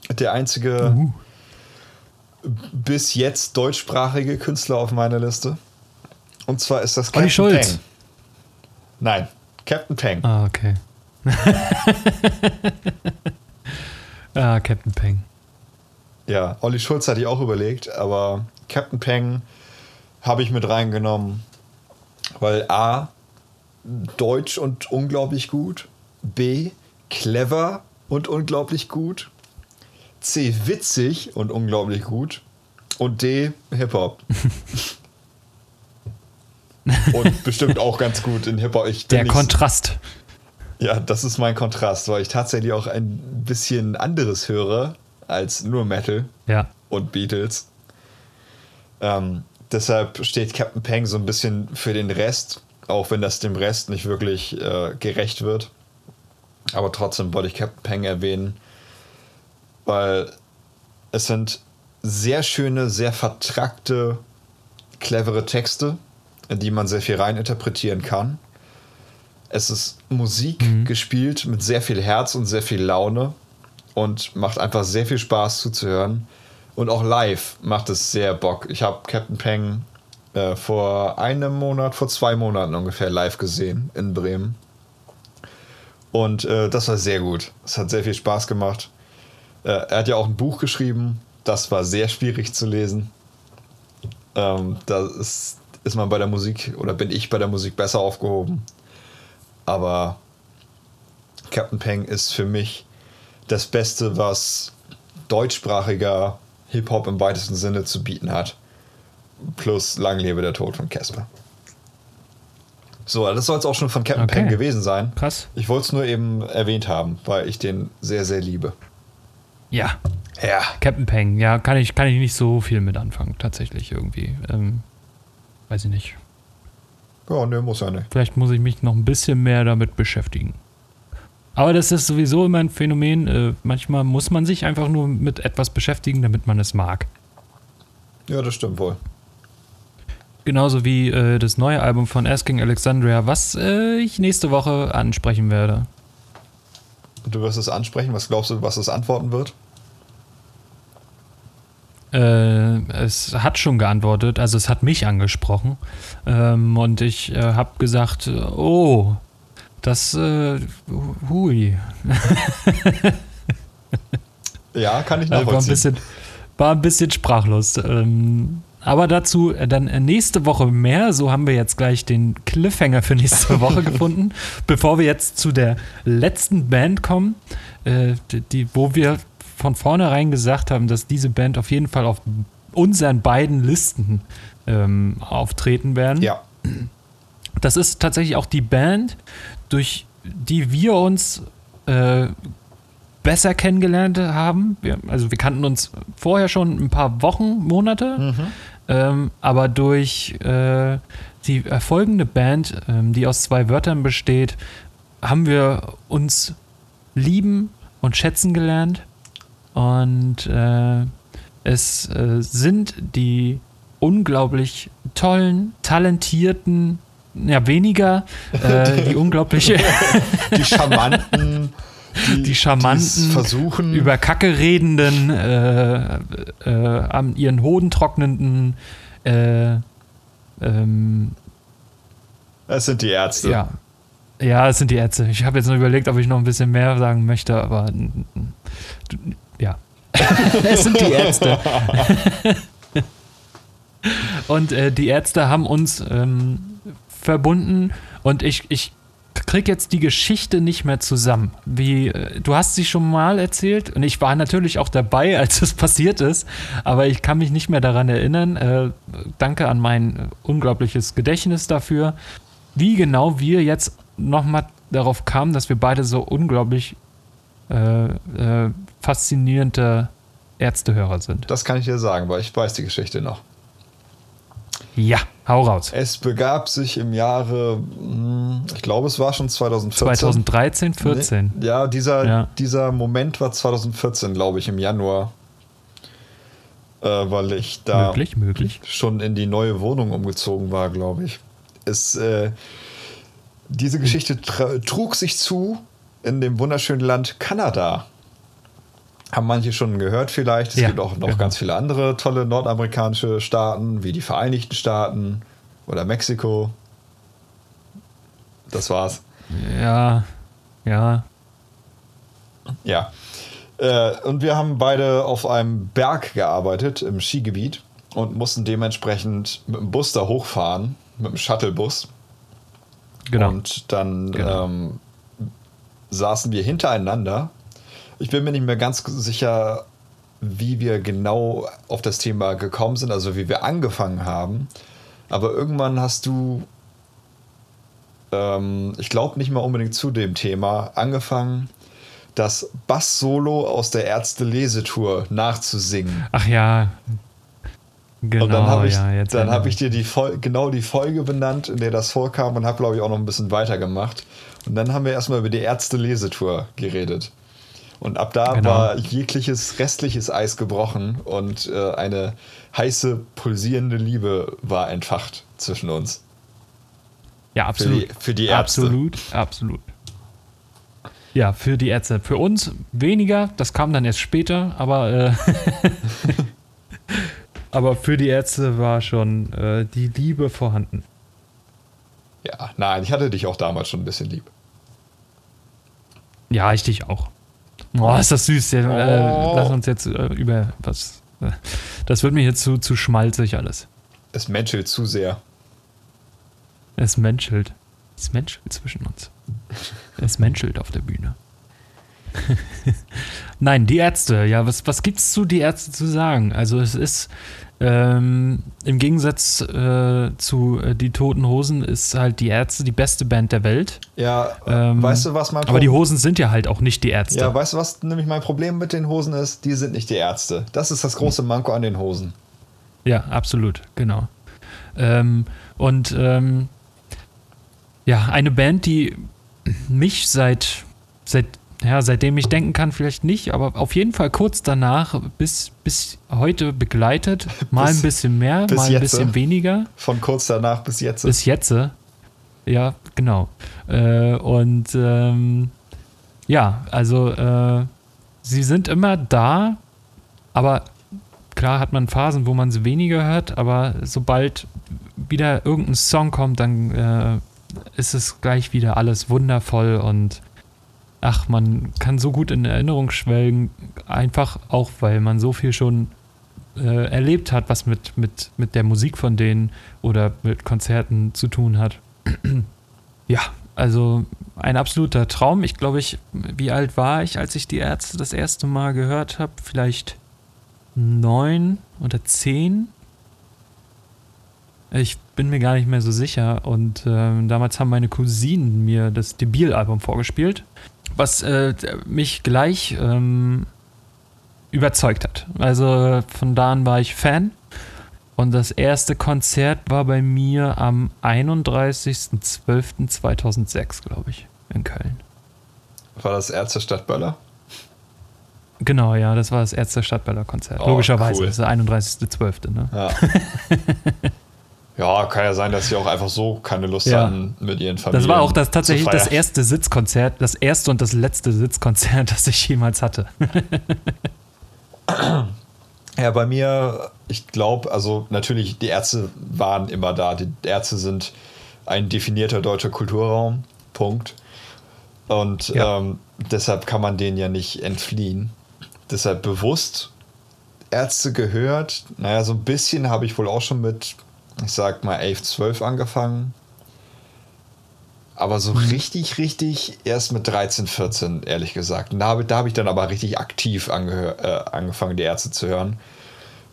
Der einzige Uh. Bis jetzt deutschsprachige Künstler auf meiner Liste. Und zwar ist das Olli Captain Schulz. Peng. Nein, Captain Peng. Ah, okay. [LAUGHS] ah, Captain Peng. Ja, Olli Schulz hatte ich auch überlegt, aber Captain Peng habe ich mit reingenommen, weil A, deutsch und unglaublich gut, B, clever und unglaublich gut, C, witzig und unglaublich gut und D, Hip-Hop. [LAUGHS] und bestimmt auch ganz gut in Hip-Hop. Der Kontrast. ja, das ist mein Kontrast, weil ich tatsächlich auch ein bisschen anderes höre als nur Metal Ja. und Beatles. Ähm, deshalb steht Captain Peng so ein bisschen für den Rest, auch wenn das dem Rest nicht wirklich äh, gerecht wird. Aber trotzdem wollte ich Captain Peng erwähnen, weil es sind sehr schöne, sehr vertrackte, clevere Texte, in die man sehr viel reininterpretieren kann. Es ist Musik gespielt mit sehr viel Herz und sehr viel Laune und macht einfach sehr viel Spaß zuzuhören. Und auch live macht es sehr Bock. Ich habe Captain Peng äh, vor einem Monat, vor zwei Monaten ungefähr live gesehen in Bremen. Und äh, das war sehr gut. Es hat sehr viel Spaß gemacht. Äh, er hat ja auch ein Buch geschrieben. Das war sehr schwierig zu lesen. Ähm, da ist, ist man bei der Musik oder bin ich bei der Musik besser aufgehoben. Aber Captain Peng ist für mich das Beste, was deutschsprachiger Hip-Hop im weitesten Sinne zu bieten hat. Plus Lang lebe der Tod von Casper. So, das soll es auch schon von Captain Okay. Peng gewesen sein. Krass. Ich wollte es nur eben erwähnt haben, weil ich den sehr, sehr liebe. Ja. Ja. Captain Peng, ja, kann ich, kann ich nicht so viel mit anfangen, tatsächlich irgendwie. Ähm, weiß ich nicht. Ja, ne, muss ja nicht. Vielleicht muss ich mich noch ein bisschen mehr damit beschäftigen. Aber das ist sowieso immer ein Phänomen. Äh, manchmal muss man sich einfach nur mit etwas beschäftigen, damit man es mag. Ja, das stimmt wohl. Genauso wie äh, das neue Album von Asking Alexandria, was äh, ich nächste Woche ansprechen werde. Du wirst es ansprechen. Was glaubst du, was es antworten wird? Äh, es hat schon geantwortet, also es hat mich angesprochen. Ähm, und ich äh, habe gesagt, oh, das, äh, hui. [LAUGHS] Ja, kann ich Äh, war, ein nachvollziehen. bisschen, war ein bisschen sprachlos. Ähm, aber dazu äh, dann äh, nächste Woche mehr. So haben wir jetzt gleich den Cliffhanger für nächste Woche [LAUGHS] gefunden. Bevor wir jetzt zu der letzten Band kommen, äh, die, wo wir von vornherein gesagt haben, dass diese Band auf jeden Fall auf unseren beiden Listen ähm, auftreten werden. ja. Das ist tatsächlich auch die Band, durch die wir uns äh, besser kennengelernt haben. Wir, also wir kannten uns vorher schon ein paar Wochen, Monate, ähm, aber durch äh, die erfolgende Band, ähm, die aus zwei Wörtern besteht, haben wir uns lieben und schätzen gelernt. Und äh, es äh, sind die unglaublich tollen, talentierten, ja weniger, äh, die [LAUGHS] unglaublich Die Charmanten, die, Die Charmanten, versuchen. über Kacke redenden, äh, äh, an ihren Hoden trocknenden, äh, ähm, es sind die Ärzte. ja. Ja, es sind die Ärzte. Ich habe jetzt noch überlegt, ob ich noch ein bisschen mehr sagen möchte, aber ja. [LAUGHS] es sind die Ärzte. [LAUGHS] und äh, die Ärzte haben uns ähm, verbunden und ich, ich krieg jetzt die Geschichte nicht mehr zusammen. Wie, äh, du hast sie schon mal erzählt und ich war natürlich auch dabei, [LAUGHS] als es passiert ist, aber ich kann mich nicht mehr daran erinnern. Äh, danke an mein unglaubliches Gedächtnis dafür, wie genau wir jetzt nochmal darauf kamen, dass wir beide so unglaublich äh, äh, faszinierende Ärztehörer sind. Das kann ich dir sagen, weil ich weiß die Geschichte noch. Ja, hau raus. Es begab sich im Jahre, hm, ich glaube, es war schon 2014. 2013, 14. Nee, ja, dieser, Ja. dieser Moment war 2014, glaube ich, im Januar. Äh, weil ich da möglich, möglich. schon in die neue Wohnung umgezogen war, glaube ich. Es, äh, diese Geschichte trug sich zu in dem wunderschönen Land Kanada. Haben manche schon gehört vielleicht. Es Ja, gibt auch noch genau. ganz viele andere tolle nordamerikanische Staaten, wie die Vereinigten Staaten oder Mexiko. Das war's. Ja, ja. Ja. Äh, und wir haben beide auf einem Berg gearbeitet im Skigebiet und mussten dementsprechend mit dem Bus da hochfahren, mit dem Shuttlebus. Genau. Und dann Genau. ähm, saßen wir hintereinander. Ich bin mir nicht mehr ganz sicher, wie wir genau auf das Thema gekommen sind, also wie wir angefangen haben. Aber irgendwann hast du, ähm, ich glaube nicht mal unbedingt zu dem Thema, angefangen, das Bass-Solo aus der Ärzte-Lesetour nachzusingen. Ach ja. Genau, und dann habe ich, ja, dann hab ich dir die genau die Folge benannt, in der das vorkam und habe, glaube ich, auch noch ein bisschen weitergemacht. Und dann haben wir erstmal über die Ärzte-Lesetour geredet. Und ab da genau. war jegliches restliches Eis gebrochen und äh, eine heiße, pulsierende Liebe war entfacht zwischen uns. Ja, absolut. Für die, für die Ärzte. Absolut, absolut. Ja, für die Ärzte. Für uns weniger, das kam dann erst später, aber, äh, [LAUGHS] aber für die Ärzte war schon äh, die Liebe vorhanden. Ja, nein, ich hatte dich auch damals schon ein bisschen lieb. Ja, ich dich auch. Boah, ist das süß. Ja, äh, oh. lass uns jetzt äh, über was. Äh, das wird mir jetzt zu, zu schmalzig alles. Es menschelt zu sehr. Es menschelt. Es menschelt zwischen uns. Es menschelt auf der Bühne. [LAUGHS] Nein, die Ärzte. Ja, was, was es zu die Ärzte zu sagen? Also es ist ähm, im Gegensatz äh, zu äh, die Toten Hosen ist halt die Ärzte die beste Band der Welt. Ja, ähm, weißt du was mein Aber die Hosen sind ja halt auch nicht die Ärzte. Ja, weißt du was nämlich mein Problem mit den Hosen ist? Die sind nicht die Ärzte. Das ist das große Manko an den Hosen. Ja, absolut, genau. Ähm, und ähm, ja, eine Band, die mich seit, seit, ja, seitdem ich denken kann, vielleicht nicht, aber auf jeden Fall kurz danach bis, bis heute begleitet. [LAUGHS] Mal bis, ein bisschen mehr, mal ein jetzt. bisschen weniger. Von kurz danach bis jetzt. Bis jetzt. Ja, genau. Äh, und ähm, ja, also äh, sie sind immer da, aber klar hat man Phasen, wo man sie weniger hört, aber sobald wieder irgendein Song kommt, dann äh, ist es gleich wieder alles wundervoll und ach, man kann so gut in Erinnerung schwelgen, einfach auch, weil man so viel schon äh, erlebt hat, was mit, mit, mit der Musik von denen oder mit Konzerten zu tun hat. [CLEARS THROAT] ja, also ein absoluter Traum. Ich glaube, ich, wie alt war ich, als ich die Ärzte das erste Mal gehört habe? Vielleicht neun oder zehn. Ich bin mir gar nicht mehr so sicher. Und äh, damals haben meine Cousinen mir das Debil-Album vorgespielt, was äh, mich gleich ähm, überzeugt hat. Also von da an war ich Fan. Und das erste Konzert war bei mir am 31.12.2006, glaube ich, in Köln. War das Ärzte Stadtböller? Genau, ja, das war das Ärzte Stadtböller Konzert. Oh, Logischerweise, cool. das ist der 31.12. Ne? Ja. [LAUGHS] Ja, kann ja sein, dass sie auch einfach so keine Lust ja. hatten mit ihren Familien. Das war auch das, tatsächlich das erste Sitzkonzert, das erste und das letzte Sitzkonzert, [LAUGHS] das ich jemals hatte. ja, bei mir, ich glaube, also natürlich, die Ärzte waren immer da. Die Ärzte sind ein definierter deutscher Kulturraum. Punkt. Und ja. ähm, deshalb kann man denen ja nicht entfliehen. Deshalb bewusst Ärzte gehört. Naja, so ein bisschen habe ich wohl auch schon mit ich sag mal 11, 12 angefangen. Aber so mhm. richtig, richtig erst mit 13, 14, ehrlich gesagt. Und da habe da hab ich dann aber richtig aktiv äh, angefangen, die Ärzte zu hören.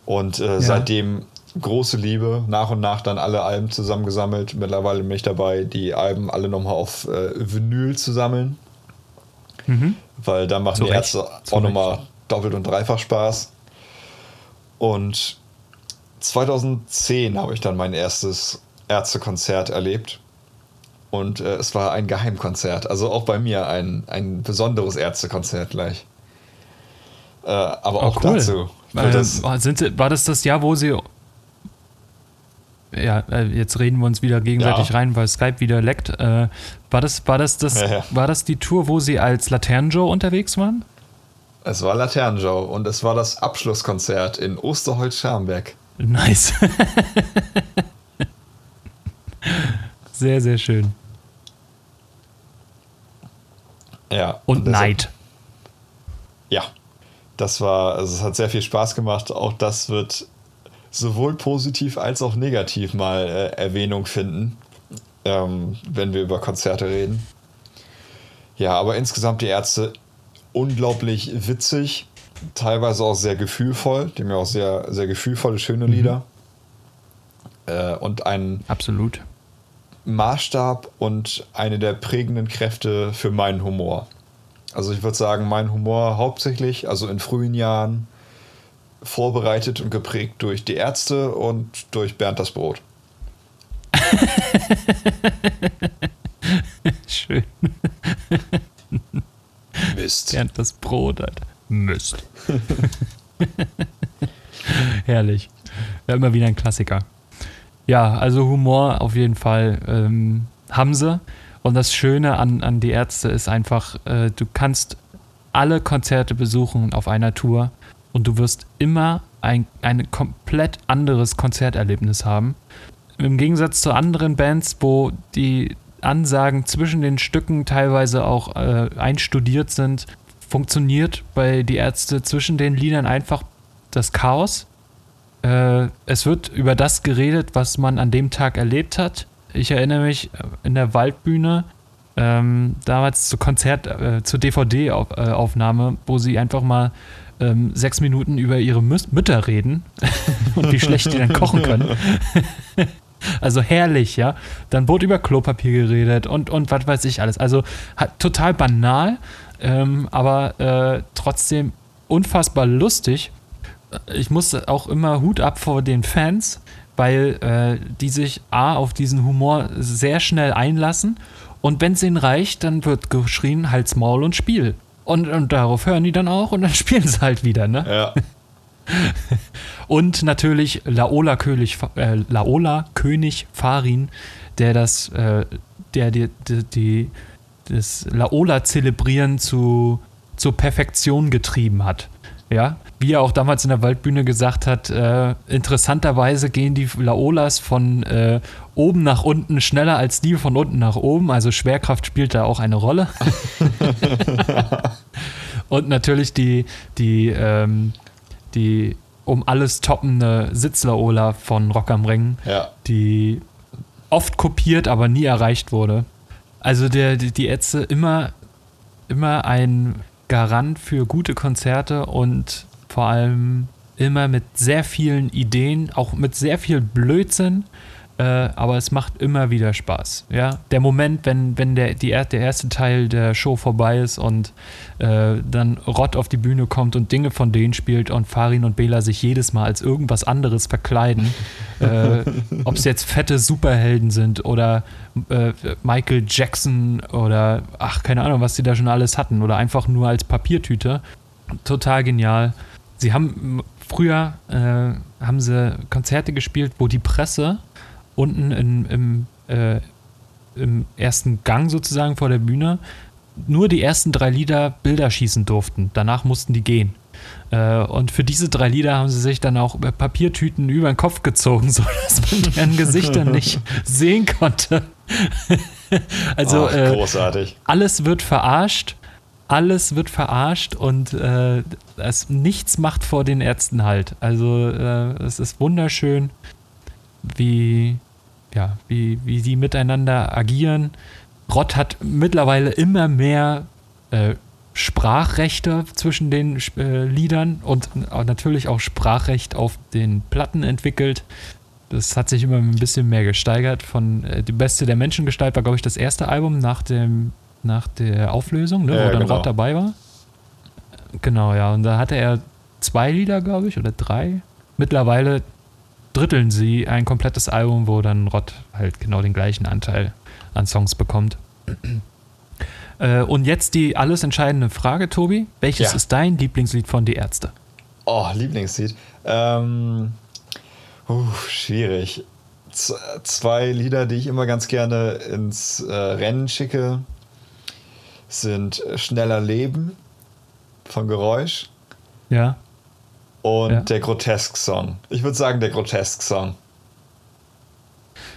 Und äh, ja. seitdem große Liebe, nach und nach dann alle Alben zusammengesammelt. Mittlerweile bin ich dabei, die Alben alle nochmal auf äh, Vinyl zu sammeln. Mhm. Weil da machen die Ärzte auch nochmal doppelt und dreifach Spaß. Und 2010 habe ich dann mein erstes Ärztekonzert erlebt. Und äh, es war ein Geheimkonzert. Also auch bei mir ein, ein besonderes Ärztekonzert gleich. Äh, aber auch oh, cool. dazu. Äh, das sind, war das das Jahr, wo sie. Ja, äh, jetzt reden wir uns wieder gegenseitig ja. rein, weil Skype wieder leckt. Äh, war, das, war, das das, ja, ja. war das die Tour, wo sie als Laternenjoe unterwegs waren? Es war Laternenjoe und es war das Abschlusskonzert in Osterholz-Scharmbeck. Nice. sehr, sehr schön. Ja. Und, und Neid. Ja. Das war, also es hat sehr viel Spaß gemacht. Auch das wird sowohl positiv als auch negativ mal äh, Erwähnung finden, ähm, wenn wir über Konzerte reden. Ja, aber insgesamt die Ärzte unglaublich witzig teilweise auch sehr gefühlvoll. Die haben ja auch sehr, sehr gefühlvolle, schöne mhm. Lieder. Äh, und ein Absolut. Maßstab und eine der prägenden Kräfte für meinen Humor. Also ich würde sagen, mein Humor hauptsächlich, also in frühen Jahren, vorbereitet und geprägt durch die Ärzte und durch Bernd das Brot. [LAUGHS] Schön. Mist. Bernd das Brot, Alter. Mist. [LAUGHS] Herrlich. Ja, immer wieder ein Klassiker. Ja, also Humor auf jeden Fall ähm, haben sie. Und das Schöne an, an die Ärzte ist einfach, äh, du kannst alle Konzerte besuchen auf einer Tour und du wirst immer ein, ein komplett anderes Konzerterlebnis haben. Im Gegensatz zu anderen Bands, wo die Ansagen zwischen den Stücken teilweise auch äh, einstudiert sind, funktioniert bei die Ärzte zwischen den Liedern einfach das Chaos. Äh, es wird über das geredet, was man an dem Tag erlebt hat. Ich erinnere mich äh, in der Waldbühne, ähm, damals zu Konzert, äh, zur DVD-Aufnahme, äh, wo sie einfach mal ähm, sechs Minuten über ihre Mü Mütter reden [LAUGHS] und wie schlecht die dann kochen können. [LAUGHS] also herrlich, ja. Dann wurde über Klopapier geredet und, und was weiß ich alles. Also hat, total banal, ähm, aber äh, trotzdem unfassbar lustig. Ich muss auch immer Hut ab vor den Fans, weil äh, die sich A auf diesen Humor sehr schnell einlassen und wenn es ihnen reicht, dann wird geschrien, Hals, Maul und Spiel. Und, und darauf hören die dann auch und dann [LAUGHS] spielen sie halt wieder, ne? Ja. [LAUGHS] und natürlich Laola König, äh, Laola König Farin, der das, äh, der die, die, die das Laola-Zelebrieren zu, zur Perfektion getrieben hat. Ja, wie er auch damals in der Waldbühne gesagt hat, äh, interessanterweise gehen die Laolas von äh, oben nach unten schneller als die von unten nach oben. Also Schwerkraft spielt da auch eine Rolle. [LAUGHS] Und natürlich die, die, ähm, die um alles toppende Sitzlaola von Rock am Ring, ja. die oft kopiert, aber nie erreicht wurde. Also der, die, Ätze immer, immer ein Garant für gute Konzerte und vor allem immer mit sehr vielen Ideen, auch mit sehr viel Blödsinn, äh, aber es macht immer wieder Spaß. Ja? Der Moment, wenn, wenn der, die, der erste Teil der Show vorbei ist und äh, dann Rott auf die Bühne kommt und Dinge von denen spielt und Farin und Bela sich jedes Mal als irgendwas anderes verkleiden, [LAUGHS] äh, ob es jetzt fette Superhelden sind oder äh, Michael Jackson oder ach, keine Ahnung, was sie da schon alles hatten oder einfach nur als Papiertüte. Total genial. Sie haben früher äh, haben sie Konzerte gespielt, wo die Presse unten in, im, äh, im ersten Gang sozusagen vor der Bühne nur die ersten drei Lieder Bilder schießen durften. Danach mussten die gehen. Äh, und für diese drei Lieder haben sie sich dann auch Papiertüten über den Kopf gezogen, [LAUGHS] sodass man deren Gesichter nicht [LAUGHS] sehen konnte. also Ach, großartig. Äh, alles wird verarscht. Alles wird verarscht und äh, es, nichts macht vor den Ärzten halt. Also äh, es ist wunderschön, wie, ja, wie, wie die miteinander agieren. Rott hat mittlerweile immer mehr äh, Sprachrechte zwischen den äh, Liedern und natürlich auch Sprachrecht auf den Platten entwickelt. Das hat sich immer ein bisschen mehr gesteigert. Von äh, Die Beste der Menschengestalt war, glaube ich, das erste Album nach, dem, nach der Auflösung, ne, Ja, wo dann genau. Rott dabei war. Genau, ja. Und da hatte er zwei Lieder, glaube ich, oder drei. Mittlerweile dritteln sie ein komplettes Album, wo dann Rott halt genau den gleichen Anteil an Songs bekommt. [CLEARS THROAT] Äh, und jetzt die alles entscheidende Frage, Tobi. Welches Ja. ist dein Lieblingslied von Die Ärzte? Oh, Lieblingslied. Ähm, uh, schwierig. Z zwei Lieder, die ich immer ganz gerne ins äh, Rennen schicke, sind Schneller Leben von Geräusch Ja. Und Ja. der Grotesk-Song. Ich würde sagen, der Grotesk-Song.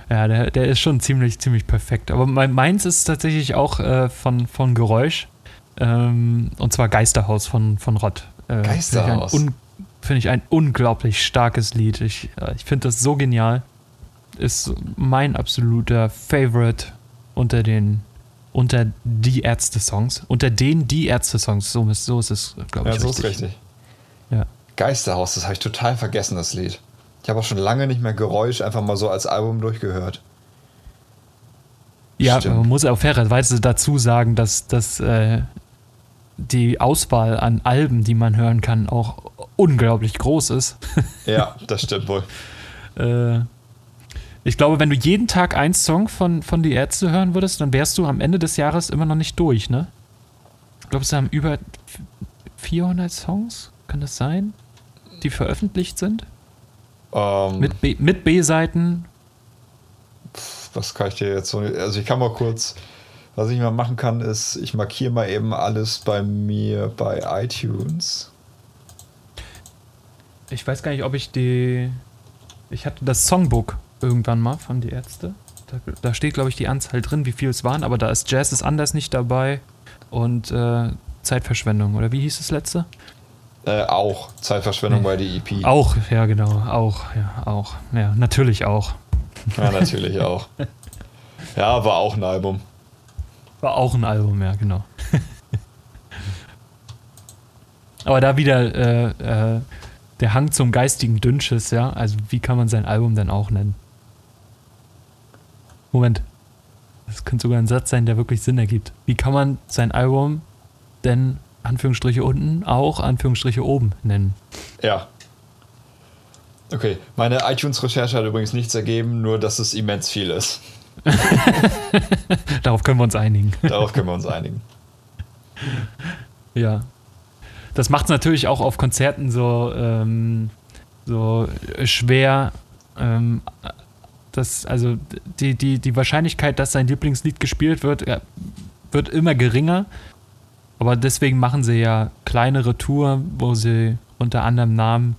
Ja, der, der ist schon ziemlich, ziemlich perfekt. Aber mein, meins ist tatsächlich auch äh, von, von Geräusch. Ähm, und zwar Geisterhaus von, von Rott. Äh, Geisterhaus. Finde ich, finde ich ein unglaublich starkes Lied. Ich, äh, ich finde das so genial. Ist mein absoluter Favorite unter den unter die Ärzte-Songs. Unter den die Ärzte-Songs. So, ist- so ist es, glaube Ja, ich, so richtig. ist richtig. Geisterhaus, das habe ich total vergessen, das Lied. Ich habe auch schon lange nicht mehr Geräusch einfach mal so als Album durchgehört. Ja, Stimmt. man muss auch fairerweise dazu sagen, dass, dass äh, die Auswahl an Alben, die man hören kann, auch unglaublich groß ist. [LAUGHS] Ja, das stimmt wohl. äh, ich glaube, wenn du jeden Tag einen Song von, von Die Ärzte hören würdest, dann wärst du am Ende des Jahres immer noch nicht durch, ne? Ich glaube, es haben über 400 Songs, kann das sein, die veröffentlicht sind? Ähm, Mit B- mit B-Seiten. was kann ich dir jetzt so. Also, ich kann mal kurz. Was ich mal machen kann, ist, ich markiere mal eben alles bei mir bei iTunes. Ich weiß gar nicht, ob ich die. Ich hatte das Songbook irgendwann mal von Die Ärzte. Da, da steht, glaube ich, die Anzahl drin, wie viel es waren, aber da ist Jazz ist anders nicht dabei und äh, Zeitverschwendung. Oder wie hieß das letzte? Äh, auch Zeitverschwendung bei der EP. Auch, ja, genau. Auch, ja, auch. Ja, natürlich auch. Ja, natürlich auch. Ja, war auch ein Album. War auch ein Album, ja, genau. Aber da wieder äh, äh, der Hang zum geistigen Dünnschiss, ja. Also, wie kann man sein Album denn auch nennen? Moment. Das könnte sogar ein Satz sein, der wirklich Sinn ergibt. Wie kann man sein Album denn Anführungsstriche unten auch Anführungsstriche oben nennen? Ja. Okay, meine iTunes-Recherche hat übrigens nichts ergeben, nur dass es immens viel ist. [LAUGHS] Darauf können wir uns einigen. Darauf können wir uns einigen. Ja. Das macht es natürlich auch auf Konzerten so, ähm, so schwer. Ähm, das, also die, die, die Wahrscheinlichkeit, dass sein Lieblingslied gespielt wird, wird immer geringer. Aber deswegen machen sie ja kleinere Touren, wo sie unter anderem Namen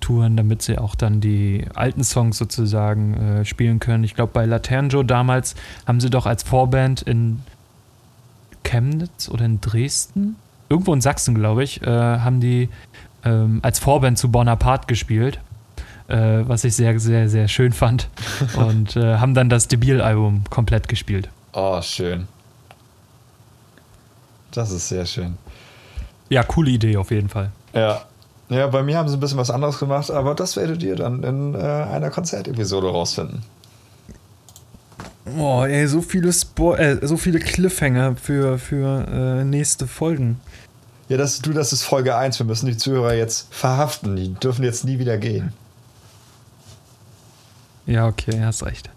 touren, damit sie auch dann die alten Songs sozusagen äh, spielen können. Ich glaube, bei Laternjo damals haben sie doch als Vorband in Chemnitz oder in Dresden, irgendwo in Sachsen, glaube ich, äh, haben die ähm, als Vorband zu Bonaparte gespielt, äh, was ich sehr, sehr, sehr schön fand. [LAUGHS] Und äh, haben dann das Debil-Album komplett gespielt. Oh, schön. Das ist sehr schön. Ja, coole Idee auf jeden Fall. Ja. Ja, bei mir haben sie ein bisschen was anderes gemacht, aber das werdet ihr dann in äh, einer Konzertepisode rausfinden. Oh, ey, so viele, Spo äh, so viele Cliffhanger für, für äh, nächste Folgen. Ja, das, du, das ist Folge 1. Wir müssen die Zuhörer jetzt verhaften. Die dürfen jetzt nie wieder gehen. Ja, okay, hast recht.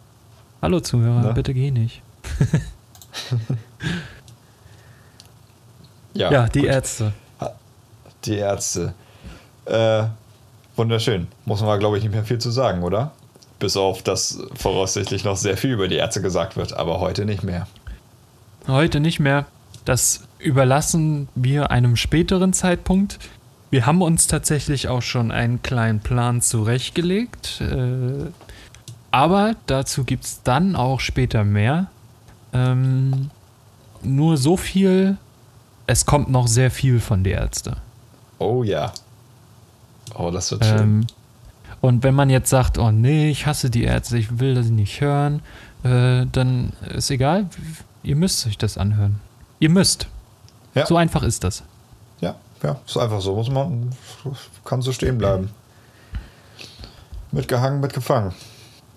Hallo Zuhörer, Na? bitte geh nicht. [LAUGHS] Ja, Ja, die gut. Ärzte. Die Ärzte. Äh, wunderschön. Muss man, glaube ich, nicht mehr viel zu sagen, oder? Bis auf, dass voraussichtlich noch sehr viel über die Ärzte gesagt wird, aber heute nicht mehr. Heute nicht mehr. Das überlassen wir einem späteren Zeitpunkt. Wir haben uns tatsächlich auch schon einen kleinen Plan zurechtgelegt. Äh, aber dazu gibt es dann auch später mehr. Ähm, nur so viel. Es kommt noch sehr viel von der Ärzte. Oh ja. Oh, das wird schön. Ähm, und wenn man jetzt sagt, oh nee, ich hasse die Ärzte, ich will das nicht hören, äh, dann ist egal, ihr müsst euch das anhören. Ihr müsst. Ja. So einfach ist das. Ja, ja, ist einfach so. Muss man, kann so stehen bleiben. Mitgehangen, mitgefangen.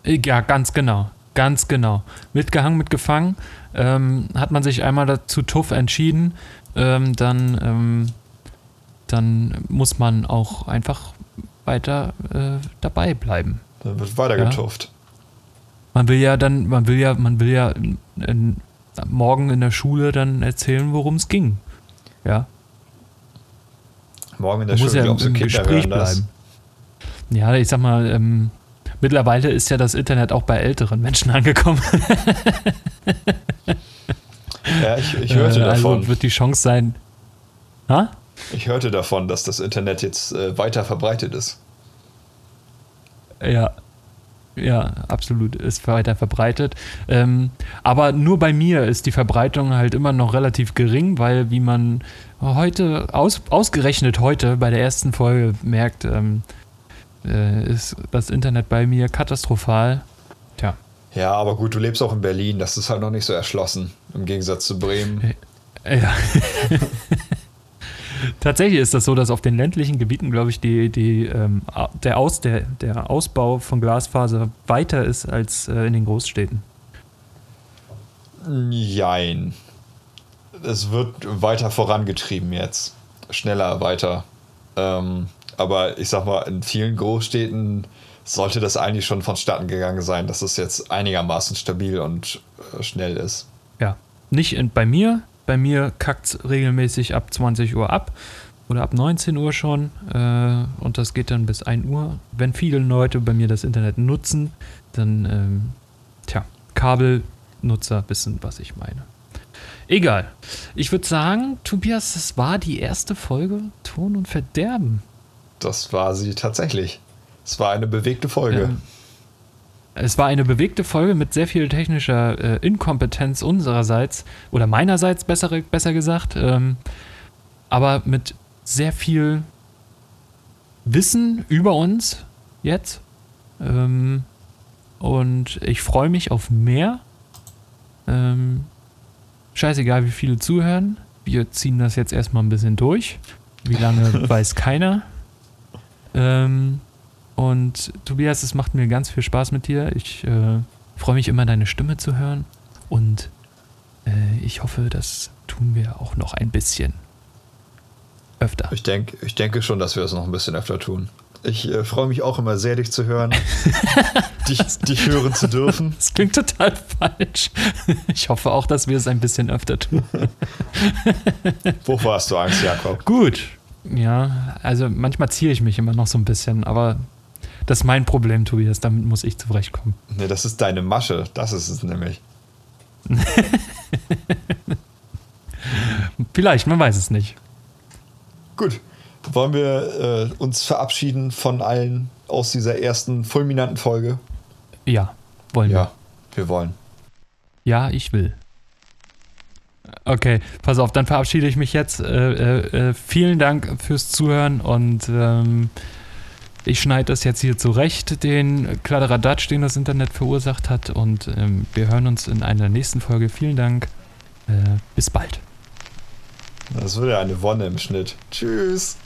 Ja, ganz genau. Ganz genau. Mitgehangen, mitgefangen. Ähm, hat man sich einmal dazu tuff entschieden, ähm, dann, ähm, dann muss man auch einfach weiter äh, dabei bleiben. Dann wird weiter Ja. getufft. Man will ja dann, man will ja, man will ja in, in, morgen in der Schule dann erzählen, worum es ging. Ja, Morgen in der man muss Schule ja glaubst du, Kinder Gespräch hören das. bleiben. Ja, ich sag mal, ähm, mittlerweile ist ja das Internet auch bei älteren Menschen angekommen. [LAUGHS] Ja, ich, ich hörte Äh, davon. Also wird die Chance sein. Ha? Ich hörte davon, dass das Internet jetzt äh, weiter verbreitet ist. Ja. Ja, absolut. Ist weiter verbreitet. Ähm, aber nur bei mir ist die Verbreitung halt immer noch relativ gering, weil, wie man heute, aus, ausgerechnet heute bei der ersten Folge merkt, ähm, äh, ist das Internet bei mir katastrophal. Ja, aber gut, du lebst auch in Berlin. Das ist halt noch nicht so erschlossen. Im Gegensatz zu Bremen. Ja. [LAUGHS] Tatsächlich ist das so, dass auf den ländlichen Gebieten, glaube ich, die, die, ähm, der, Aus, der, der Ausbau von Glasfaser weiter ist als äh, in den Großstädten. Jein. es wird weiter vorangetrieben jetzt. Schneller weiter. Ähm, aber ich sag mal, in vielen Großstädten sollte das eigentlich schon vonstatten gegangen sein, dass es jetzt einigermaßen stabil und äh, schnell ist. Ja, nicht in, bei mir. Bei mir kackt es regelmäßig ab 20 Uhr ab oder ab 19 Uhr schon. Äh, und das geht dann bis 1 Uhr. Wenn viele Leute bei mir das Internet nutzen, dann, ähm, tja, Kabelnutzer wissen, was ich meine. Egal. Ich würde sagen, Tobias, das war die erste Folge Ton und Verderben. Das war sie tatsächlich. Es war eine bewegte Folge. Ähm, es war eine bewegte Folge mit sehr viel technischer äh, Inkompetenz unsererseits oder meinerseits besser, besser gesagt, ähm, aber mit sehr viel Wissen über uns jetzt. Ähm, und ich freue mich auf mehr. Ähm, scheißegal, wie viele zuhören. Wir ziehen das jetzt erstmal ein bisschen durch. Wie lange [LAUGHS] weiß keiner. Ähm, und Tobias, es macht mir ganz viel Spaß mit dir. Ich äh, freue mich immer, deine Stimme zu hören. Und äh, ich hoffe, das tun wir auch noch ein bisschen öfter. Ich, denk, ich denke schon, dass wir es noch ein bisschen öfter tun. Ich äh, freue mich auch immer sehr, dich zu hören, [LAUGHS] dich, dich hören zu dürfen. Das klingt total falsch. Ich hoffe auch, dass wir es ein bisschen öfter tun. [LAUGHS] Wovor hast du Angst, Jakob? Gut. Ja, also manchmal ziehe ich mich immer noch so ein bisschen, aber das ist mein Problem, Tobias. Damit muss ich zurechtkommen. Nee, das ist deine Masche. Das ist es nämlich. [LAUGHS] Vielleicht, man weiß es nicht. Gut. Wollen wir äh, uns verabschieden von allen aus dieser ersten fulminanten Folge? Ja, wollen wir. Ja, wir wollen. Ja, ich will. Okay, pass auf, dann verabschiede ich mich jetzt. Äh, äh, äh vielen Dank fürs Zuhören und ähm, ich schneide das jetzt hier zurecht, den Kladderadatsch, den das Internet verursacht hat. Und ähm, wir hören uns in einer nächsten Folge. Vielen Dank. Äh, bis bald. Das wird ja eine Wonne im Schnitt. Tschüss.